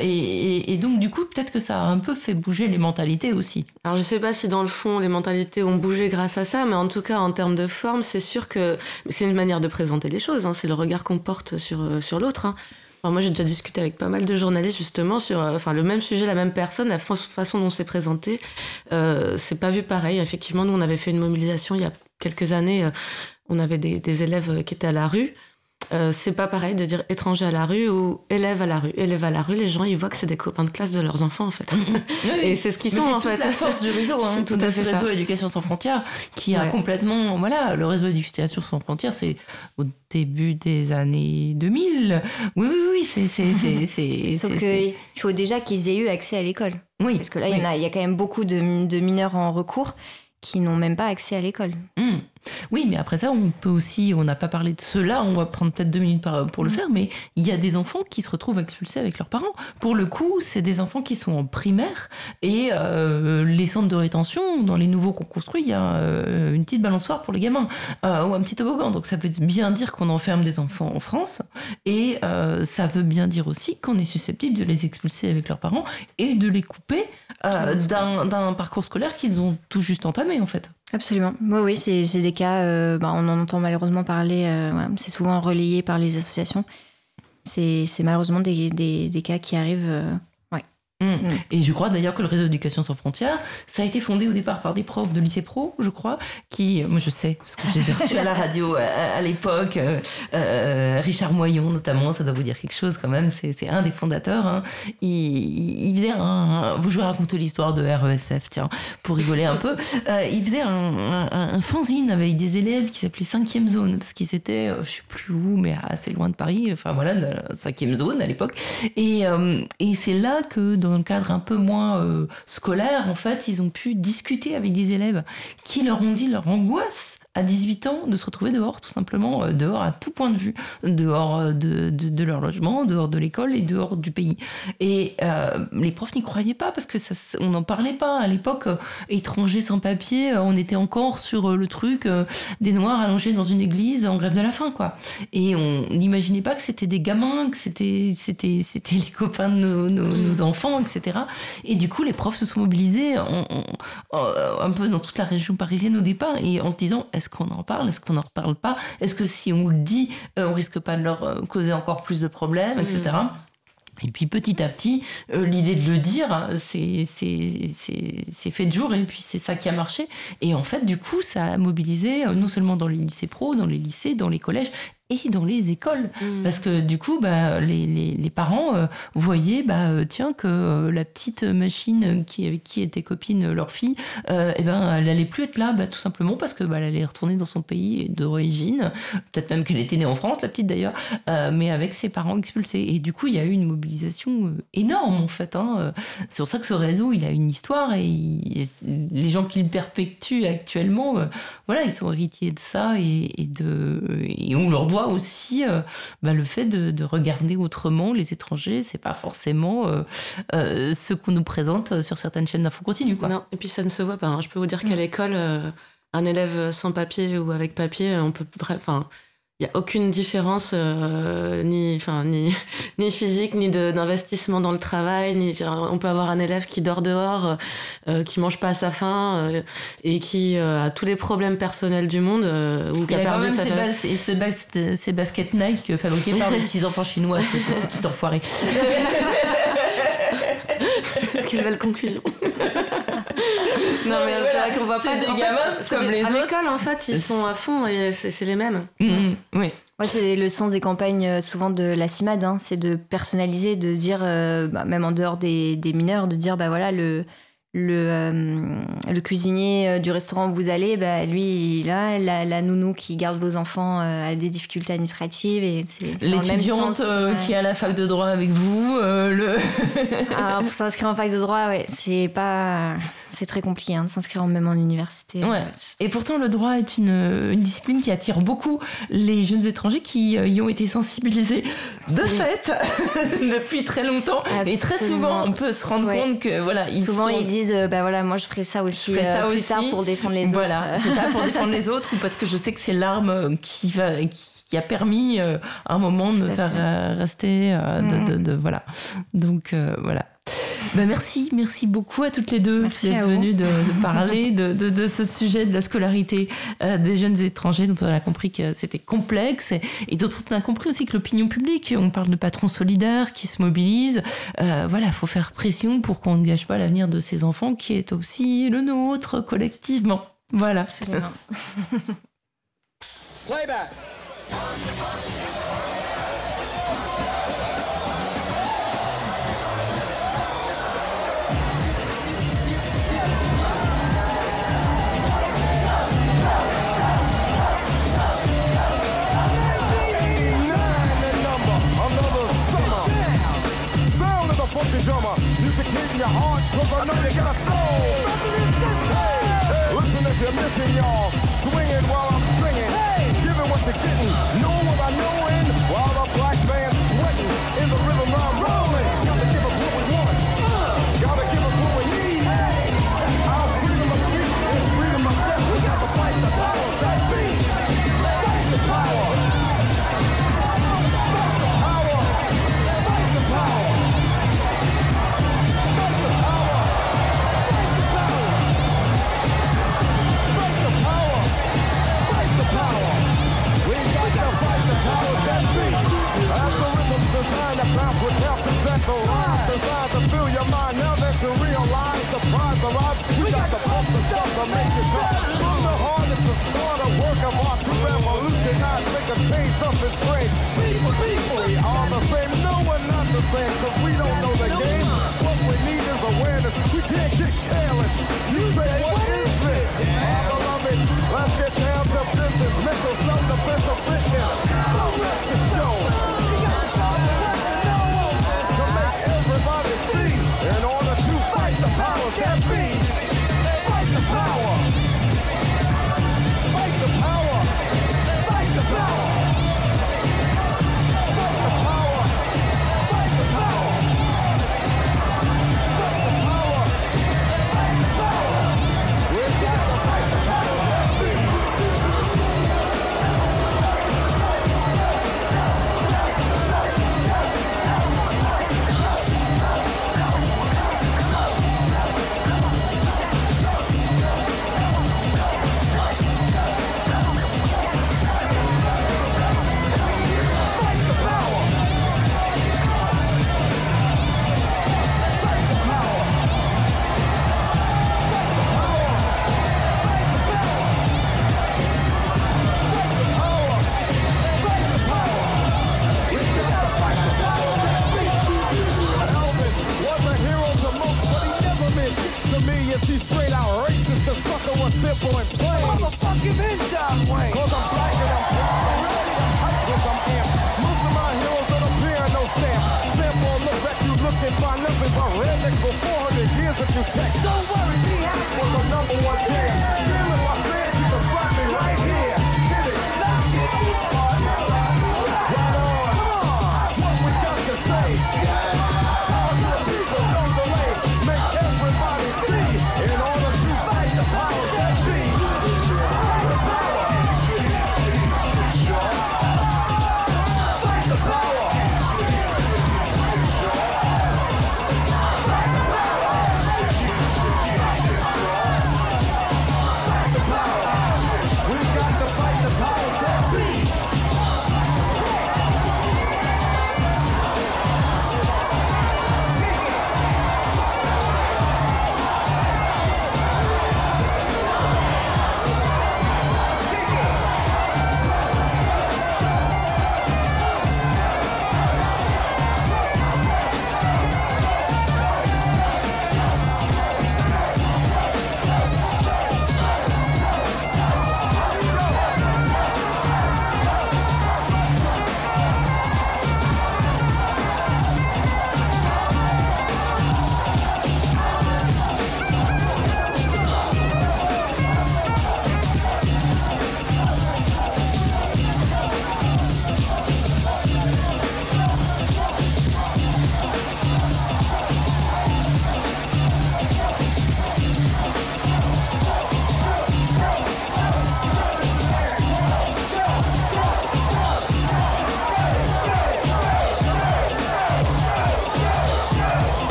[SPEAKER 1] Et, et, donc du coup, peut-être que ça a un peu fait bouger les mentalités aussi.
[SPEAKER 8] Alors je sais pas si dans le fond les mentalités ont bougé grâce à ça, mais en tout cas en termes de forme, c'est sûr que c'est une manière de présenter les choses. Hein. C'est le regard qu'on porte sur sur l'autre. Hein moi, j'ai déjà discuté avec pas mal de journalistes justement sur euh, enfin, le même sujet, la même personne, la façon dont c'est présenté. Euh, c'est pas vu pareil. Effectivement, nous, on avait fait une mobilisation il y a quelques années. Euh, on avait des, des élèves qui étaient à la rue euh, c'est pas pareil de dire étranger à la rue ou élève à la rue. Élève à la rue, les gens ils voient que c'est des copains de classe de leurs enfants en fait. [LAUGHS] et c'est ce qu'ils sont en fait.
[SPEAKER 1] C'est la force du réseau, [LAUGHS] hein, tout à fait le réseau Éducation sans frontières qui a complètement, voilà, le réseau Éducation sans frontières, c'est au début des années 2000. Oui, oui, oui, c'est, c'est, c'est, [LAUGHS]
[SPEAKER 2] Sauf qu'il faut déjà qu'ils aient eu accès à l'école. Oui. Parce que là, il y, a, il y a quand même beaucoup de, de mineurs en recours qui n'ont même pas accès à l'école.
[SPEAKER 1] Mmh. Oui, mais après ça, on peut aussi, on n'a pas parlé de cela, on va prendre peut-être deux minutes pour le mm. faire, mais il y a des enfants qui se retrouvent expulsés avec leurs parents. Pour le coup, c'est des enfants qui sont en primaire et euh, les centres de rétention, dans les nouveaux qu'on construit, il y a euh, une petite balançoire pour les gamins euh, ou un petit toboggan. Donc ça veut bien dire qu'on enferme des enfants en France et ça veut bien dire aussi qu'on est susceptible de les expulser avec leurs parents et de les couper d'un parcours scolaire qu'ils ont tout juste entamé en fait.
[SPEAKER 2] Absolument. Oui, oui, c'est des cas, euh, bah, on en entend malheureusement parler, euh, c'est souvent relayé par les associations. C'est malheureusement des, des, des, cas qui arrivent euh,
[SPEAKER 1] Mm. Mm. Et je crois d'ailleurs que le réseau d'éducation sans frontières, ça a été fondé au départ par des profs de lycée pro, je crois, qui, moi je sais, parce que je les ai reçus à la radio à, l'époque, euh, euh, Richard Moyon notamment, ça doit vous dire quelque chose quand même, c'est un des fondateurs. Hein. Il, il, faisait un, vous je vais raconter l'histoire de RESF, tiens, pour rigoler un peu. Euh, il faisait un, un, fanzine avec des élèves qui s'appelait 5e zone, parce qu'ils étaient, je sais plus où, mais assez loin de Paris, enfin voilà, 5e zone à l'époque. Et, et c'est là que dans dans le cadre un peu moins euh, scolaire, en fait, ils ont pu discuter avec des élèves qui leur ont dit leur angoisse à 18 ans de se retrouver dehors, tout simplement, euh, dehors à tout point de vue, dehors euh, de, de, leur logement, dehors de l'école et dehors du pays. Et euh, les profs n'y croyaient pas parce que ça, on n'en parlait pas. À l'époque, étrangers sans papier, on était encore sur le truc des Noirs allongés dans une église en grève de la faim, quoi. Et on n'imaginait pas que c'était des gamins, que c'était, c'était, c'était les copains de nos, nos, enfants, etc. Et du coup, les profs se sont mobilisés un peu dans toute la région parisienne au départ et en se disant, est-ce est-ce qu'on en parle Est-ce qu'on n'en reparle pas Est-ce que si on le dit, euh, on risque pas de leur euh, causer encore plus de problèmes, etc. Mm. Et puis petit à petit, euh, l'idée de le dire, hein, c'est fait de jour et puis c'est ça qui a marché. Et en fait, du coup, ça a mobilisé non seulement dans les lycées pro, dans les lycées, dans les collèges et dans les écoles. Mm. Parce que du coup, bah, les, les, les parents euh, voyaient, bah, euh, tiens, que euh, la petite machine qui, avec qui était copine leur fille, eh ben, elle allait plus être là, bah, tout simplement parce que bah, elle allait retourner dans son pays d'origine. Peut-être même qu'elle était née en France, la petite d'ailleurs, mais avec ses parents expulsés. Et du coup, il y a eu une mobilisation énorme, en fait. Hein. C'est pour ça que ce réseau, il a une histoire et, les gens qui le perpétuent actuellement, voilà, ils sont héritiers de ça et, et de, et on leur doit aussi euh, bah, le fait de, regarder autrement les étrangers. C'est pas forcément euh, euh, ce qu'on nous présente sur certaines chaînes d'infos continue. Quoi.
[SPEAKER 8] Non, et puis ça ne se voit pas. Hein. Je peux vous dire qu'à mm. l'école, un élève sans papier ou avec papier, on peut. Enfin, il n'y a aucune différence, euh, ni, enfin, ni, [LAUGHS] ni physique, ni d'investissement dans le travail. Ni, on peut avoir un élève qui dort dehors, euh, qui mange pas à sa faim euh, et qui euh, a tous les problèmes personnels du monde ou qui a, perdu sa
[SPEAKER 1] ses, bas, ses, baskets Nike fabriquées par des petits enfants chinois, ces [LAUGHS] petits enfoirés.
[SPEAKER 8] Quelle belle conclusion. [LAUGHS] non, mais c'est vrai qu'on voit pas
[SPEAKER 1] des gamins comme les
[SPEAKER 8] à
[SPEAKER 1] autres.
[SPEAKER 8] À l'école, en fait, ils sont à fond et c'est les mêmes.
[SPEAKER 1] Mmh, oui.
[SPEAKER 2] Ouais, c'est le sens des campagnes euh, souvent de la CIMAD, hein, c'est de personnaliser, de dire, euh, bah, même en dehors des, des, mineurs, de dire, bah voilà, le, le, euh, le, cuisinier du restaurant où vous allez, bah, lui, là, la, la, nounou qui garde vos enfants euh, a des difficultés administratives. et
[SPEAKER 1] L'étudiante qui est à la fac de droit avec vous. le...
[SPEAKER 2] Alors, [LAUGHS] pour s'inscrire en fac de droit, ouais, c'est pas, c'est très compliqué hein, de s'inscrire même en université.
[SPEAKER 1] Ouais. Et pourtant, le droit est une, une, discipline qui attire beaucoup les jeunes étrangers qui y ont été sensibilisés de fait [LAUGHS] depuis très longtemps. Et très souvent, on peut se rendre compte que voilà,
[SPEAKER 2] ils souvent ils disent euh, bah voilà moi je ferai ça aussi
[SPEAKER 1] ça
[SPEAKER 2] euh,
[SPEAKER 1] plus
[SPEAKER 2] tard pour défendre les
[SPEAKER 1] autres voilà c'est ça pour [LAUGHS] défendre les autres ou parce que je sais que c'est l'arme qui va qui a permis euh, à un moment de me faire rester de, de, voilà donc voilà bah, merci, merci beaucoup à toutes les deux d'être venues de, [LAUGHS] parler de, de, ce sujet de la scolarité euh, des jeunes étrangers dont on a compris que c'était complexe et, d'autres on a compris aussi que l'opinion publique, on parle de patrons solidaires qui se mobilisent. Euh, voilà, il faut faire pression pour qu'on ne gâche pas l'avenir de ces enfants qui est aussi le nôtre collectivement. Voilà. Playback. [LAUGHS] funky drummer. Music your heart, I know you got a soul. Listen if you're missing, y'all.
[SPEAKER 10] swinging while I'm a knowing Knew what I in while the black band sweating in the rhythm of road. With health and lines. Designed to fill your mind now that you realize the prize arrives. We got to pump the stuff to make it tough. From the heart it's a start, a work of art to revolutionize, make a change, something strange. People, people, we are the same. No, we're not the same, cause we don't know the game. What we need is awareness. We can't get careless. You say, what is this? I love it. Let's get down to business. Mental self-defense of fitness. So let's get show. Power get beat. Simple and plain. Motherfucking in John Wayne. Cause I'm black and I'm proud. I'm ready, I'm hyped, cause I'm amped. Most of my heroes don't appear no stamp. Sample look back, you look and find nothing but rednecks for 400 years if you check. Don't worry, be happy. Was the number one jam. If I said you can spot me right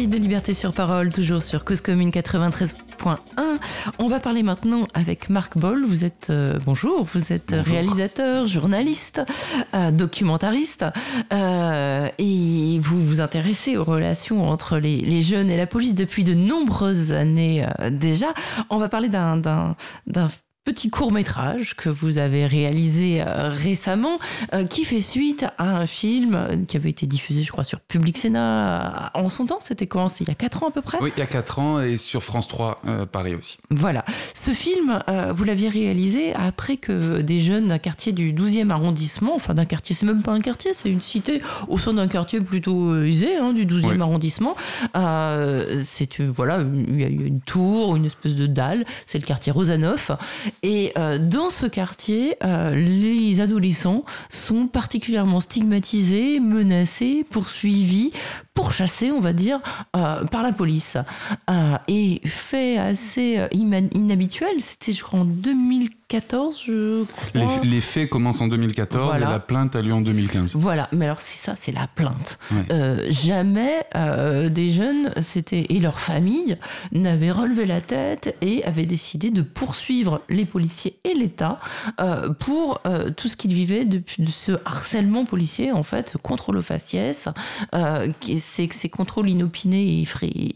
[SPEAKER 1] partie de Liberté sur parole, toujours sur Cause Commune 93 106.1. On va parler maintenant avec Marc Boll. Vous êtes, euh, bonjour, vous êtes
[SPEAKER 11] Bonjour.
[SPEAKER 1] réalisateur, journaliste, euh, documentariste euh, et vous vous intéressez aux relations entre les, les jeunes et la police depuis de nombreuses années déjà. On va parler d'un petit court métrage que vous avez réalisé euh, récemment euh, qui fait suite à un film qui avait été diffusé je crois sur Public Sénat euh, en son temps c'était quand? C'est il y a 4 ans à peu près?
[SPEAKER 11] Oui, il y a 4 ans et sur France 3, euh, Paris aussi.
[SPEAKER 1] voilà. Ce film, euh, vous l'aviez réalisé après que des jeunes d'un quartier du 12e arrondissement, enfin d'un quartier, c'est même pas un quartier, c'est une cité au sein d'un quartier plutôt aisé, hein, du 12e
[SPEAKER 11] Oui.
[SPEAKER 1] arrondissement. Euh, c'est, voilà, il y a une tour, une espèce de dalle, c'est le quartier Rosanov. Et euh, dans ce quartier, euh, les adolescents sont particulièrement stigmatisés, menacés, poursuivis, pourchassés, on va dire, euh, par la police. Euh, et fait assez euh, inhabituel, c'était je crois en 2014, je
[SPEAKER 11] Les,
[SPEAKER 1] crois.
[SPEAKER 11] les faits commencent en 2014
[SPEAKER 1] Voilà.
[SPEAKER 11] et la plainte a lieu en 2015.
[SPEAKER 1] Voilà, mais alors c'est ça, c'est la plainte.
[SPEAKER 11] Ouais.
[SPEAKER 1] Euh, jamais des jeunes c'était et leurs familles n'avaient relevé la tête et avaient décidé de poursuivre les policiers et l'État pour tout ce qu'ils vivaient depuis de ce harcèlement policier en fait, ce contrôle aux faciès, qui- ces, ces contrôles inopinés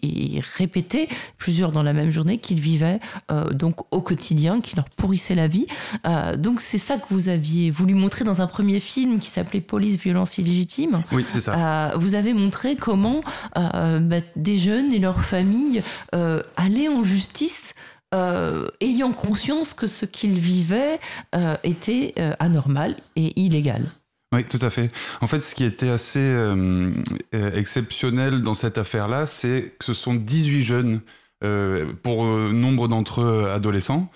[SPEAKER 1] et, répétés, plusieurs dans la même journée qu'ils vivaient euh, donc au quotidien, qui leur pourrissaient la vie. Euh, donc c'est ça que vous aviez voulu montrer dans un premier film qui s'appelait Police, violence illégitime.
[SPEAKER 11] Oui, c'est ça.
[SPEAKER 1] Euh, vous avez montré comment bah, des jeunes et leurs familles allaient en justice. euh, ayant conscience que ce qu'ils vivaient euh, était euh, anormal et illégal.
[SPEAKER 11] Oui, tout à fait. En fait, ce qui était assez euh, euh, exceptionnel dans cette affaire-là, c'est que ce sont 18 jeunes, euh, pour nombre d'entre eux adolescents,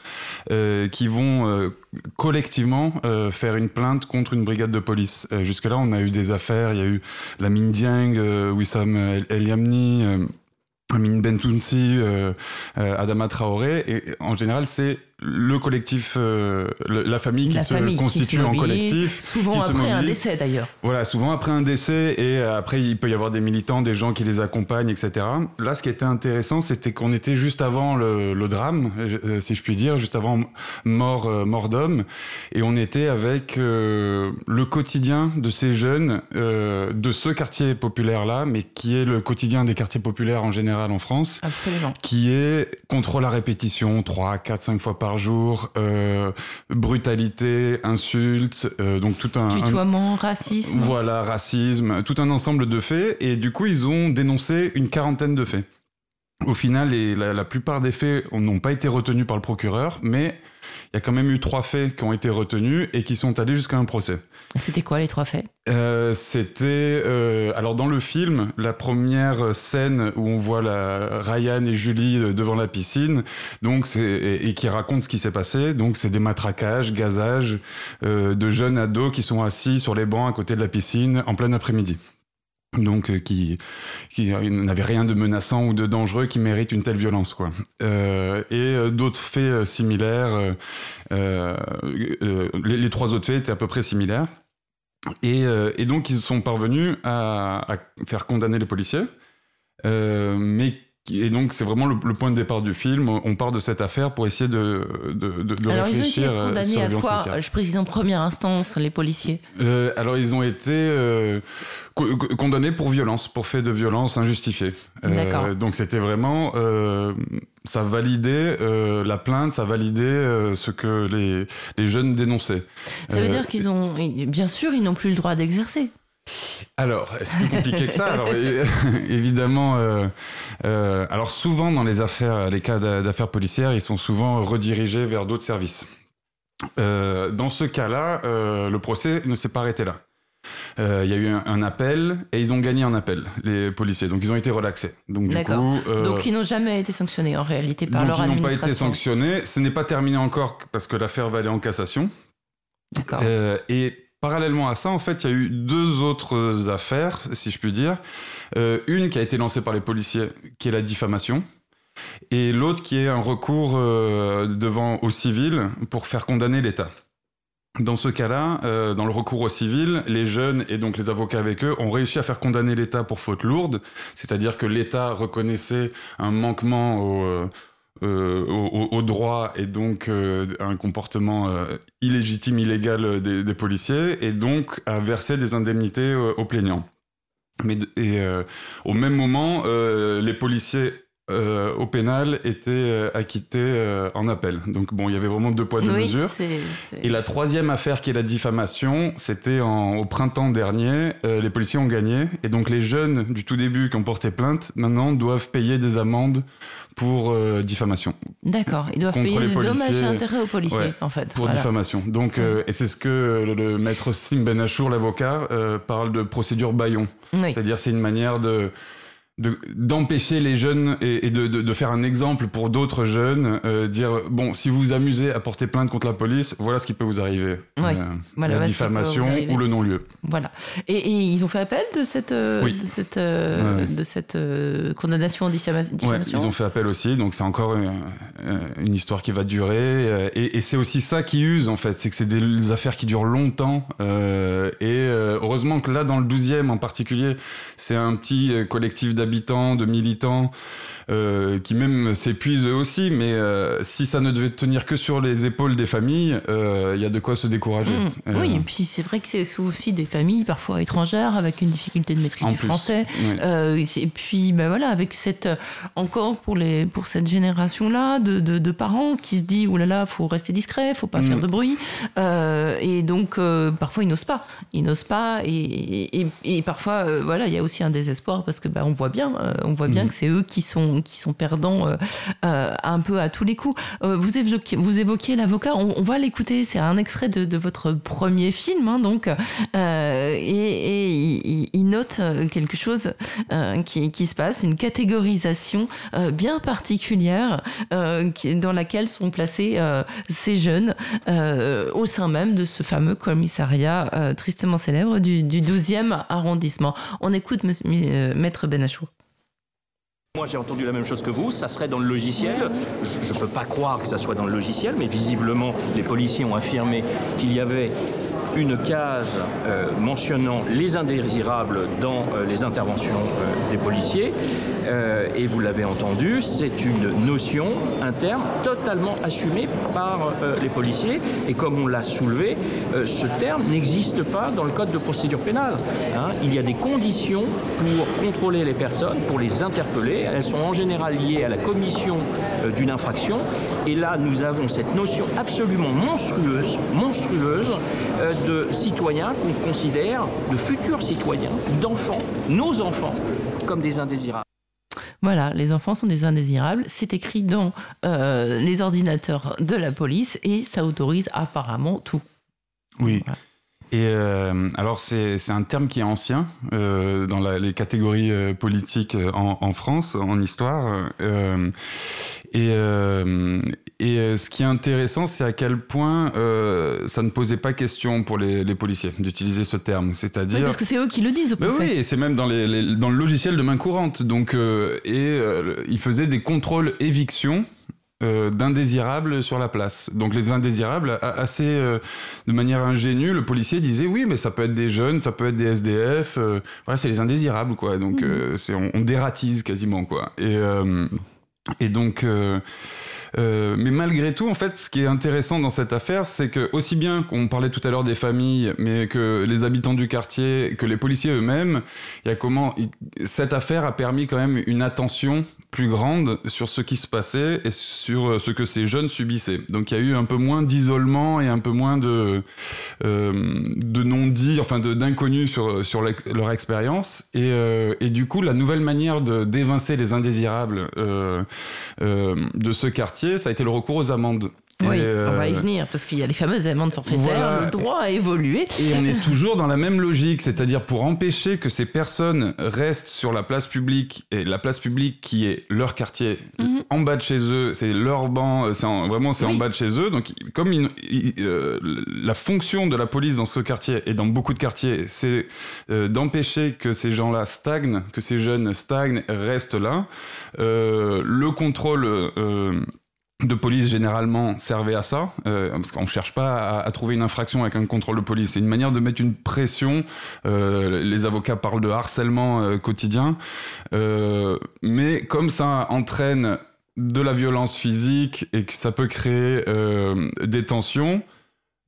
[SPEAKER 11] qui vont collectivement faire une plainte contre une brigade de police. Jusque-là, on a eu des affaires, il y a eu la Dieng, euh, Wissam El Yamni, Amin Bentounsi, euh, Adama Traoré, et en général, c'est le collectif, euh, la famille qui
[SPEAKER 1] La
[SPEAKER 11] se
[SPEAKER 1] famille
[SPEAKER 11] constitue en
[SPEAKER 1] mobilise,
[SPEAKER 11] collectif.
[SPEAKER 1] Souvent après un décès d'ailleurs.
[SPEAKER 11] Voilà, souvent après un décès et euh, après il peut y avoir des militants, des gens qui les accompagnent, etc. Là, ce qui était intéressant, c'était qu'on était juste avant le, le drame, euh, si je puis dire, juste avant mort, euh, mort d'homme, et on était avec euh, le quotidien de ces jeunes, euh, de ce quartier populaire-là, mais qui est le quotidien des quartiers populaires en général en France
[SPEAKER 1] Absolument.
[SPEAKER 11] qui est contrôle à répétition, 3, 4, 5 fois par jour, euh, brutalité, insulte, euh, donc tout un... un-
[SPEAKER 1] Tutoiement, racisme.
[SPEAKER 11] voilà, racisme, tout un ensemble de faits, et du coup ils ont dénoncé une quarantaine de faits. Au final, les- la, la plupart des faits n'ont pas été retenus par le procureur, mais il y a quand même eu trois faits qui ont été retenus et qui sont allés jusqu'à un procès.
[SPEAKER 1] C'était quoi les trois faits?
[SPEAKER 11] Euh, C'était euh, alors dans le film la première scène où on voit la Ryan et Julie euh, devant la piscine, donc et, et qui raconte ce qui s'est passé. Donc c'est des matraquages, gazages euh, de jeunes ados qui sont assis sur les bancs à côté de la piscine en plein après-midi. Donc euh, qui qui n'avaient rien de menaçant ou de dangereux qui mérite une telle violence quoi. Euh, et euh, d'autres faits similaires. les, trois autres faits étaient à peu près similaires. Et, donc, ils sont parvenus à, à faire condamner les policiers. Mais et donc, c'est vraiment le, le point de départ du film. On part de cette affaire pour essayer de, de, de- de
[SPEAKER 1] Alors ils ont été
[SPEAKER 11] réfléchir euh,
[SPEAKER 1] condamnés à quoi
[SPEAKER 11] policière.
[SPEAKER 1] Je précise en première instance, les policiers.
[SPEAKER 11] Euh, alors, ils ont été euh, co- co- condamnés pour violence, pour fait de violence injustifiée. Euh,
[SPEAKER 1] D'accord.
[SPEAKER 11] donc, c'était vraiment. euh, ça validait euh, la plainte, ça validait euh, ce que les, les jeunes dénonçaient.
[SPEAKER 1] Ça veut
[SPEAKER 11] Euh,
[SPEAKER 1] dire qu'ils ont, bien sûr, ils n'ont plus le droit d'exercer.
[SPEAKER 11] Alors, c'est plus compliqué que ça? Alors, évidemment, euh, euh, alors souvent dans les affaires, les cas d'a- d'affaires policières, ils sont souvent redirigés vers d'autres services. Euh, dans ce cas-là, le procès ne s'est pas arrêté là. Euh, Il y a eu un, un appel et ils ont gagné un appel, les policiers. Donc ils ont été relaxés. Donc du coup, euh,
[SPEAKER 1] Donc ils n'ont jamais été sanctionnés en réalité par
[SPEAKER 11] donc
[SPEAKER 1] leur
[SPEAKER 11] ils n'ont pas
[SPEAKER 1] administration.
[SPEAKER 11] été sanctionnés. Ce n'est pas terminé encore parce que l'affaire va aller en cassation.
[SPEAKER 1] D'accord.
[SPEAKER 11] Euh, et parallèlement à ça, en fait, il y a eu deux autres affaires, si je puis dire. Euh, une qui a été lancée par les policiers, qui est la diffamation. Et l'autre qui est un recours euh, devant au civil pour faire condamner l'État. Dans ce cas-là, euh, dans le recours au civil, les jeunes et donc les avocats avec eux ont réussi à faire condamner l'État pour faute lourde, c'est-à-dire que l'État reconnaissait un manquement au, euh, euh, au, droit et donc euh, un comportement euh, illégitime, illégal des, des, policiers, et donc à verser des indemnités aux plaignants. Mais et, au même moment, les policiers euh, au pénal était euh, acquitté euh, en appel. Donc bon, il y avait vraiment deux poids deux
[SPEAKER 1] oui,
[SPEAKER 11] mesures. Et la troisième affaire qui est la diffamation, c'était en- au printemps dernier. euh, les policiers ont gagné et donc les jeunes du tout début qui ont porté plainte maintenant doivent payer des amendes pour euh, diffamation.
[SPEAKER 1] D'accord, ils doivent
[SPEAKER 11] Contre
[SPEAKER 1] payer des dommages et intérêts aux policiers,
[SPEAKER 11] Ouais,
[SPEAKER 1] en fait.
[SPEAKER 11] Pour
[SPEAKER 1] Voilà.
[SPEAKER 11] diffamation. Donc, euh, et c'est ce que le, le maître Sim Ben Achour, l'avocat, euh, parle de procédure baillon.
[SPEAKER 1] Oui.
[SPEAKER 11] C'est-à-dire, c'est une manière de de- d'empêcher les jeunes et, et de, de- de faire un exemple pour d'autres jeunes, euh, dire bon si vous vous amusez à porter plainte contre la police, voilà ce qui peut vous arriver,
[SPEAKER 1] Oui,
[SPEAKER 11] Euh,
[SPEAKER 1] voilà,
[SPEAKER 11] la diffamation ou le non-lieu.
[SPEAKER 1] Voilà. Et, et ils ont fait appel de cette, euh,
[SPEAKER 11] Oui.
[SPEAKER 1] de cette,
[SPEAKER 11] Ouais, ouais.
[SPEAKER 1] de cette condamnation en diffama-
[SPEAKER 11] Ouais,
[SPEAKER 1] diffamation
[SPEAKER 11] ils ont fait appel aussi, donc c'est encore une histoire qui va durer. et et c'est aussi ça qui use, en fait, c'est que c'est des affaires qui durent longtemps. et heureusement que là, dans le 12e en particulier, c'est un petit collectif d'habitants, de militants, euh, qui même s'épuisent eux aussi. Mais euh, si ça ne devait tenir que sur les épaules des familles, euh, il y a de quoi se décourager.
[SPEAKER 1] Mm.
[SPEAKER 11] Euh,
[SPEAKER 1] Oui, et puis c'est vrai que c'est aussi des familles parfois étrangères avec une difficulté de maîtrise
[SPEAKER 11] En
[SPEAKER 1] du
[SPEAKER 11] plus,
[SPEAKER 1] français.
[SPEAKER 11] oui.
[SPEAKER 1] Et puis ben voilà, avec cette encore pour les pour cette génération là de, de, de parents qui se dit oh là là, faut rester discret, faut pas faire de bruit. Et donc parfois ils n'osent pas, ils n'osent pas et, et, et parfois voilà, il y a aussi un désespoir parce que ben on voit bien, euh, on voit bien
[SPEAKER 11] Mm.
[SPEAKER 1] que c'est eux qui sont qui sont perdants euh, euh, un peu à tous les coups. Vous évoquiez l'avocat, on, on va l'écouter, c'est un extrait de, de votre premier film, hein, donc, et, il, note quelque chose qui, qui se passe, une catégorisation bien particulière dans laquelle sont placés ces jeunes au sein même de ce fameux commissariat tristement célèbre du, du 12e arrondissement. On écoute Maître Benachour.
[SPEAKER 12] Moi, j'ai entendu la même chose que vous. Ça serait dans le logiciel. Je ne peux pas croire que ça soit dans le logiciel, mais visiblement, les policiers ont affirmé qu'il y avait une case euh, mentionnant les indésirables dans euh, les interventions euh, des policiers. Et vous l'avez entendu, c'est une notion, un terme totalement assumé par les policiers. Et comme on l'a soulevé, ce terme n'existe pas dans le code de procédure pénale. hein. Il y a des conditions pour contrôler les personnes, pour les interpeller. Elles sont en général liées à la commission d'une infraction. Et là, nous avons cette notion absolument monstrueuse, monstrueuse de citoyens qu'on considère, de futurs citoyens, d'enfants, nos enfants, comme des indésirables.
[SPEAKER 1] Voilà, les enfants sont des indésirables. C'est écrit dans euh, les ordinateurs de la police et ça autorise apparemment tout.
[SPEAKER 11] Oui. Et euh, alors c'est c'est un terme qui est ancien euh, dans la- les catégories euh, politiques euh, en, en France, en histoire. euh, et euh, et euh, ce qui est intéressant, c'est à quel point euh, ça ne posait pas question pour les, les policiers d'utiliser ce terme. C'est-à-dire
[SPEAKER 1] Oui, parce que c'est eux qui le disent au procès.
[SPEAKER 11] oui, et c'est même dans, les, les- dans le logiciel de main courante. Donc, euh, et euh, ils faisaient des contrôles éviction euh, d'indésirables sur la place. Donc les indésirables, assez euh, de manière ingénue, le policier disait oui, mais ça peut être des jeunes, ça peut être des SDF. euh, voilà, c'est les indésirables, quoi. Donc euh, c'est on, on dératise quasiment, quoi. Et euh, et donc. Euh, mais malgré tout, en fait, ce qui est intéressant dans cette affaire, c'est que aussi bien qu'on parlait tout à l'heure des familles, mais que les habitants du quartier, que les policiers eux-mêmes, il y a comment cette affaire a permis quand même une attention plus grande sur ce qui se passait et sur euh, ce que ces jeunes subissaient. Donc il y a eu un peu moins d'isolement et un peu moins de euh, de non-dits, enfin d'inconnus sur sur leur expérience. Et, et du coup, la nouvelle manière d'évincer les indésirables de ce quartier, ça a été le recours aux amendes.
[SPEAKER 1] Oui,
[SPEAKER 11] euh,
[SPEAKER 1] on va y venir parce qu'il y a les fameuses amendes forfaitaires,
[SPEAKER 11] Voilà.
[SPEAKER 1] le droit a évolué.
[SPEAKER 11] Et on est toujours dans la même logique, c'est-à-dire pour empêcher que ces personnes restent sur la place publique, et la place publique qui est leur quartier,
[SPEAKER 1] Mhm.
[SPEAKER 11] en bas de chez eux, c'est leur banc, c'est en- vraiment c'est en bas de chez eux. Donc comme euh, la fonction de la police dans ce quartier et dans beaucoup de quartiers, c'est euh, d'empêcher que ces gens-là stagnent, que ces jeunes stagnent, restent là. Euh, le contrôle... de police généralement servait à ça, euh, parce qu'on ne cherche pas à, trouver une infraction avec un contrôle de police. C'est une manière de mettre une pression. Euh, les avocats parlent de harcèlement euh, quotidien, Euh, mais comme ça entraîne de la violence physique et que ça peut créer des tensions,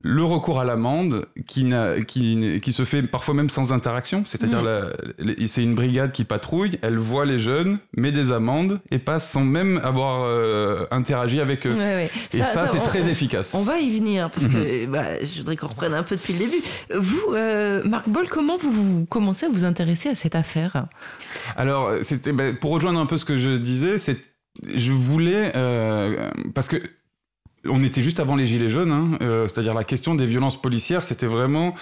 [SPEAKER 11] le recours à l'amende qui, qui, qui se fait parfois même sans interaction, c'est-à-dire
[SPEAKER 1] Mm.
[SPEAKER 11] les- c'est une brigade qui patrouille, elle voit les jeunes, met des amendes et passe sans même avoir euh, interagi avec eux.
[SPEAKER 1] Ouais, ouais.
[SPEAKER 11] Et ça, c'est très
[SPEAKER 1] on-
[SPEAKER 11] efficace.
[SPEAKER 1] On va y venir parce que bah, je voudrais qu'on reprenne un peu depuis le début. Vous, euh, Marc Boll, comment vous, vous commencez à vous intéresser à cette affaire?
[SPEAKER 11] Alors, ben, pour rejoindre un peu ce que je disais, c'est je voulais euh, parce que on était juste avant les gilets jaunes, hein, euh, c'est-à-dire la question des violences policières, c'était vraiment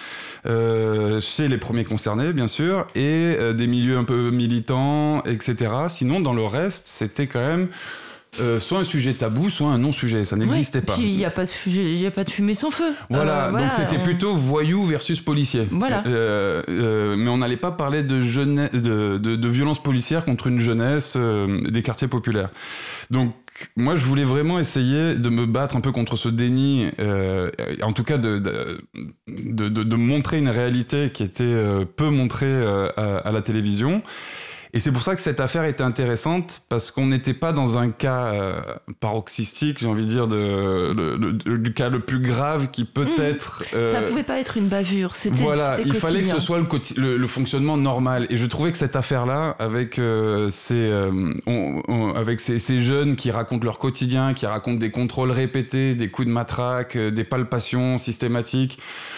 [SPEAKER 11] euh, chez les premiers concernés, bien sûr, et euh, des milieux un peu militants, etc. Sinon, dans le reste, c'était quand même euh, soit un sujet tabou, soit un non-sujet. Ça n'existait
[SPEAKER 1] Ouais,
[SPEAKER 11] pas.
[SPEAKER 1] Il n'y a, pas de il a pas de fumée sans feu.
[SPEAKER 11] Voilà,
[SPEAKER 1] Euh,
[SPEAKER 11] donc c'était
[SPEAKER 1] on-
[SPEAKER 11] plutôt voyou versus policier.
[SPEAKER 1] Voilà.
[SPEAKER 11] Euh, mais on n'allait pas parler de, jeunesse, de, de, de violence policière contre une jeunesse des quartiers populaires. Donc moi, je voulais vraiment essayer de me battre un peu contre ce déni, euh, en tout cas de, de, de, de- de montrer une réalité qui était peu montrée à, à la télévision. Et c'est pour ça que cette affaire était intéressante parce qu'on n'était pas dans un cas euh, paroxystique, j'ai envie de dire, de, le- le- du cas le plus grave qui peut
[SPEAKER 1] Mmh.
[SPEAKER 11] être.
[SPEAKER 1] Ça
[SPEAKER 11] euh,
[SPEAKER 1] pouvait pas être une bavure. C'était
[SPEAKER 11] voilà, il fallait que ce soit le, le, le fonctionnement normal. Et je trouvais que cette affaire-là, avec, euh, ces, euh, on- on- avec ces, ces jeunes qui racontent leur quotidien, qui racontent des contrôles répétés, des coups de matraque, euh, des palpations systématiques,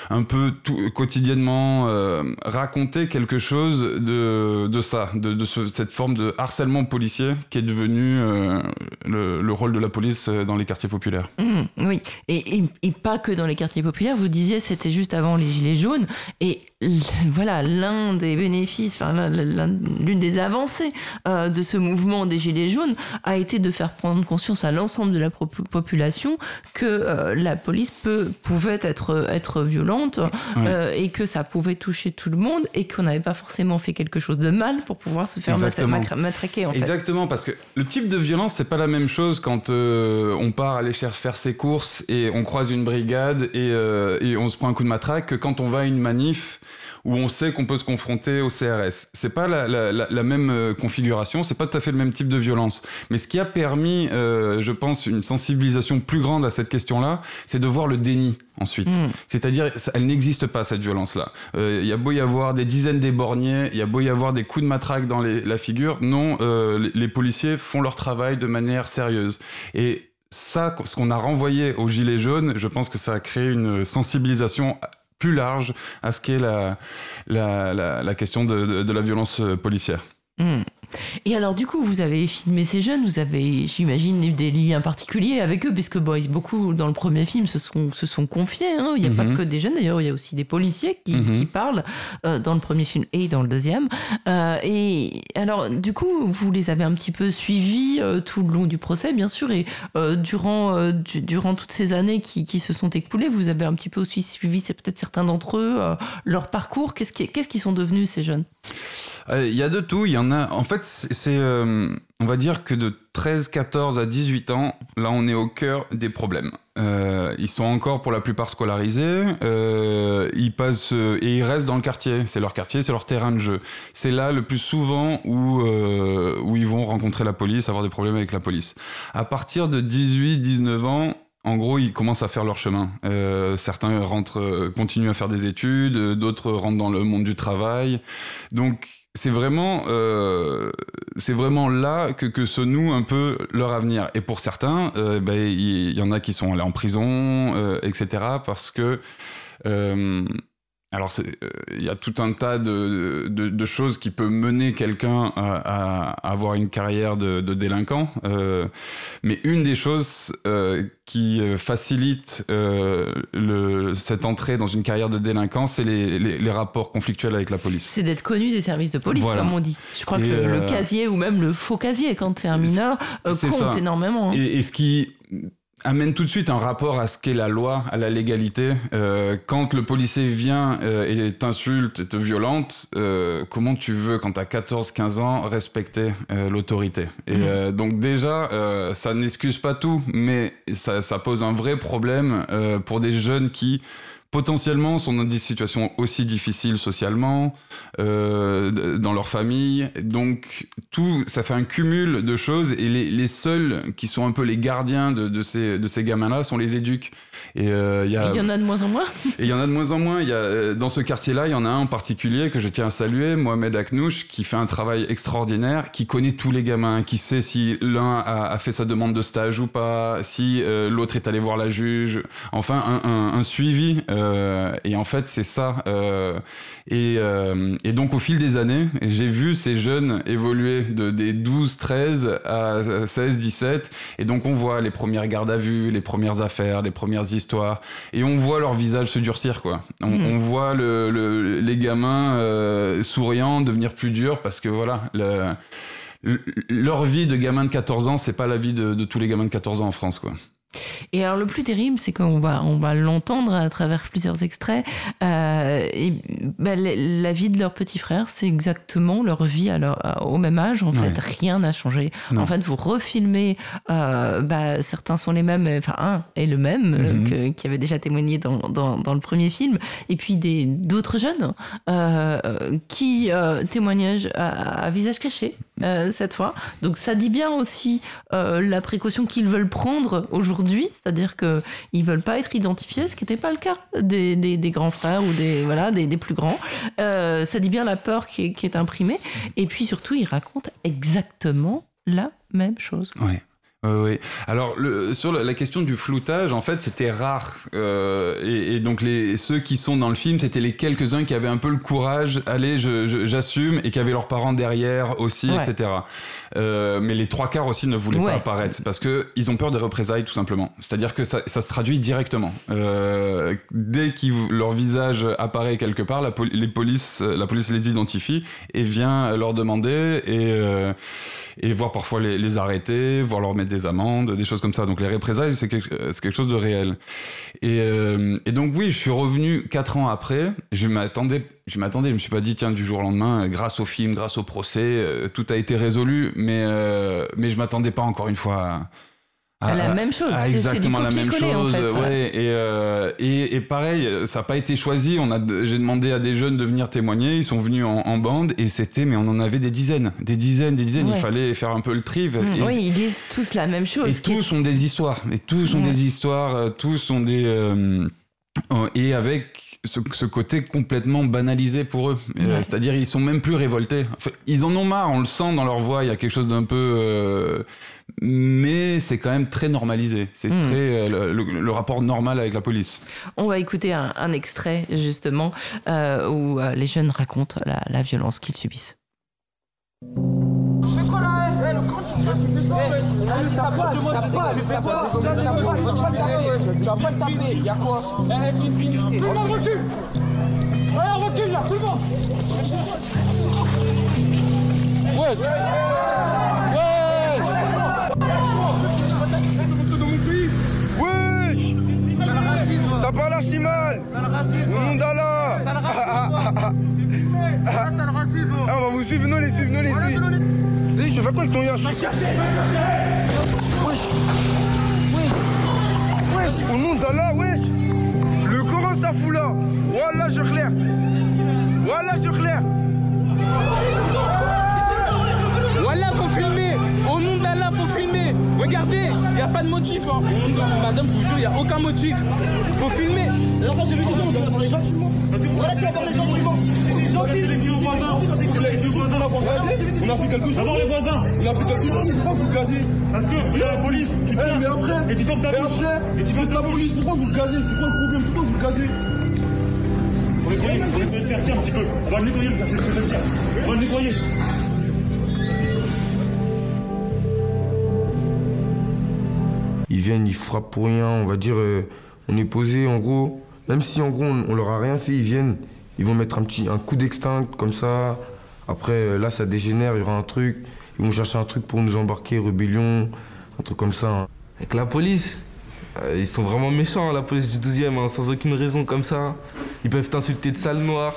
[SPEAKER 11] un peu tout, quotidiennement, euh, racontait quelque chose de, de ça, de, de ce- cette forme de harcèlement policier qui est devenu euh, le, le rôle de la police euh, dans les quartiers populaires.
[SPEAKER 1] Mmh, oui, et, pas que dans les quartiers populaires. Vous disiez c'était juste avant les gilets jaunes. Et [LAUGHS] voilà, l'un des bénéfices, enfin l'une des avancées euh, de ce mouvement des gilets jaunes a été de faire prendre conscience à l'ensemble de la population que euh, la police peut, pouvait être, être violente euh, et que ça pouvait toucher tout le monde et qu'on n'avait pas forcément fait quelque chose de mal pour pouvoir se faire matraquer en fait.
[SPEAKER 11] Exactement, parce que le type de violence, c'est pas la même chose quand on part aller faire ses courses et on croise une brigade et, et on se prend un coup de matraque que quand on va à une manif où on sait qu'on peut se confronter au CRS. C'est pas la, la- la- la même euh, configuration, c'est pas tout à fait le même type de violence. Mais ce qui a permis, euh, je pense, une sensibilisation plus grande à cette question-là, c'est de voir le déni ensuite.
[SPEAKER 1] Mm.
[SPEAKER 11] C'est-à-dire, elle n'existe pas, cette violence-là. Euh, Il y a beau y avoir des dizaines d'éborgnés, il y a beau y avoir des coups de matraque dans les- la figure, non, euh, les, les policiers font leur travail de manière sérieuse. Et ça, ce qu'on a renvoyé aux Gilets jaunes, je pense que ça a créé une sensibilisation plus large à ce qu'est la, la, la, question de, de- de la violence policière.
[SPEAKER 1] Hmm. Et alors, du coup, vous avez filmé ces jeunes, vous avez, j'imagine, eu des liens particuliers avec eux, puisque bon, beaucoup dans le premier film se sont, se sont confiés. hein. Il n'y a pas
[SPEAKER 11] Mhm.
[SPEAKER 1] que des jeunes, d'ailleurs, il y a aussi des policiers qui,
[SPEAKER 11] Mhm.
[SPEAKER 1] qui parlent euh, dans le premier film et dans le deuxième. Euh, et alors, du coup, vous les avez un petit peu suivis euh, tout le long du procès, bien sûr, et durant, du- durant toutes ces années qui, qui se sont écoulées, vous avez un petit peu aussi suivi, c'est peut-être certains d'entre eux, leur parcours. Qu'est-ce qui- qu'est-ce qu'ils sont devenus, ces jeunes?
[SPEAKER 11] Il y a de tout. Il y en En fait, c'est, euh, on va dire que de 13, 14 à 18 ans, là, on est au cœur des problèmes. Euh, ils sont encore pour la plupart scolarisés. euh, ils passent et ils restent dans le quartier. C'est leur quartier, c'est leur terrain de jeu. C'est là le plus souvent où où ils vont rencontrer la police, avoir des problèmes avec la police. À partir de 18, 19 ans. En gros, ils commencent à faire leur chemin. Certains rentrent, continuent à faire des études, d'autres rentrent dans le monde du travail. Donc, c'est vraiment, euh, c'est vraiment là que, que se noue un peu leur avenir. Et pour certains, euh, ben, il y, en a qui sont allés en prison, euh, etc. Parce que euh, alors, c'est, euh, il y a tout un tas de, de, de choses qui peuvent mener quelqu'un à, à avoir une carrière de, de délinquant. Euh, mais une des choses euh, qui euh, facilite euh, le, cette entrée dans une carrière de délinquant, c'est les, les, les rapports conflictuels avec la police.
[SPEAKER 1] C'est d'être connu des services de police,
[SPEAKER 11] Voilà.
[SPEAKER 1] comme on dit. Je crois
[SPEAKER 11] Et
[SPEAKER 1] que le, le casier ou même le faux casier, quand es un mineur, euh,
[SPEAKER 11] C'est
[SPEAKER 1] compte
[SPEAKER 11] ça.
[SPEAKER 1] énormément. hein.
[SPEAKER 11] Et, et ce qui amène tout de suite un rapport à ce qu'est la loi, à la légalité. Euh, quand le policier vient euh, et t'insulte, et te violente, euh, comment tu veux, quand t'as 14-15 ans, respecter euh, l'autorité? Et
[SPEAKER 1] Mhm.
[SPEAKER 11] euh, donc déjà, euh, ça n'excuse pas tout, mais ça, ça pose un vrai problème euh, pour des jeunes qui potentiellement sont dans des situations aussi difficiles socialement, euh, dans leur famille. Donc tout, ça fait un cumul de choses et les, les seuls qui sont un peu les gardiens de, de ces, de ces gamins-là sont les éduques.
[SPEAKER 1] Et euh, il y, y, en a de moins en moins
[SPEAKER 11] Et il y en a de moins en moins. Y a, euh, dans ce quartier-là, il y en a un en particulier que je tiens à saluer, Mohamed Aknouch, qui fait un travail extraordinaire, qui connaît tous les gamins, qui sait si l'un a, a, fait sa demande de stage ou pas, si euh, l'autre est allé voir la juge. Enfin, un, un, un suivi. Euh, et en fait, c'est ça. Euh, et, et, donc, au fil des années, j'ai vu ces jeunes évoluer de, des 12, 13 à 16, 17. Et donc, on voit les premières gardes à vue, les premières affaires, les premières histoires, et on voit leur visage se durcir, quoi. On, mmh. on voit le, le, les gamins euh, souriants devenir plus durs parce que voilà, le, leur vie de gamin de 14 ans, c'est pas la vie de, de, tous les gamins de 14 ans en France, quoi.
[SPEAKER 1] Et alors le plus terrible, c'est qu'on va, on va l'entendre à travers plusieurs extraits. Euh, et, bah, la vie de leur petit frère, c'est exactement leur vie à leur, au même âge. En ouais. fait, rien n'a changé. Non. En fait, vous refilmez, euh, bah, certains sont les mêmes, enfin un est le même, mm -hmm. que, qui avait déjà témoigné dans, dans, dans, le premier film, et puis des d'autres jeunes euh, qui témoignent à, à, visage caché cette fois. Donc ça dit bien aussi la précaution qu'ils veulent prendre aujourd'hui c'est-à-dire qu'ils ne veulent pas être identifiés, ce qui n'était pas le cas des, grands frères ou des, des, plus grands. Euh, ça dit bien la peur qui est, imprimée. Et puis surtout, ils racontent exactement la même chose.
[SPEAKER 11] Euh, oui. Alors le, sur la question du floutage, en fait, c'était rare. Euh, et, et, donc les ceux qui sont dans le film, c'était les quelques uns qui avaient un peu le courage, allez, j'assume, et qui avaient leurs parents derrière aussi, ouais. etc. Euh, mais les trois quarts aussi ne voulaient ouais. pas apparaître, c'est parce que ils ont peur des représailles, tout simplement. C'est-à-dire que ça, ça, se traduit directement. Euh, dès que leur visage apparaît quelque part, la, poli les polices, la police les identifie et vient leur demander et euh, et voir parfois les, les, arrêter, voir leur mettre des amendes, des choses comme ça. Donc les représailles, c'est quelque, quelque, chose de réel. Et, euh, et, donc oui, je suis revenu quatre ans après. Je m'attendais, je m'attendais, je me suis pas dit tiens du jour au lendemain, grâce au film, grâce au procès, euh, tout a été résolu. Mais euh, mais je m'attendais pas encore une fois. À,
[SPEAKER 1] à, la même chose.
[SPEAKER 11] À exactement la même chose. En fait, ouais. Et, euh, et, et, pareil, ça n'a pas été choisi. On a, j'ai demandé à des jeunes de venir témoigner. Ils sont venus en, en bande et c'était, mais on en avait des dizaines, des dizaines, des dizaines. Ouais. Il fallait faire un peu le tri.
[SPEAKER 1] Mmh. Et, oui, ils disent tous la même chose.
[SPEAKER 11] Et tous ont des histoires. Et tous ont mmh. des histoires. Tous ont des euh, et avec ce, ce, côté complètement banalisé pour eux. Ouais. C'est-à-dire, ils sont même plus révoltés. Enfin, ils en ont marre, on le sent dans leur voix. Il y a quelque chose d'un peu. Euh, mais c'est quand même très normalisé. C'est mmh. très euh, le, le, rapport normal avec la police.
[SPEAKER 1] On va écouter un, un extrait justement euh, où euh, les jeunes racontent la, la violence qu'ils subissent. C'est quoi là hey,
[SPEAKER 13] Archi mal C'est le racisme Monde d'Allah. C'est le racisme [LAUGHS] racisme Ah, on va vous suivre, nous les suivre, nous les suivre Dis, je fais quoi avec ton yash Va chercher, va Wesh. Wesh. Wesh. Au nom d'Allah, wesh. Le Coran, ça fout là. Wallah, je claire. Wallah, je
[SPEAKER 14] faut Au nom d'Allah, faut filmer Regardez, il n'y a pas de motif. Hein. Madame, je vous jure, il n'y a aucun motif. Il faut filmer. Alors, quand tu veux on va voir les gens, tu Voilà, tu vas gens, tu
[SPEAKER 13] on a fait quelque chose. D'abord les voisins. On a fait quelque chose. Pourquoi vous gazez
[SPEAKER 14] Parce que il y a la police. Tu
[SPEAKER 13] te hey, mais après.
[SPEAKER 14] Et tu fermes ta bouche.
[SPEAKER 13] Mais après. Et tu fermes ta police. Pourquoi vous gazez C'est quoi le problème Pourquoi vous gazez
[SPEAKER 14] On va nettoyer. On va nettoyer le quartier un petit peu. On va le nettoyer le. On va le nettoyer.
[SPEAKER 15] Ils frappent pour rien, on va dire, euh, on est posé, en gros, même si en gros on, leur a rien fait, ils viennent, ils vont mettre un petit un coup d'extinct comme ça, après euh, là ça dégénère, il y aura un truc, ils vont chercher un truc pour nous embarquer, rébellion, un truc comme ça. Hein.
[SPEAKER 16] Avec la police, euh, ils sont vraiment méchants, hein, la police du 12e, hein, sans aucune raison comme ça. Ils peuvent t'insulter de sale noir,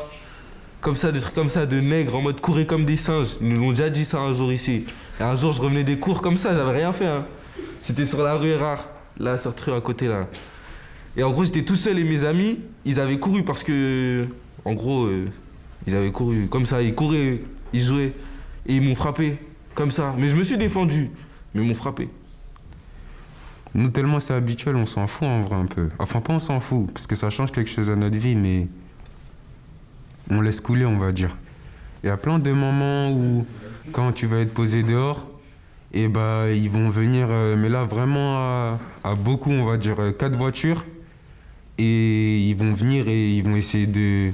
[SPEAKER 16] comme ça, des trucs comme ça, de nègres en mode courir comme des singes. Ils nous l'ont déjà dit ça un jour ici. Et un jour je revenais des cours comme ça, j'avais rien fait. C'était sur la rue rare, là, sur rue à côté là. Et en gros, j'étais tout seul et mes amis, ils avaient couru parce que, en gros, euh, ils avaient couru comme ça, ils couraient, ils jouaient. Et ils m'ont frappé, comme ça. Mais je me suis défendu, mais ils m'ont frappé.
[SPEAKER 17] Nous, tellement c'est habituel, on s'en fout en vrai un peu. Enfin, pas on s'en fout, parce que ça change quelque chose à notre vie, mais on laisse couler, on va dire. Il y a plein de moments où, quand tu vas être posé dehors, et bah, ils vont venir, euh, mais là, vraiment à, beaucoup, on va dire, euh, quatre voitures, et ils vont venir et ils vont essayer de,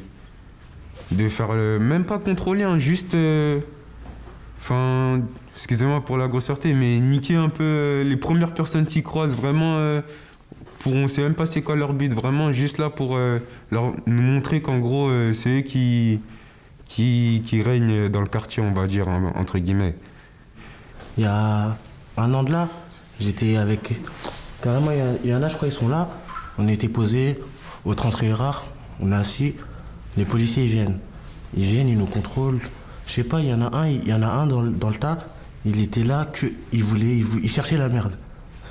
[SPEAKER 17] de faire le, même pas contrôler, hein, juste. euh, Enfin, excusez-moi pour la grossièreté, mais niquer un peu les premières personnes qui croisent, vraiment, euh, pour, on sait même pas c'est quoi leur but, vraiment juste là pour leur, nous montrer qu'en gros, c'est eux qui, qui, règnent dans le quartier, on va dire, entre guillemets.
[SPEAKER 18] Il y a un an de là, j'étais avec. Carrément, il y en a, je crois, ils sont là. On était posés au 30 rare, on est assis. Les policiers, ils viennent. Ils viennent, ils nous contrôlent. Je sais pas, il y en a un, il y en a un dans, le- dans le tas. Il était là que il voulait, il, vou- il cherchait la merde.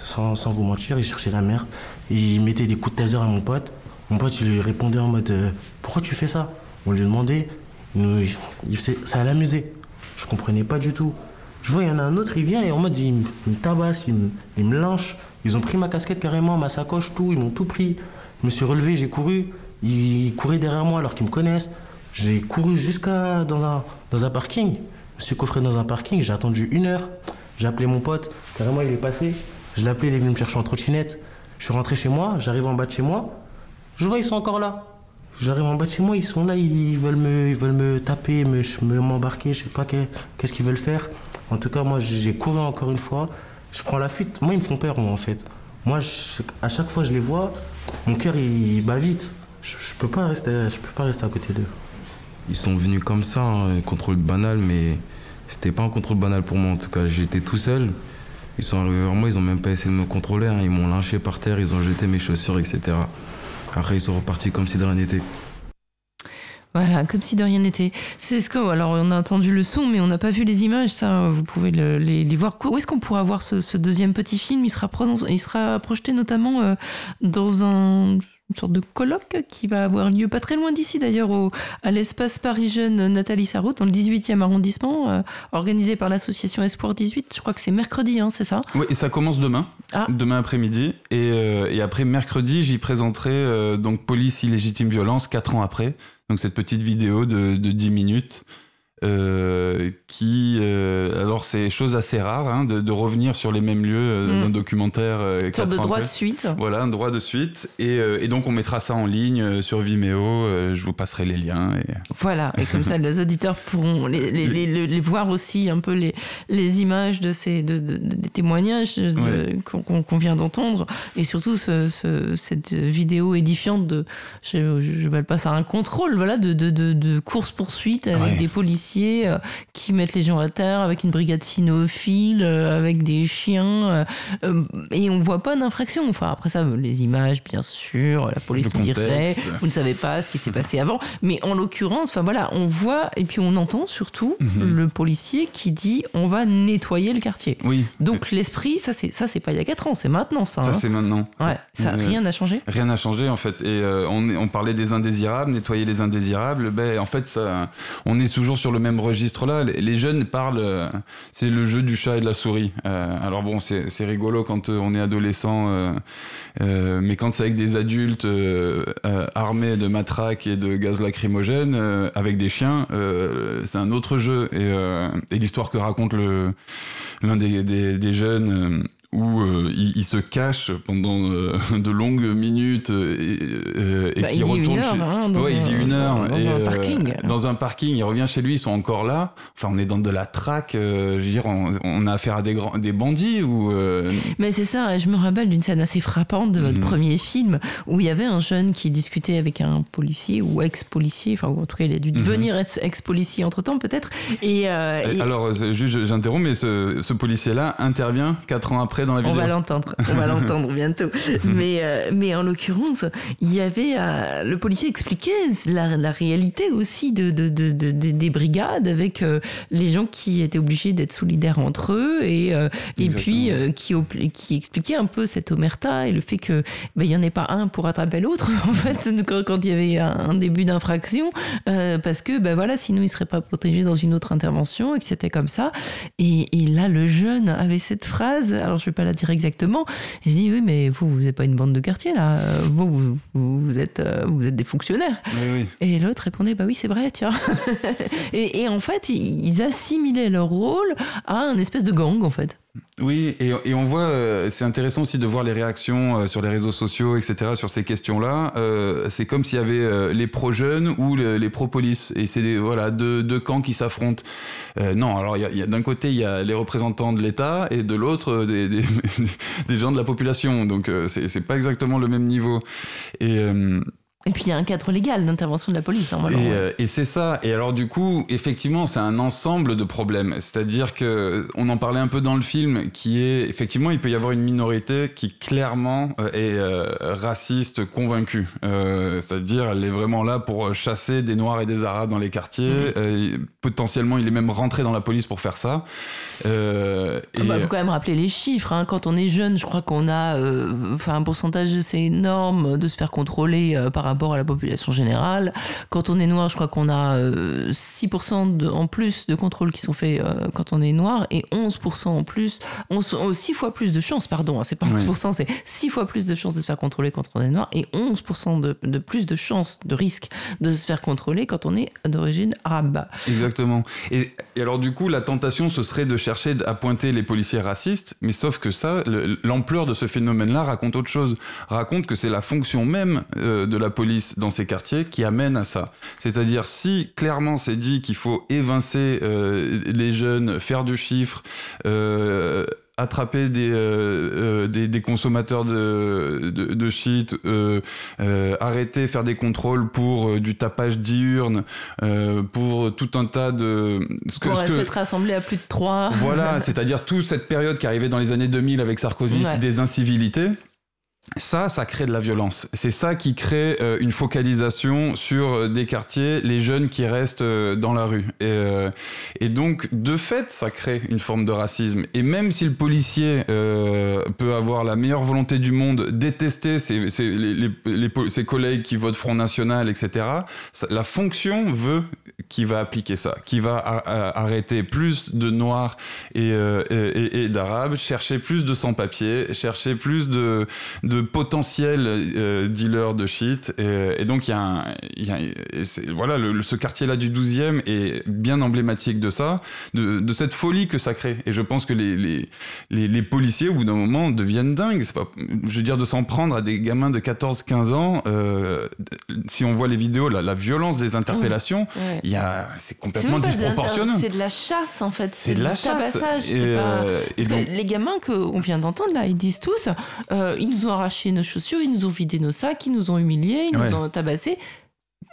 [SPEAKER 18] Sans, sans vous mentir, il cherchait la merde. Il mettait des coups de taser à mon pote. Mon pote, il lui répondait en mode euh, Pourquoi tu fais ça? On lui demandait. Il nous- il faisait- ça l'amusait. Je comprenais pas du tout. Je vois, il y en a un autre, il vient et en mode, il, me- il me tabasse, il me, il. Ils ont pris ma casquette carrément, ma sacoche, tout. Ils m'ont tout pris. Je me suis relevé, j'ai couru. Ils couraient derrière moi alors qu'ils me connaissent. J'ai couru jusqu'à dans un, dans un parking. Je me suis coffré dans un parking. J'ai attendu une heure. J'ai appelé mon pote. Carrément, il est passé. Je l'ai appelé, il est venu me chercher en trottinette. Je suis rentré chez moi. J'arrive en bas de chez moi. Je vois, ils sont encore là. J'arrive en bas de chez moi, ils sont là, ils veulent me, ils veulent me taper, me, me- m'embarquer, je sais pas que- qu'est-ce qu'ils veulent faire. En tout cas, moi, j'ai couru encore une fois. Je prends la fuite. Moi, ils me font peur, moi, en fait. Moi, à chaque fois que je les vois, mon cœur, il, bat vite. Je, je peux pas rester, je peux pas rester à côté d'eux.
[SPEAKER 15] Ils sont venus comme ça, hein, contrôle banal, mais c'était pas un contrôle banal pour moi en tout cas. J'étais tout seul. Ils sont arrivés vers moi, ils ont même pas essayé de me contrôler. hein. Ils m'ont lynché par terre, ils ont jeté mes chaussures, etc. Après, ils sont repartis comme si de rien n'était.
[SPEAKER 1] Voilà, comme si de rien n'était. C'est ce que, alors on a entendu le son, mais on n'a pas vu les images. Ça, vous pouvez le- les, voir. Où est-ce qu'on pourra voir ce, deuxième petit film? Il sera, il sera projeté notamment euh, dans un une sorte de colloque qui va avoir lieu pas très loin d'ici d'ailleurs au- à l'espace Paris Jeune Nathalie Sarraute dans le 18e arrondissement euh, organisé par l'association Espoir 18 je crois que c'est mercredi hein, c'est ça?
[SPEAKER 11] Oui, et ça commence demain,
[SPEAKER 1] Ah.
[SPEAKER 11] demain après-midi. Et, euh, et après mercredi, j'y présenterai euh, donc Police illégitime violence, 4 ans après. Donc cette petite vidéo de, de 10 minutes. Euh, qui euh, alors c'est chose assez rare hein, de, de revenir sur les mêmes lieux euh,
[SPEAKER 1] Mm.
[SPEAKER 11] d'un documentaire euh,
[SPEAKER 1] Une sorte
[SPEAKER 11] quatre
[SPEAKER 1] de droit de suite.
[SPEAKER 11] voilà un droit de suite et, euh, et donc on mettra ça en ligne euh, sur Vimeo euh, je vous passerai les liens et...
[SPEAKER 1] Voilà, et comme ça, [LAUGHS] les auditeurs pourront les, les, les- les- les voir aussi un peu les, les images de ces de, de- de- des témoignages
[SPEAKER 11] Ouais.
[SPEAKER 1] qu'on vient d'entendre, et surtout ce- ce- cette vidéo édifiante de, je, je m'appelle pas ça un contrôle, voilà, de, de, de, de course poursuite avec
[SPEAKER 11] Ouais.
[SPEAKER 1] des policiers euh, qui mettent les gens à terre, avec une brigade cynophile, euh, avec des chiens, euh, et on voit pas d'infraction. Enfin après ça, les images, bien sûr, la police nous dirait, vous ne savez pas ce qui s'est passé avant. Mais en l'occurrence, enfin voilà, on voit et puis on entend surtout
[SPEAKER 11] Mhm.
[SPEAKER 1] le policier qui dit on va nettoyer le quartier.
[SPEAKER 11] oui
[SPEAKER 1] Donc l'esprit, ça c'est ça c'est pas il y a 4 ans, c'est maintenant ça.
[SPEAKER 11] ça
[SPEAKER 1] hein.
[SPEAKER 11] c'est maintenant
[SPEAKER 1] Ouais, ça rien n'a changé.
[SPEAKER 11] Rien n'a changé en fait. Et euh, on, parlait des indésirables, nettoyer les indésirables. Ben, en fait, ça, on est toujours sur le même registre là. Les, jeunes parlent, euh, c'est le jeu du chat et de la souris. Euh, alors bon, c'est rigolo quand euh, on est adolescent, mais quand c'est avec des adultes armés de matraques et de gaz lacrymogène, avec des chiens, c'est un autre jeu. Et, l'histoire que raconte le l'un des, des jeunes. Où euh, il, il se cache pendant euh, [LAUGHS] de longues minutes euh, et, et
[SPEAKER 1] Bah,
[SPEAKER 11] qui retourne
[SPEAKER 1] heure,
[SPEAKER 11] chez...
[SPEAKER 1] hein,
[SPEAKER 11] ouais, il dit
[SPEAKER 1] un-
[SPEAKER 11] une heure
[SPEAKER 1] dans
[SPEAKER 11] et,
[SPEAKER 1] un parking.
[SPEAKER 11] dans un parking il revient chez lui ils sont encore là enfin on est dans de la traque je veux dire on, on a affaire à des grands des bandits ou
[SPEAKER 1] Mais c'est ça, je me rappelle d'une scène assez frappante de votre
[SPEAKER 11] Mhm.
[SPEAKER 1] premier film où il y avait un jeune qui discutait avec un policier ou ex-policier, enfin en tout cas il a dû
[SPEAKER 11] Mhm.
[SPEAKER 1] devenir ex- ex-policier entre temps peut-être. Et, et-
[SPEAKER 11] alors juste j'interromps mais ce, ce policier là intervient quatre ans après dans la vidéo.
[SPEAKER 1] On va l'entendre, on va [LAUGHS] l'entendre bientôt. Mais, euh, mais en l'occurrence, il y avait euh, le policier expliquait la, la réalité aussi de, de, de, de- de- des brigades avec euh, les gens qui étaient obligés d'être solidaires entre eux et, et puis qui, qui expliquait un peu cette omerta et le fait que ben, il y en ait pas un pour attraper l'autre [LAUGHS] en fait quand, quand il y avait un, un début d'infraction parce que ben voilà sinon il serait pas protégé dans une autre intervention et que c'était comme ça et, et là le jeune avait cette phrase alors je vais pas la dire exactement. Il dit oui mais vous vous n'êtes pas une bande de quartier là. Euh, vous vous, êtes euh, vous êtes des fonctionnaires.
[SPEAKER 11] Oui, oui.
[SPEAKER 1] et l'autre répondait bah oui c'est vrai tiens. [LAUGHS] Et, et en fait ils ils assimilaient leur rôle à un espèce de gang en fait
[SPEAKER 11] Oui, et, et on voit, euh, c'est intéressant aussi de voir les réactions euh, sur les réseaux sociaux, etc., sur ces questions-là. Euh, c'est comme s'il y avait euh, les pro-jeunes ou le- les pro-police. Et c'est voilà, deux, deux camps qui s'affrontent. Euh, non, alors y a- y a, d'un côté, il y a les représentants de l'État et de l'autre, euh, des, des, [LAUGHS] des gens de la population. Donc c'est c'est pas exactement le même niveau. Et.
[SPEAKER 1] Et puis il y a un cadre légal d'intervention de la police normalement
[SPEAKER 11] et, euh, et c'est ça. Et alors du coup, effectivement, c'est un ensemble de problèmes. C'est-à-dire que on en parlait un peu dans le film, qui est effectivement, il peut y avoir une minorité qui clairement euh, est euh, raciste convaincue. Euh, C'est-à-dire, elle est vraiment là pour chasser des Noirs et des Arabes dans les quartiers. Euh, potentiellement, il est même rentré dans la police pour faire ça. Euh,
[SPEAKER 1] Il
[SPEAKER 11] et-
[SPEAKER 1] faut quand même rappeler les chiffres. hein. Quand on est jeune, je crois qu'on a enfin, un pourcentage assez énorme de se faire contrôler par rapport à la population générale. Quand on est noir, je crois qu'on a euh, 6% de- en plus de contrôles qui sont faits euh, quand on est noir et 11% en plus, 11, 6 fois plus de chances, pardon, hein, c'est pas 11%, c'est 6 fois plus de chances de se faire contrôler quand on est noir et 11% de, de plus de chances, de risque de se faire contrôler quand on est d'origine arabe.
[SPEAKER 11] Exactement. Et, et alors du coup, la tentation, ce serait de chercher à pointer les policiers racistes, mais sauf que ça, le- l'ampleur de ce phénomène-là raconte autre chose. Raconte que c'est la fonction même euh, de la police dans ces quartiers qui amène à ça. C'est-à-dire si clairement c'est dit qu'il faut évincer euh, les jeunes, faire du chiffre, euh, attraper des, euh, des, des consommateurs de, de, de shit, arrêter, faire des contrôles pour du tapage diurne, pour tout un tas de... Ce
[SPEAKER 1] Pour
[SPEAKER 11] ce
[SPEAKER 1] s'être rassemblé à plus de 3.
[SPEAKER 11] voilà, [LAUGHS] c'est-à-dire toute cette période qui arrivait dans les années 2000 avec Sarkozy,
[SPEAKER 1] Ouais.
[SPEAKER 11] des incivilités. Ça, ça crée de la violence. C'est ça qui crée euh, une focalisation sur euh, des quartiers, les jeunes qui restent euh, dans la rue. Et, donc, de fait, ça crée une forme de racisme. Et même si le policier peut avoir la meilleure volonté du monde, détester ses, collègues qui votent Front National, etc., la fonction veut qu'il va appliquer ça, qui va arrêter plus de Noirs et, d'Arabes, chercher plus de sans-papiers, chercher plus de potentiels euh, dealers de shit. Et, et donc, il y a, un, y a voilà, le- ce quartier-là du 12e est bien emblématique de ça, de, de cette folie que ça crée. Et je pense que les, les, les, les policiers, au bout d'un moment, deviennent dingues. Pas, je veux dire, de s'en prendre à des gamins de 14-15 ans, euh, si on voit les vidéos, la, la violence des interpellations, c'est complètement
[SPEAKER 1] de
[SPEAKER 11] disproportionné.
[SPEAKER 1] C'est de la chasse en fait.
[SPEAKER 11] C'est de la chasse.
[SPEAKER 1] tabassage,
[SPEAKER 11] Et,
[SPEAKER 1] c'est pas-
[SPEAKER 11] euh, et
[SPEAKER 1] Parce que les gamins qu'on vient d'entendre là, ils disent tous euh, ils nous ont arraché nos chaussures, ils nous ont vidé nos sacs, ils nous ont humiliés, ils
[SPEAKER 11] Ouais.
[SPEAKER 1] nous ont tabassés.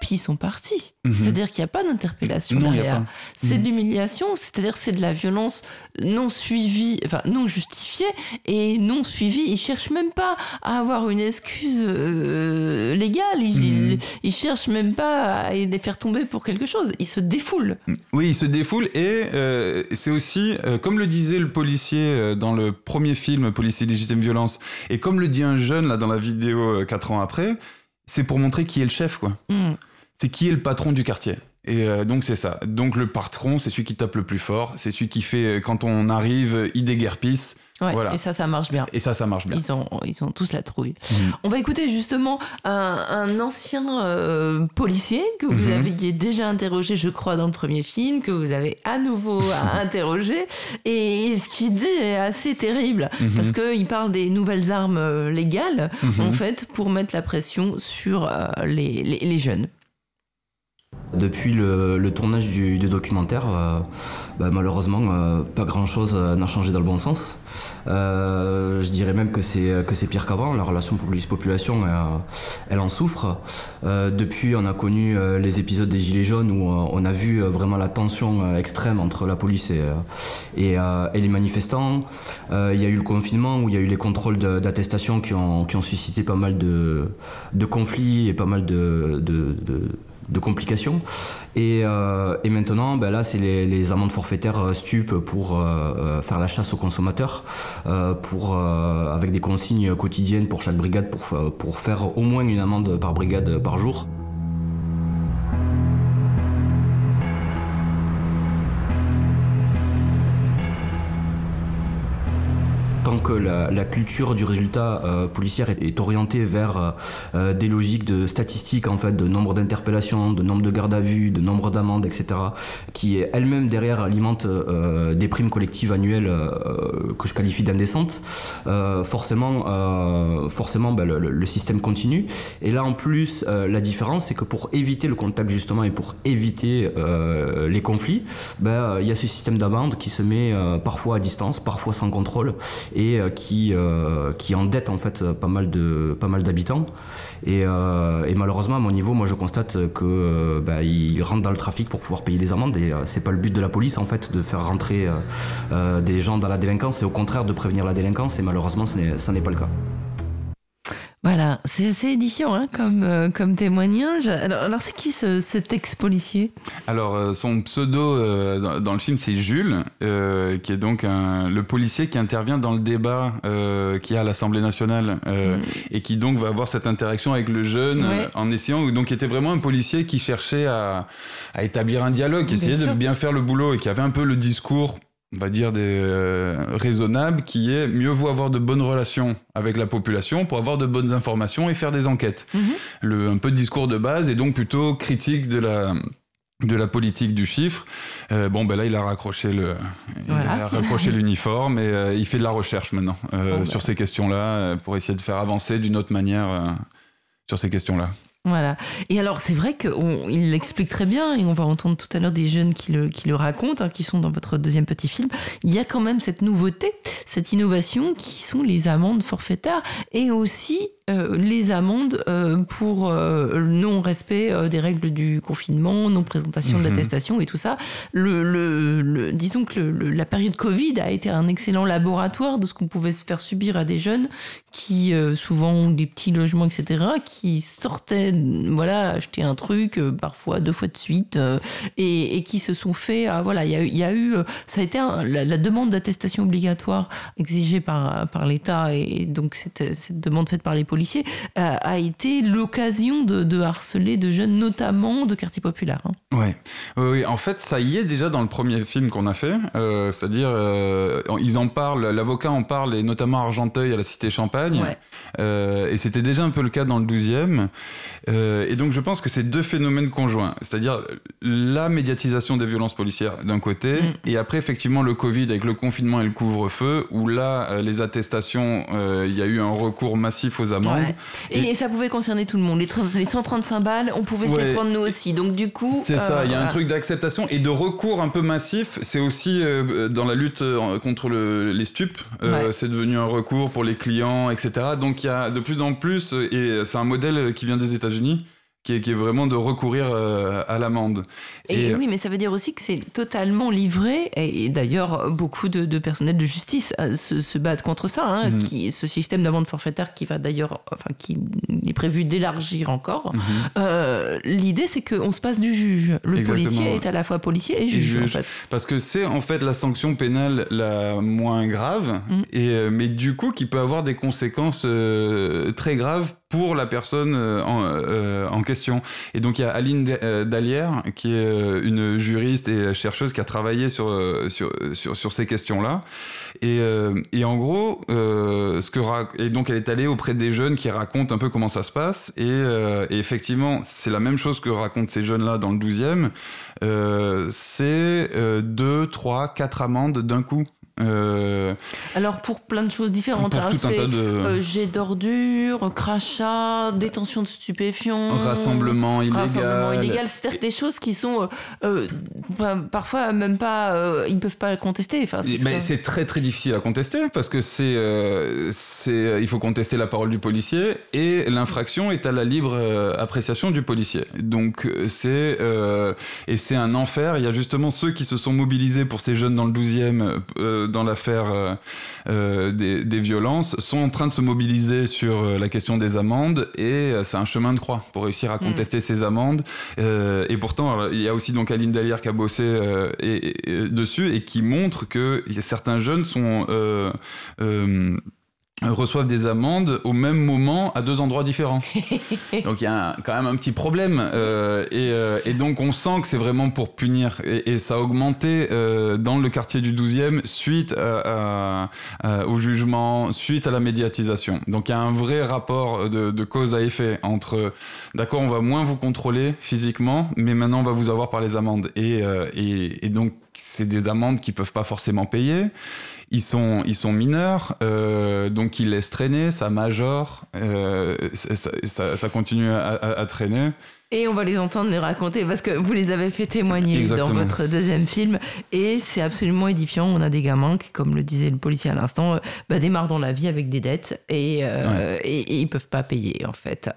[SPEAKER 1] Puis ils sont partis.
[SPEAKER 11] Mhm.
[SPEAKER 1] C'est-à-dire qu'il n'y a pas d'interpellation derrière. C'est
[SPEAKER 11] Mhm.
[SPEAKER 1] de l'humiliation, c'est-à-dire c'est de la violence non suivie, enfin non justifiée et non suivie. Ils cherchent même pas à avoir une excuse euh, légale. Ils,
[SPEAKER 11] Mhm.
[SPEAKER 1] ils, ils cherchent même pas à les faire tomber pour quelque chose. Ils se défoulent.
[SPEAKER 11] Oui, il se défoule et euh, c'est aussi, euh, comme le disait le policier dans le premier film Policier légitime violence, et comme le dit un jeune là dans la vidéo euh, quatre ans après, c'est pour montrer qui est le chef quoi.
[SPEAKER 1] Mm.
[SPEAKER 11] C'est qui est le patron du quartier. Et euh, donc c'est ça. Donc le patron, c'est celui qui tape le plus fort, c'est celui qui fait euh, quand on arrive, il déguerpisse.
[SPEAKER 1] Ouais,
[SPEAKER 11] voilà.
[SPEAKER 1] Et ça, ça marche bien.
[SPEAKER 11] Et ça, ça marche bien.
[SPEAKER 1] Ils ont, ils ont tous la trouille.
[SPEAKER 11] Mhm.
[SPEAKER 1] On va écouter justement un, un ancien euh, policier que vous
[SPEAKER 11] Mhm.
[SPEAKER 1] aviez déjà interrogé, je crois, dans le premier film, que vous avez à nouveau [LAUGHS] à interroger. Et ce qu'il dit est assez terrible,
[SPEAKER 11] Mhm.
[SPEAKER 1] parce qu'il parle des nouvelles armes euh, légales,
[SPEAKER 11] Mhm.
[SPEAKER 1] en fait, pour mettre la pression sur euh, les, les, les jeunes.
[SPEAKER 19] Depuis le, le tournage du, du documentaire, euh, bah, malheureusement, euh, pas grand-chose n'a changé dans le bon sens. Euh, je dirais même que c'est que c'est pire qu'avant. La relation police-population, elle en souffre. Euh, depuis, on a connu euh, les épisodes des Gilets jaunes où euh, on a vu vraiment la tension extrême entre la police et, et, et les manifestants. Il y a eu le confinement où il y a eu les contrôles d'attestation qui ont, qui ont suscité pas mal de, de conflits et pas mal de, de, de- de complications. Et, euh, maintenant, ben là, c'est les, amendes forfaitaires euh, stup pour euh, faire la chasse aux consommateurs, avec des consignes quotidiennes pour chaque brigade pour faire au moins une amende par brigade par jour. Que la, culture du résultat euh, policière est, orientée vers euh, euh, des logiques de statistiques en fait, de nombre d'interpellations, de nombre de gardes à vue, de nombre d'amendes, etc., qui elle-même derrière alimente des primes collectives annuelles que je qualifie d'indécentes, forcément, forcément ben, le, système continue. Et là en plus, la différence c'est que pour éviter le contact justement et pour éviter les conflits, ben, il y a ce système d'amende qui se met parfois à distance, parfois sans contrôle euh, qui, euh, qui endette en fait pas mal de pas mal d'habitants. Et, euh, malheureusement à mon niveau moi je constate que bah, ils rentrent dans le trafic pour pouvoir payer les amendes. Et c'est pas le but de la police en fait de faire rentrer des gens dans la délinquance et au contraire de prévenir la délinquance. Et malheureusement ce n'est pas le cas.
[SPEAKER 1] Voilà, c'est assez édifiant hein, comme, euh, comme témoignage. Alors, alors c'est qui ce, cet ex-policier?
[SPEAKER 11] Alors, euh, son pseudo euh, dans, dans le film, c'est Jules, euh, qui est donc un- le policier qui intervient dans le débat euh, qu'il y a à l'Assemblée nationale euh, et qui donc va avoir cette interaction avec le jeune
[SPEAKER 1] Ouais.
[SPEAKER 11] en essayant, ou donc était vraiment un policier qui cherchait à, à établir un dialogue, qui essayait de bien faire le boulot et qui avait un peu le discours on va dire des euh, raisonnable qui est mieux vaut avoir de bonnes relations avec la population pour avoir de bonnes informations et faire des enquêtes le, un peu de discours de base et donc plutôt critique de la de la politique du chiffre. Euh, bon, ben là, il a raccroché le, il
[SPEAKER 1] Voilà.
[SPEAKER 11] a raccroché [LAUGHS] l'uniforme et euh, il fait de la recherche maintenant euh,
[SPEAKER 1] Bon,
[SPEAKER 11] sur
[SPEAKER 1] ben.
[SPEAKER 11] ces questions-là pour essayer de faire avancer d'une autre manière sur ces questions-là.
[SPEAKER 1] Voilà. Et alors, c'est vrai qu'il l'explique très bien, et on va entendre tout à l'heure des jeunes qui le, qui le racontent, hein, qui sont dans votre deuxième petit film. Il y a quand même cette nouveauté, cette innovation qui sont les amendes forfaitaires et aussi euh, les amendes euh, pour euh, non-respect euh, des règles du confinement, non-présentation
[SPEAKER 20] Mhm.
[SPEAKER 1] d'attestation et tout ça. Le, le- le- disons que le- la période Covid a été un excellent laboratoire de ce qu'on pouvait se faire subir à des jeunes qui souvent ont des petits logements, etc., qui sortaient, voilà, acheter un truc, parfois deux fois de suite, et, et qui se sont fait, ah, voilà, il y a, eu- il y a eu, ça a été un- la, la demande d'attestation obligatoire exigée par, par l'État, et donc cette, cette demande faite par les policiers, euh, a été l'occasion de, de harceler de jeunes, notamment de quartiers populaires. hein.
[SPEAKER 11] Ouais. Oui, en fait, ça y est déjà dans le premier film qu'on a fait. Euh, C'est-à-dire, euh, ils en parlent, l'avocat en parle, et notamment Argenteuil, à la Cité Champagne.
[SPEAKER 1] Ouais.
[SPEAKER 11] Euh, et c'était déjà un peu le cas dans le 12e. Euh, et donc, je pense que c'est deux phénomènes conjoints. C'est-à-dire la médiatisation des violences policières d'un côté, et après, effectivement, le Covid avec le confinement et le couvre-feu, où là, les attestations, il y a eu un recours massif aux amendes.
[SPEAKER 1] Ouais. Et, ça pouvait concerner tout le monde. Les, trans- les 135 balles, on pouvait se
[SPEAKER 11] Ouais.
[SPEAKER 1] les prendre nous aussi. Donc du coup...
[SPEAKER 11] C'est ça, il y a
[SPEAKER 1] euh,
[SPEAKER 11] un truc d'acceptation et de recours un peu massif. C'est aussi euh, dans la lutte euh, contre le- les stupes, euh,
[SPEAKER 1] Ouais.
[SPEAKER 11] c'est devenu un recours pour les clients, etc. Donc il y a de plus en plus, euh, et c'est un modèle qui vient des États-Unis, qui est, qui est vraiment de recourir euh, à l'amende.
[SPEAKER 1] Et, oui, mais ça veut dire aussi que c'est totalement livré. Et, et d'ailleurs, beaucoup de, de personnel de justice euh, se, se battent contre ça. hein,
[SPEAKER 11] Mhm.
[SPEAKER 1] qui, ce système d'amende forfaitaire qui va d'ailleurs, enfin, qui est prévu d'élargir encore.
[SPEAKER 11] Mhm.
[SPEAKER 1] Euh, L'idée, c'est qu'on se passe du juge. Le
[SPEAKER 11] Exactement,
[SPEAKER 1] policier est à la fois policier et
[SPEAKER 11] Et
[SPEAKER 1] juge. en fait.
[SPEAKER 11] Parce que c'est en fait la sanction pénale la moins grave,
[SPEAKER 1] Mm.
[SPEAKER 11] et, euh, mais du coup qui peut avoir des conséquences euh, très graves pour la personne euh, en, euh, en question. Et donc il y a Aline euh, Dallière, qui est euh, une juriste et chercheuse qui a travaillé sur, sur, sur, sur ces questions-là. Et, et en gros, euh, ce que et donc elle est allée auprès des jeunes qui racontent un peu comment ça se passe. Et, euh, et effectivement, c'est la même chose que racontent ces jeunes-là dans le 12e. Euh, c'est 2, 3, 4 amendes d'un coup. Euh,
[SPEAKER 1] Alors pour plein de choses différentes, hein,
[SPEAKER 11] de-
[SPEAKER 1] euh, jet d'ordures, crachat, détention de stupéfiants,
[SPEAKER 11] Rassemblement illégal.
[SPEAKER 1] rassemblement illégal, c'est-à-dire des choses qui sont euh, euh, parfois même pas, ils peuvent pas contester. Enfin, c'est
[SPEAKER 11] Mais c'est très très difficile à contester parce que c'est, c'est, il faut contester la parole du policier et l'infraction est à la libre appréciation du policier. Donc c'est et c'est un enfer. Il y a justement ceux qui se sont mobilisés pour ces jeunes dans le 12e euh, dans l'affaire euh, euh, des, des violences sont en train de se mobiliser sur euh, la question des amendes et c'est un chemin de croix pour réussir à contester ces amendes. Et pourtant, il y a aussi donc Aline Dalière qui a bossé et, et- dessus et qui montre que certains jeunes sont reçoivent des amendes au même moment à deux endroits différents. [LAUGHS] donc il y a un- quand même un petit problème euh, et, euh, et donc on sent que c'est vraiment pour punir et, et ça a augmenté euh, dans le quartier du 12e suite à- à- à- au jugement, suite à la médiatisation. Donc il y a un vrai rapport de, de cause à effet entre d'accord on va moins vous contrôler physiquement mais maintenant on va vous avoir par les amendes et, euh, et, et donc c'est des amendes qui peuvent pas forcément payer. Ils sont, ils sont mineurs, euh, donc ils laissent traîner, ça majore, euh, ça, ça- ça continue à, à- à traîner.
[SPEAKER 1] Et on va les entendre les raconter parce que vous les avez fait témoigner
[SPEAKER 11] Exactement.
[SPEAKER 1] dans votre deuxième film et c'est absolument édifiant. On a des gamins qui, comme le disait le policier à l'instant, euh, bah, démarrent dans la vie avec des dettes et, euh, et, et ils peuvent pas payer en fait.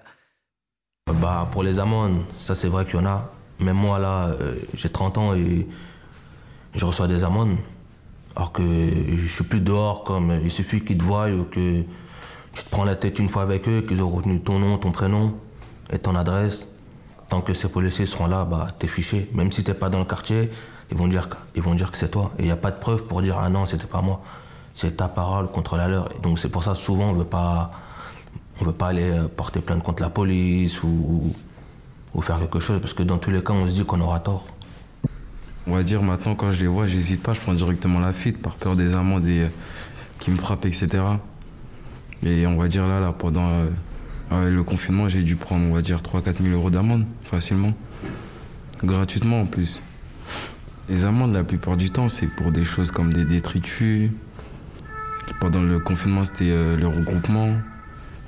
[SPEAKER 20] Bah, pour les amendes, ça c'est vrai qu'il y en a. Même moi là, euh, j'ai 30 ans et je reçois des amendes. Alors que je suis plus dehors comme il suffit qu'ils te voient ou que tu te prends la tête une fois avec eux, qu'ils ont retenu ton nom, ton prénom et ton adresse. Tant que ces policiers seront là, bah t'es fiché. Même si t'es pas dans le quartier, ils vont dire, que- c'est toi. Et il n'y a pas de preuve pour dire ah non, c'était pas moi. C'est ta parole contre la leur. Et donc c'est pour ça souvent on veut pas veut pas aller euh, porter plainte contre la police ou faire quelque chose parce que dans tous les cas on se dit qu'on aura tort.
[SPEAKER 16] On va dire maintenant, quand je les vois, j'hésite pas, je prends directement la fuite par peur des amendes euh, qui me frappent, etc. Et on va dire là, pendant euh, le confinement, j'ai dû prendre, on va dire, 3-4 000 euros d'amende, facilement. Gratuitement en plus. Les amendes, la plupart du temps, c'est pour des choses comme des détritus. Pendant le confinement, c'était euh, le regroupement.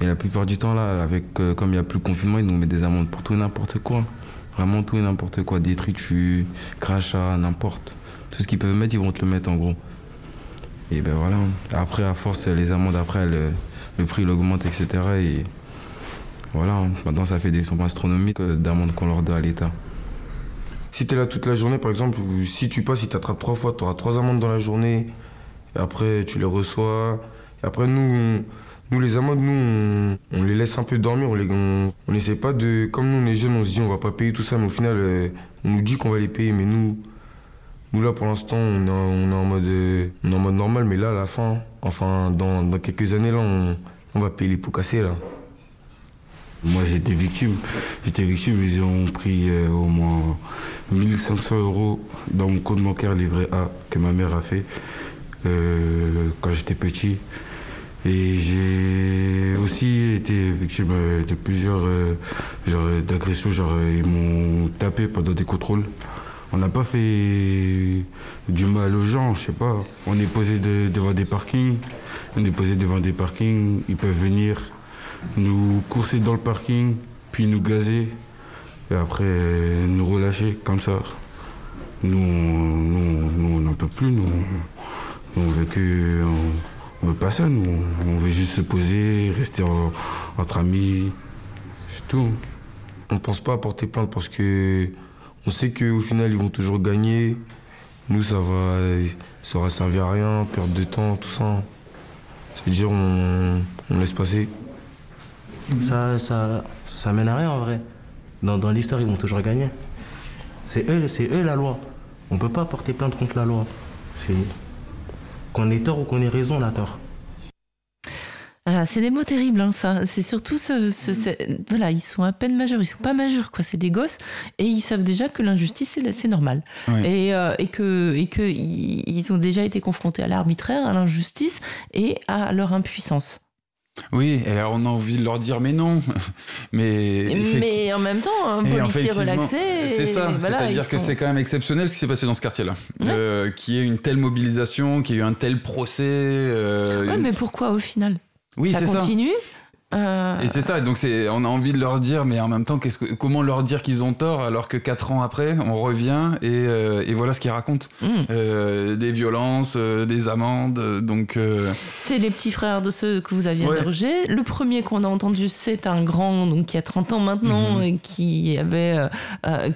[SPEAKER 16] Et la plupart du temps, là, avec, comme il n'y a plus de confinement, ils nous mettent des amendes pour tout et n'importe quoi. Vraiment tout et n'importe quoi. Détritus, crachats, n'importe. Tout ce qu'ils peuvent mettre, ils vont te le mettre en gros. Et ben voilà. Après, à force, les amendes, après, le, prix il augmente, etc. Et voilà. Maintenant, ça fait des sommes astronomiques euh, d'amendes qu'on leur doit à l'État.
[SPEAKER 15] Si tu es là toute la journée, par exemple, si tu passes, si tu attrapes trois fois, tu auras trois amendes dans la journée. Et après, tu les reçois. Après, nous, nous les amendes, nous, on, les laisse un peu dormir. On les- on n'essaie pas de. Comme nous, on est jeunes, on se dit on va pas payer tout ça, mais au final, euh, on nous dit qu'on va les payer. Mais nous, nous là, pour l'instant, on est, en- mode, euh, en mode normal. Mais là, à la fin, enfin, dans, dans quelques années, là, on, va payer les pots cassés, là.
[SPEAKER 17] Moi j'étais victime. J'étais victime, ils ont pris euh, au moins 1500 euros dans mon compte bancaire livret A que ma mère a fait quand j'étais petit. Et j'ai aussi été victime de plusieurs euh, d'agressions. Genre, euh, ils m'ont tapé pendant des contrôles. On n'a pas fait du mal aux gens, je sais pas. On est posé de- devant des parkings. On est posé devant des parkings. Ils peuvent venir nous courser dans le parking, puis nous gazer. Et après, euh, nous relâcher comme ça. Nous, on- n'en peut plus. Nous, on. On, on veut pas ça, nous. On, veut juste se poser, rester en- entre amis. C'est tout.
[SPEAKER 15] On pense pas à porter plainte parce que on sait qu'au final ils vont toujours gagner. Nous ça va ça aura servi à rien, perdre de temps, tout ça. C'est-à-dire on, on laisse passer.
[SPEAKER 18] Ça, ça, ça mène à rien en vrai. Dans, dans l'histoire, ils vont toujours gagner. C'est eux, c'est eux la loi. On peut pas porter plainte contre la loi. C'est qu'on ait tort ou qu'on ait raison, on a tort.
[SPEAKER 1] Voilà, c'est des mots terribles, hein, ça. C'est surtout ce, ce- ce- voilà, ils sont à peine majeurs, ils sont pas majeurs, quoi. C'est des gosses et ils savent déjà que l'injustice c'est normal et, euh, et que et que ils ont déjà été confrontés à l'arbitraire, à l'injustice et à leur impuissance.
[SPEAKER 11] Oui, et alors on a envie de leur dire mais non, [LAUGHS] mais
[SPEAKER 1] mais en même temps un policier relaxé.
[SPEAKER 11] C'est ça,
[SPEAKER 1] voilà,
[SPEAKER 11] c'est-à-dire que
[SPEAKER 1] sont-
[SPEAKER 11] c'est quand même exceptionnel ce qui s'est passé dans ce quartier-là, Euh, qu'il y ait une telle mobilisation, qu'il y ait eu un tel procès. euh,
[SPEAKER 1] Ouais,
[SPEAKER 11] une-
[SPEAKER 1] mais pourquoi au final?
[SPEAKER 11] Oui,
[SPEAKER 1] ça
[SPEAKER 11] ça.
[SPEAKER 1] Euh,
[SPEAKER 11] Et c'est ça, donc c'est, on a envie de leur dire, mais en même temps, qu'est-ce que, comment leur dire qu'ils ont tort alors que quatre ans après, on revient et, euh, et voilà ce qu'ils racontent.
[SPEAKER 1] Mm.
[SPEAKER 11] Euh, des violences, des amendes, donc...
[SPEAKER 1] C'est les petits frères de ceux que vous aviez
[SPEAKER 11] Ouais.
[SPEAKER 1] interrogés. Le premier qu'on a entendu, c'est un grand, donc qui a 30 ans maintenant,
[SPEAKER 11] Mhm.
[SPEAKER 1] et qui avait,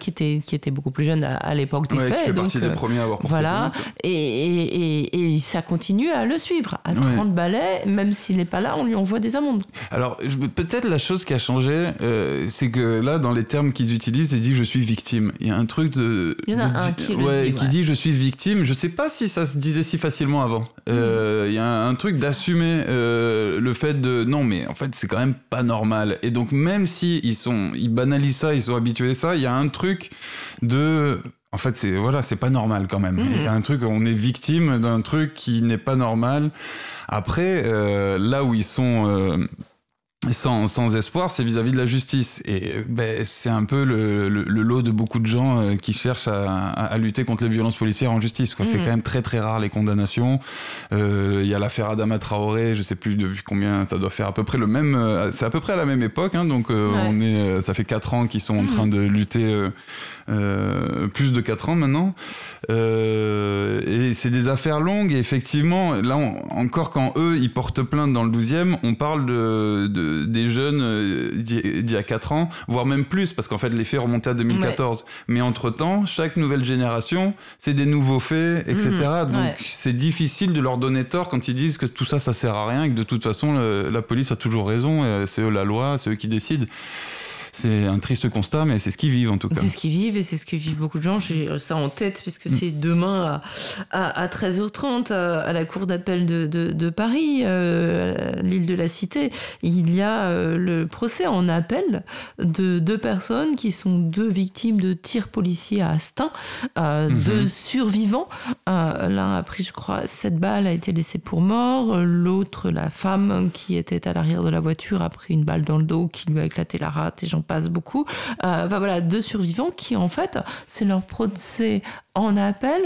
[SPEAKER 1] qui était, qui était beaucoup plus jeune à, à l'époque des
[SPEAKER 11] Ouais, qui
[SPEAKER 1] faits.
[SPEAKER 11] fait
[SPEAKER 1] donc,
[SPEAKER 11] partie des premiers à avoir porté
[SPEAKER 1] Voilà. Et, et, et, et ça continue à le suivre. À
[SPEAKER 11] Ouais.
[SPEAKER 1] 30 balais, même s'il n'est pas là, on lui envoie des amendes.
[SPEAKER 11] Alors, je- peut-être la chose qui a changé, euh, c'est que là, dans les termes qu'ils utilisent, ils disent je suis victime. Il y a un truc de.
[SPEAKER 1] Il y en a
[SPEAKER 11] de
[SPEAKER 1] un qui le
[SPEAKER 11] ouais,
[SPEAKER 1] dit,
[SPEAKER 11] qui
[SPEAKER 1] ouais.
[SPEAKER 11] dit je suis victime. Je sais pas si ça se disait si facilement avant. Euh, Il y a un truc d'assumer euh, le fait de non, mais en fait, c'est quand même pas normal. Et donc, même si ils sont, ils banalisent ça, ils sont habitués à ça, il y a un truc de. En fait, c'est voilà, c'est pas normal quand même.
[SPEAKER 1] Mhm.
[SPEAKER 11] Il y a un truc, on est victime d'un truc qui n'est pas normal. Après, euh, là où ils sont euh, sans, sans espoir, c'est vis-à-vis de la justice. Et ben, c'est un peu le, le- le lot de beaucoup de gens euh, qui cherchent à, à- à lutter contre les violences policières en justice. quoi. C'est
[SPEAKER 1] Mhm.
[SPEAKER 11] quand même très très rare les condamnations. Euh, Il y a l'affaire Adama Traoré, je sais plus depuis combien, ça doit faire à peu près le même. euh, c'est à peu près à la même époque, hein, donc euh,
[SPEAKER 1] Ouais.
[SPEAKER 11] on est, euh, ça fait quatre ans qu'ils sont en train de lutter. euh, euh, plus de 4 ans maintenant. Euh, et c'est des affaires longues. Et effectivement, là, on- encore quand eux, ils portent plainte dans le 12e, on parle de, de- des jeunes euh, d'il y a 4 ans, voire même plus, parce qu'en fait, les faits remontaient à 2014. Mais entre-temps, chaque nouvelle génération, c'est des nouveaux faits, etc.
[SPEAKER 1] Mhm,
[SPEAKER 11] Donc,
[SPEAKER 1] ouais.
[SPEAKER 11] c'est difficile de leur donner tort quand ils disent que tout ça, ça sert à rien et que de toute façon, le- la police a toujours raison. euh, C'est eux la loi, c'est eux qui décident. C'est un triste constat, mais c'est ce qu'ils vivent en tout cas.
[SPEAKER 1] C'est ce qu'ils vivent et c'est ce que vivent beaucoup de gens. J'ai ça en tête puisque
[SPEAKER 11] Mm.
[SPEAKER 1] c'est demain à, à, à 13h30 à, à la cour d'appel de, de, de Paris, euh, l'île de la Cité. Il y a euh, le procès en appel de deux personnes qui sont deux victimes de tirs policiers à Astin, euh,
[SPEAKER 21] Mhm.
[SPEAKER 1] deux survivants. Euh, L'un a pris, je crois, sept balles, a été laissé pour mort. L'autre, la femme qui était à l'arrière de la voiture, a pris une balle dans le dos qui lui a éclaté la rate et j'en passe beaucoup. Euh, voilà, deux survivants qui, en fait, c'est leur procès en appel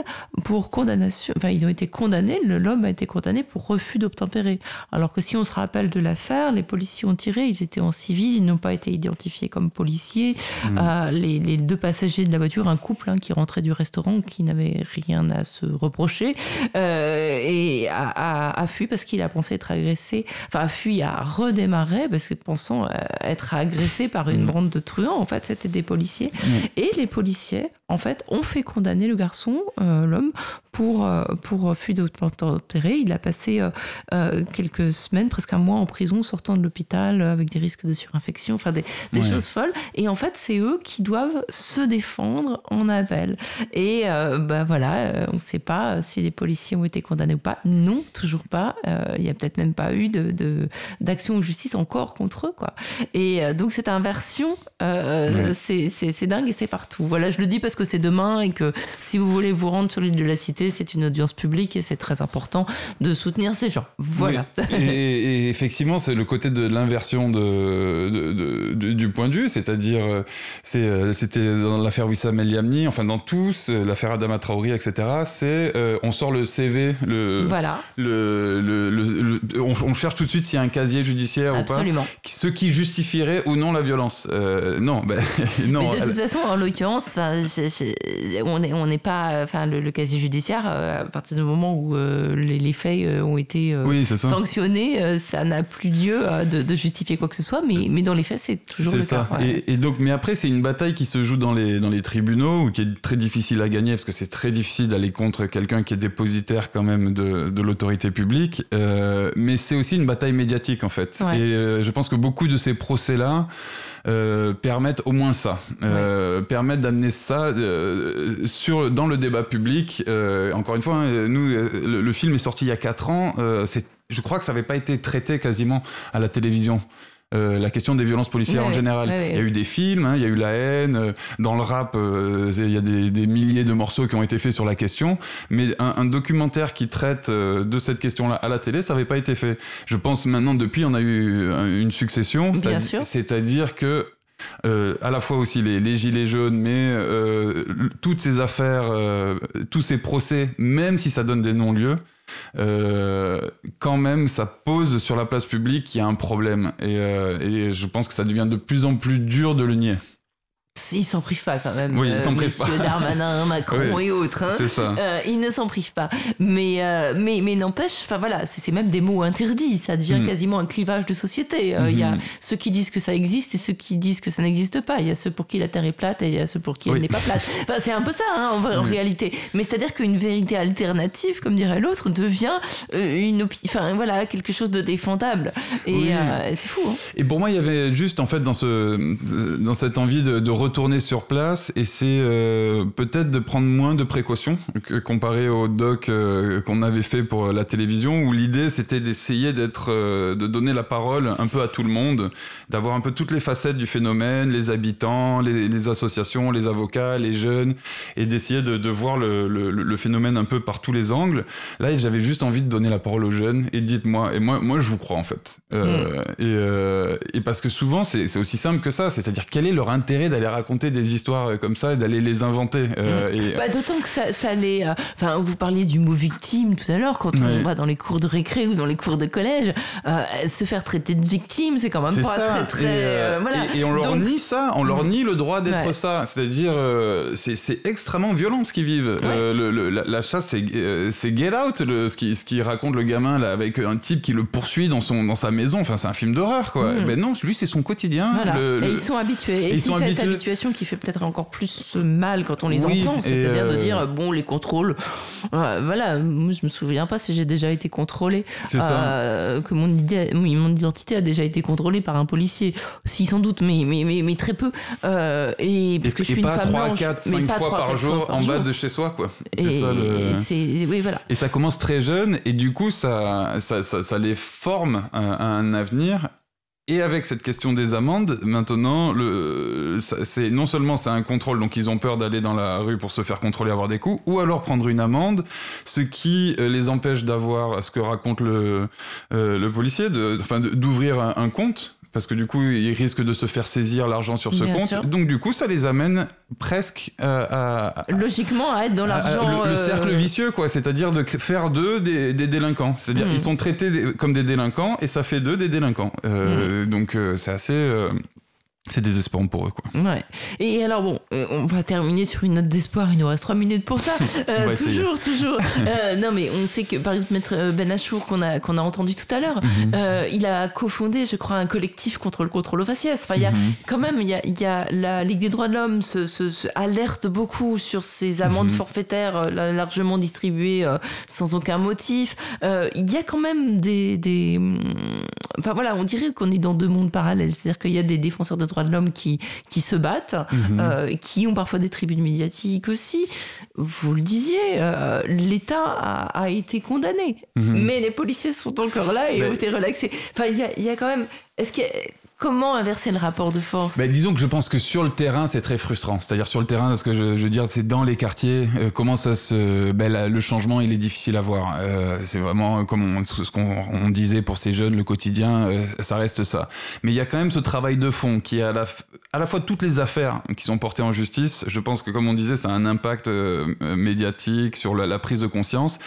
[SPEAKER 1] pour condamnation. Enfin, ils ont été condamnés, le- l'homme a été condamné pour refus d'obtempérer. Alors que si on se rappelle de l'affaire, les policiers ont tiré, ils étaient en civil, ils n'ont pas été identifiés comme policiers.
[SPEAKER 21] Mhm.
[SPEAKER 1] Euh, les, les deux passagers de la voiture, un couple hein, qui rentrait du restaurant, qui n'avait rien à se reprocher, euh, et a, a- a fui parce qu'il a pensé être agressé, enfin a fui, a redémarré parce que pensant euh, être agressé par une
[SPEAKER 21] Mhm.
[SPEAKER 1] bande de truands. En fait, c'était des policiers.
[SPEAKER 21] Mhm.
[SPEAKER 1] Et les policiers, en fait, ont fait condamner le garçon, euh, l'homme, pour, euh, pour fuite d'obtempérer. Il a passé euh, euh, quelques semaines, presque un mois en prison, sortant de l'hôpital avec des risques de surinfection, enfin des, des
[SPEAKER 21] Ouais.
[SPEAKER 1] choses folles. Et en fait, c'est eux qui doivent se défendre en appel. Et bah voilà, on ne sait pas si les policiers ont été condamnés ou pas. Non, toujours pas. Il y a peut-être même pas eu de, d'action de justice encore contre eux, quoi. Et donc cette inversion,
[SPEAKER 21] Ouais.
[SPEAKER 1] c'est, c'est dingue et c'est partout. Voilà, je le dis parce que c'est demain et que si vous voulez vous rendre sur l'île de la Cité, c'est une audience publique et c'est très important de soutenir ces gens. Voilà.
[SPEAKER 11] Oui. Et, et effectivement, c'est le côté de l'inversion de, de- de- de- du point de vue, c'est-à-dire, euh, euh, c'était dans l'affaire Wissam El Yamni, enfin dans tous, euh, l'affaire Adama Traoré, etc. C'est, euh, on sort le CV, le,
[SPEAKER 1] Voilà.
[SPEAKER 11] le, le- le- le- on, on cherche tout de suite s'il y a un casier judiciaire
[SPEAKER 1] Absolument.
[SPEAKER 11] ou pas, ce qui justifierait ou non la violence. Euh, non, ben, [LAUGHS] non.
[SPEAKER 1] Mais de toute façon, en l'occurrence, on n'est on n'est pas, enfin, le, le casier judiciaire, euh, à partir du moment où euh, les, les faits euh, ont été euh,
[SPEAKER 11] Oui, c'est ça.
[SPEAKER 1] sanctionnés, euh, ça n'a plus lieu euh, de, de justifier quoi que ce soit. Mais, mais dans les faits, c'est toujours le
[SPEAKER 11] ça.
[SPEAKER 1] cas. ouais.
[SPEAKER 11] Et, et donc, mais après, c'est une bataille qui se joue dans les, dans les tribunaux ou qui est très difficile à gagner parce que c'est très difficile d'aller contre quelqu'un qui est dépositaire quand même de, de l'autorité publique. Euh, mais c'est aussi une bataille médiatique en fait.
[SPEAKER 21] Ouais.
[SPEAKER 11] Et euh, je pense que beaucoup de ces procès-là euh, permettent au moins ça, euh, permettent d'amener ça euh, sur dans le débat public. Euh, encore une fois, hein, nous, euh, le, le film est sorti il y a 4 ans. Euh, c'est je crois que ça n'avait pas été traité quasiment à la télévision. Euh, la question des violences policières
[SPEAKER 1] Ouais,
[SPEAKER 11] en général.
[SPEAKER 1] ouais, ouais.
[SPEAKER 11] Il y a eu des films, hein, il y a eu la haine. euh, Dans le rap, euh, il y a des, des milliers de morceaux qui ont été faits sur la question. Mais un, un documentaire qui traite euh, de cette question-là à la télé, ça n'avait pas été fait. Je pense maintenant, depuis, on a eu une succession.
[SPEAKER 1] Bien sûr.
[SPEAKER 11] C'est-à-dire que euh, à la fois aussi les, les gilets jaunes, mais euh, toutes ces affaires, euh, tous ces procès, même si ça donne des non-lieux, euh, quand même, ça pose sur la place publique qu'il y a un problème. Euh, et je pense que ça devient de plus en plus dur de le nier.
[SPEAKER 1] Ils s'en privent pas quand même.
[SPEAKER 11] Oui, ils
[SPEAKER 1] euh,
[SPEAKER 11] s'en privent pas.
[SPEAKER 1] Darmanin, [LAUGHS] Macron
[SPEAKER 11] Oui,
[SPEAKER 1] et autres. hein.
[SPEAKER 11] c'est ça.
[SPEAKER 1] Euh, ils ne s'en privent pas. Mais, euh, mais, mais n'empêche, enfin voilà, c'est même des mots interdits. Ça devient
[SPEAKER 11] Mm.
[SPEAKER 1] quasiment un clivage de société. Il y a
[SPEAKER 11] Mhm.
[SPEAKER 1] ceux qui disent que ça existe et ceux qui disent que ça n'existe pas. Il y a ceux pour qui la Terre est plate et il y a ceux pour qui
[SPEAKER 11] Oui.
[SPEAKER 1] elle n'est pas plate. [LAUGHS] Enfin, c'est un peu ça hein, en, vrai- en
[SPEAKER 11] Oui.
[SPEAKER 1] réalité. Mais c'est-à-dire qu'une vérité alternative, comme dirait l'autre, devient une enfin, voilà, quelque chose de défendable. Et euh, c'est fou. hein.
[SPEAKER 11] Et pour moi, il y avait juste en fait dans ce dans cette envie de, de retourner sur place, et c'est euh, peut-être de prendre moins de précautions que, comparé au doc euh, qu'on avait fait pour la télévision, où l'idée c'était d'essayer d'être euh, de donner la parole un peu à tout le monde, d'avoir un peu toutes les facettes du phénomène, les habitants, les, les associations, les avocats, les jeunes, et d'essayer de, de voir le, le, le phénomène un peu par tous les angles. Là, j'avais juste envie de donner la parole aux jeunes et dites-moi. Et moi, moi, je vous crois en fait. Euh, et, et parce que souvent, c'est c'est aussi simple que ça. C'est-à-dire, quel est leur intérêt d'aller raconter des histoires euh, comme ça et d'aller les inventer euh, et,
[SPEAKER 1] Bah, D'autant que ça, ça les. euh, Enfin, vous parliez du mot victime tout à l'heure, quand on va dans les cours de récré ou dans les cours de collège, euh, se faire traiter de victime, c'est quand même pas
[SPEAKER 11] ça.
[SPEAKER 1] très, très.
[SPEAKER 11] et, euh,
[SPEAKER 1] voilà.
[SPEAKER 11] et- et on leur
[SPEAKER 1] Donc-
[SPEAKER 11] nie ça, on leur nie le droit d'être
[SPEAKER 1] Ouais.
[SPEAKER 11] ça. C'est-à-dire, c'est extrêmement violent ce qu'ils vivent. Le- le- la, la chasse, c'est Get Out, le, ce qui ce qui raconte le gamin là avec un type qui le poursuit dans son dans sa maison. Enfin, c'est un film d'horreur quoi.
[SPEAKER 1] Mm.
[SPEAKER 11] Eh Ben non, lui c'est son quotidien.
[SPEAKER 1] Voilà.
[SPEAKER 11] Le-
[SPEAKER 1] Et ils sont habitués. Et, cette
[SPEAKER 11] habitués.
[SPEAKER 1] Habituation qui fait peut-être encore plus mal quand on les
[SPEAKER 11] Oui,
[SPEAKER 1] entend. C'est-à-dire de
[SPEAKER 11] euh,
[SPEAKER 1] dire, bon, les contrôles. euh, voilà, moi je me souviens pas si j'ai déjà été contrôlé. Euh, que mon, idée, mon identité a déjà été contrôlée par un policier. Si, sans doute, mais, mais, mais, mais très peu. Euh, et parce
[SPEAKER 11] Et,
[SPEAKER 1] que je suis une
[SPEAKER 11] pas
[SPEAKER 1] femme
[SPEAKER 11] 3,
[SPEAKER 1] blanche,
[SPEAKER 11] 4,
[SPEAKER 1] mais
[SPEAKER 11] 5
[SPEAKER 1] pas
[SPEAKER 11] fois
[SPEAKER 1] trois,
[SPEAKER 11] par
[SPEAKER 1] quatre
[SPEAKER 11] jour
[SPEAKER 1] fois par
[SPEAKER 11] en bas
[SPEAKER 1] jour.
[SPEAKER 11] de chez soi, quoi.
[SPEAKER 1] Et,
[SPEAKER 11] ça le.
[SPEAKER 1] oui, voilà.
[SPEAKER 11] Et ça commence très jeune, et du coup, ça, ça, ça, ça les forme à, à un avenir. Et avec cette question des amendes, maintenant, le, c'est non seulement c'est un contrôle, donc ils ont peur d'aller dans la rue pour se faire contrôler, avoir des coups, ou alors prendre une amende, ce qui euh, les empêche d'avoir ce que raconte le, euh, le policier, de, enfin, d'ouvrir un, un compte. Parce que du coup, ils risquent de se faire saisir l'argent sur ce
[SPEAKER 1] Bien
[SPEAKER 11] compte.
[SPEAKER 1] sûr.
[SPEAKER 11] Donc du coup, ça les amène presque euh, à, à-
[SPEAKER 1] Logiquement, à être dans l'argent.
[SPEAKER 11] le, le
[SPEAKER 1] euh,
[SPEAKER 11] cercle vicieux, quoi. C'est-à-dire de faire d'eux des, des délinquants. C'est-à-dire
[SPEAKER 1] Mhm.
[SPEAKER 11] ils sont traités des- comme des délinquants et ça fait d'eux des délinquants. Euh, Donc euh, c'est assez. C'est désespérant pour eux, quoi.
[SPEAKER 1] Ouais. Et alors bon, euh, on va terminer sur une note d'espoir. Il nous reste trois minutes pour ça. [LAUGHS] Euh, toujours, toujours. Euh, non, mais on sait que par exemple Maître Ben Achour qu'on a qu'on a entendu tout à l'heure,
[SPEAKER 11] Mhm.
[SPEAKER 1] il a cofondé, je crois, un collectif contre le contrôle au faciès. Enfin, il y a
[SPEAKER 11] Mhm.
[SPEAKER 1] quand même, il y a, il y a la Ligue des droits de l'homme se, se- se alerte beaucoup sur ces amendes
[SPEAKER 11] Mhm.
[SPEAKER 1] forfaitaires la- largement distribuées sans aucun motif. Il y a quand même des, des hum, enfin voilà, on dirait qu'on est dans deux mondes parallèles. C'est-à-dire qu'il y a des défenseurs des droits de l'homme qui qui se battent,
[SPEAKER 11] Mhm.
[SPEAKER 1] euh, qui ont parfois des tribunes médiatiques aussi. Vous le disiez, euh, l'État a, a été condamné,
[SPEAKER 11] Mhm.
[SPEAKER 1] mais les policiers sont encore là et ont été relaxés. Enfin, il y a, y a quand même. Est-ce que comment inverser le rapport de force
[SPEAKER 11] Bah, disons que je pense que sur le terrain, c'est très frustrant. C'est-à-dire sur le terrain, ce que je, veux dire, c'est dans les quartiers. euh, comment ça se, ben, le changement, il est difficile à voir. Euh, c'est vraiment comme on- ce qu'on on disait pour ces jeunes, le quotidien, euh, ça reste ça. Mais il y a quand même ce travail de fond qui est à la, à la fois toutes les affaires qui sont portées en justice. Je pense que comme on disait, ça a un impact euh, euh, médiatique sur la, prise de conscience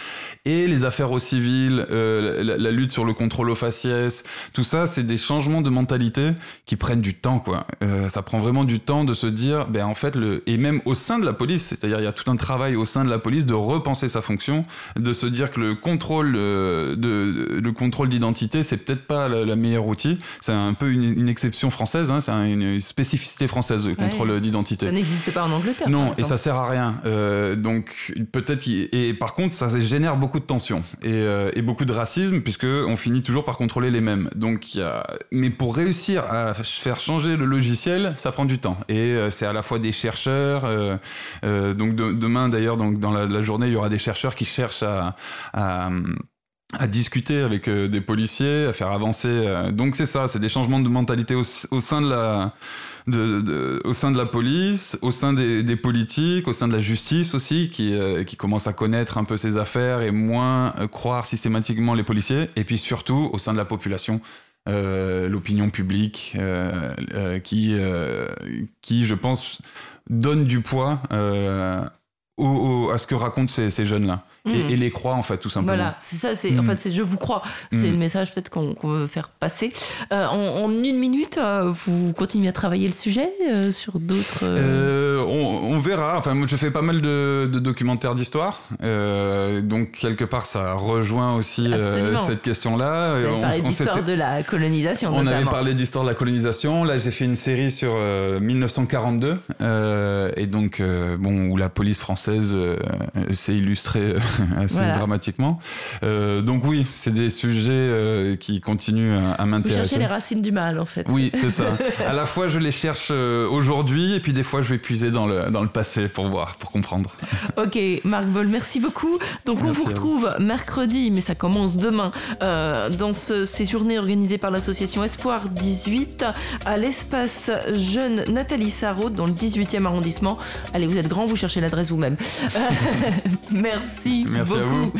[SPEAKER 11] et les affaires au civil, euh, la, la lutte sur le contrôle au faciès, tout ça, c'est des changements de mentalité qui prennent du temps, quoi. Euh, ça prend vraiment du temps de se dire, ben en fait, le et même au sein de la police, c'est-à-dire il y a tout un travail au sein de la police de repenser sa fonction, de se dire que le contrôle euh, de le contrôle d'identité, c'est peut-être pas la, la meilleure outil. C'est un peu une, une exception française, hein, c'est un- une spécificité française, le
[SPEAKER 1] Ouais.
[SPEAKER 11] contrôle d'identité.
[SPEAKER 1] Ça n'existe pas en Angleterre.
[SPEAKER 11] Non, et ça sert à rien. Euh, donc peut-être et par contre ça génère beaucoup de tensions et, euh, et beaucoup de racisme puisque on finit toujours par contrôler les mêmes. Donc il y a mais pour réussir à faire changer le logiciel, ça prend du temps et euh, c'est à la fois des chercheurs. euh, euh, donc de- demain d'ailleurs donc dans la, journée il y aura des chercheurs qui cherchent à, discuter avec des policiers, à faire avancer. donc c'est ça, c'est des changements de mentalité au, sein de la au sein de la police, au sein des, politiques, au sein de la justice aussi, qui, euh, qui commence à connaître un peu ces affaires et moins croire systématiquement les policiers, et puis surtout au sein de la population, l'opinion publique, euh, euh, qui, euh, je pense, donne du poids euh, au- à ce que racontent ces, ces jeunes-là,
[SPEAKER 1] Mhm.
[SPEAKER 11] et, et les croient en fait, tout simplement.
[SPEAKER 1] Voilà, c'est ça, c'est en
[SPEAKER 11] Mm.
[SPEAKER 1] fait c'est je vous crois, c'est
[SPEAKER 11] Mm.
[SPEAKER 1] le message peut-être qu'on veut faire passer. Euh, en, en une minute, euh, vous continuez à travailler le sujet euh, sur d'autres.
[SPEAKER 11] on, on verra. Enfin, moi, je fais pas mal de, de documentaires d'histoire, donc quelque part, ça rejoint aussi cette question-là. On-
[SPEAKER 1] parlé
[SPEAKER 11] on
[SPEAKER 1] d'histoire de la colonisation.
[SPEAKER 11] On avait parlé d'histoire de la colonisation. Là, j'ai fait une série sur euh, 1942, euh, et donc bon, où la police française s'est illustrée [LAUGHS] assez
[SPEAKER 1] Voilà.
[SPEAKER 11] dramatiquement. Euh, donc oui, c'est des sujets euh, qui continuent à, à
[SPEAKER 1] Vous
[SPEAKER 11] m'intéresser.
[SPEAKER 1] cherchez les racines du mal en fait.
[SPEAKER 11] Oui, c'est ça. À la fois, je les cherche euh, aujourd'hui, et puis des fois, je vais puiser dans le, dans le passé pour voir, pour comprendre. [LAUGHS]
[SPEAKER 1] Ok, Marc Boll, merci beaucoup. Donc on
[SPEAKER 11] Merci vous
[SPEAKER 1] retrouve mercredi, mais ça commence demain, euh, dans ce- ces journées organisées par l'association Espoir 18 à l'espace jeune Nathalie Sarraud dans le 18e arrondissement. Allez, vous êtes grand, vous cherchez l'adresse vous-même. [LAUGHS] merci,
[SPEAKER 11] Merci à
[SPEAKER 1] beaucoup.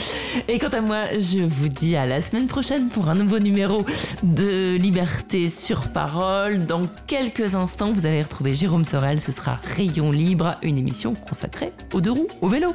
[SPEAKER 1] Et quant à moi, je vous dis à la semaine prochaine pour un nouveau numéro de Liberté sur parole. Dans quelques instants, vous allez retrouver Jérôme Sorel. Ce sera Rayon Libre, une émission consacrée aux deux roues, au vélo.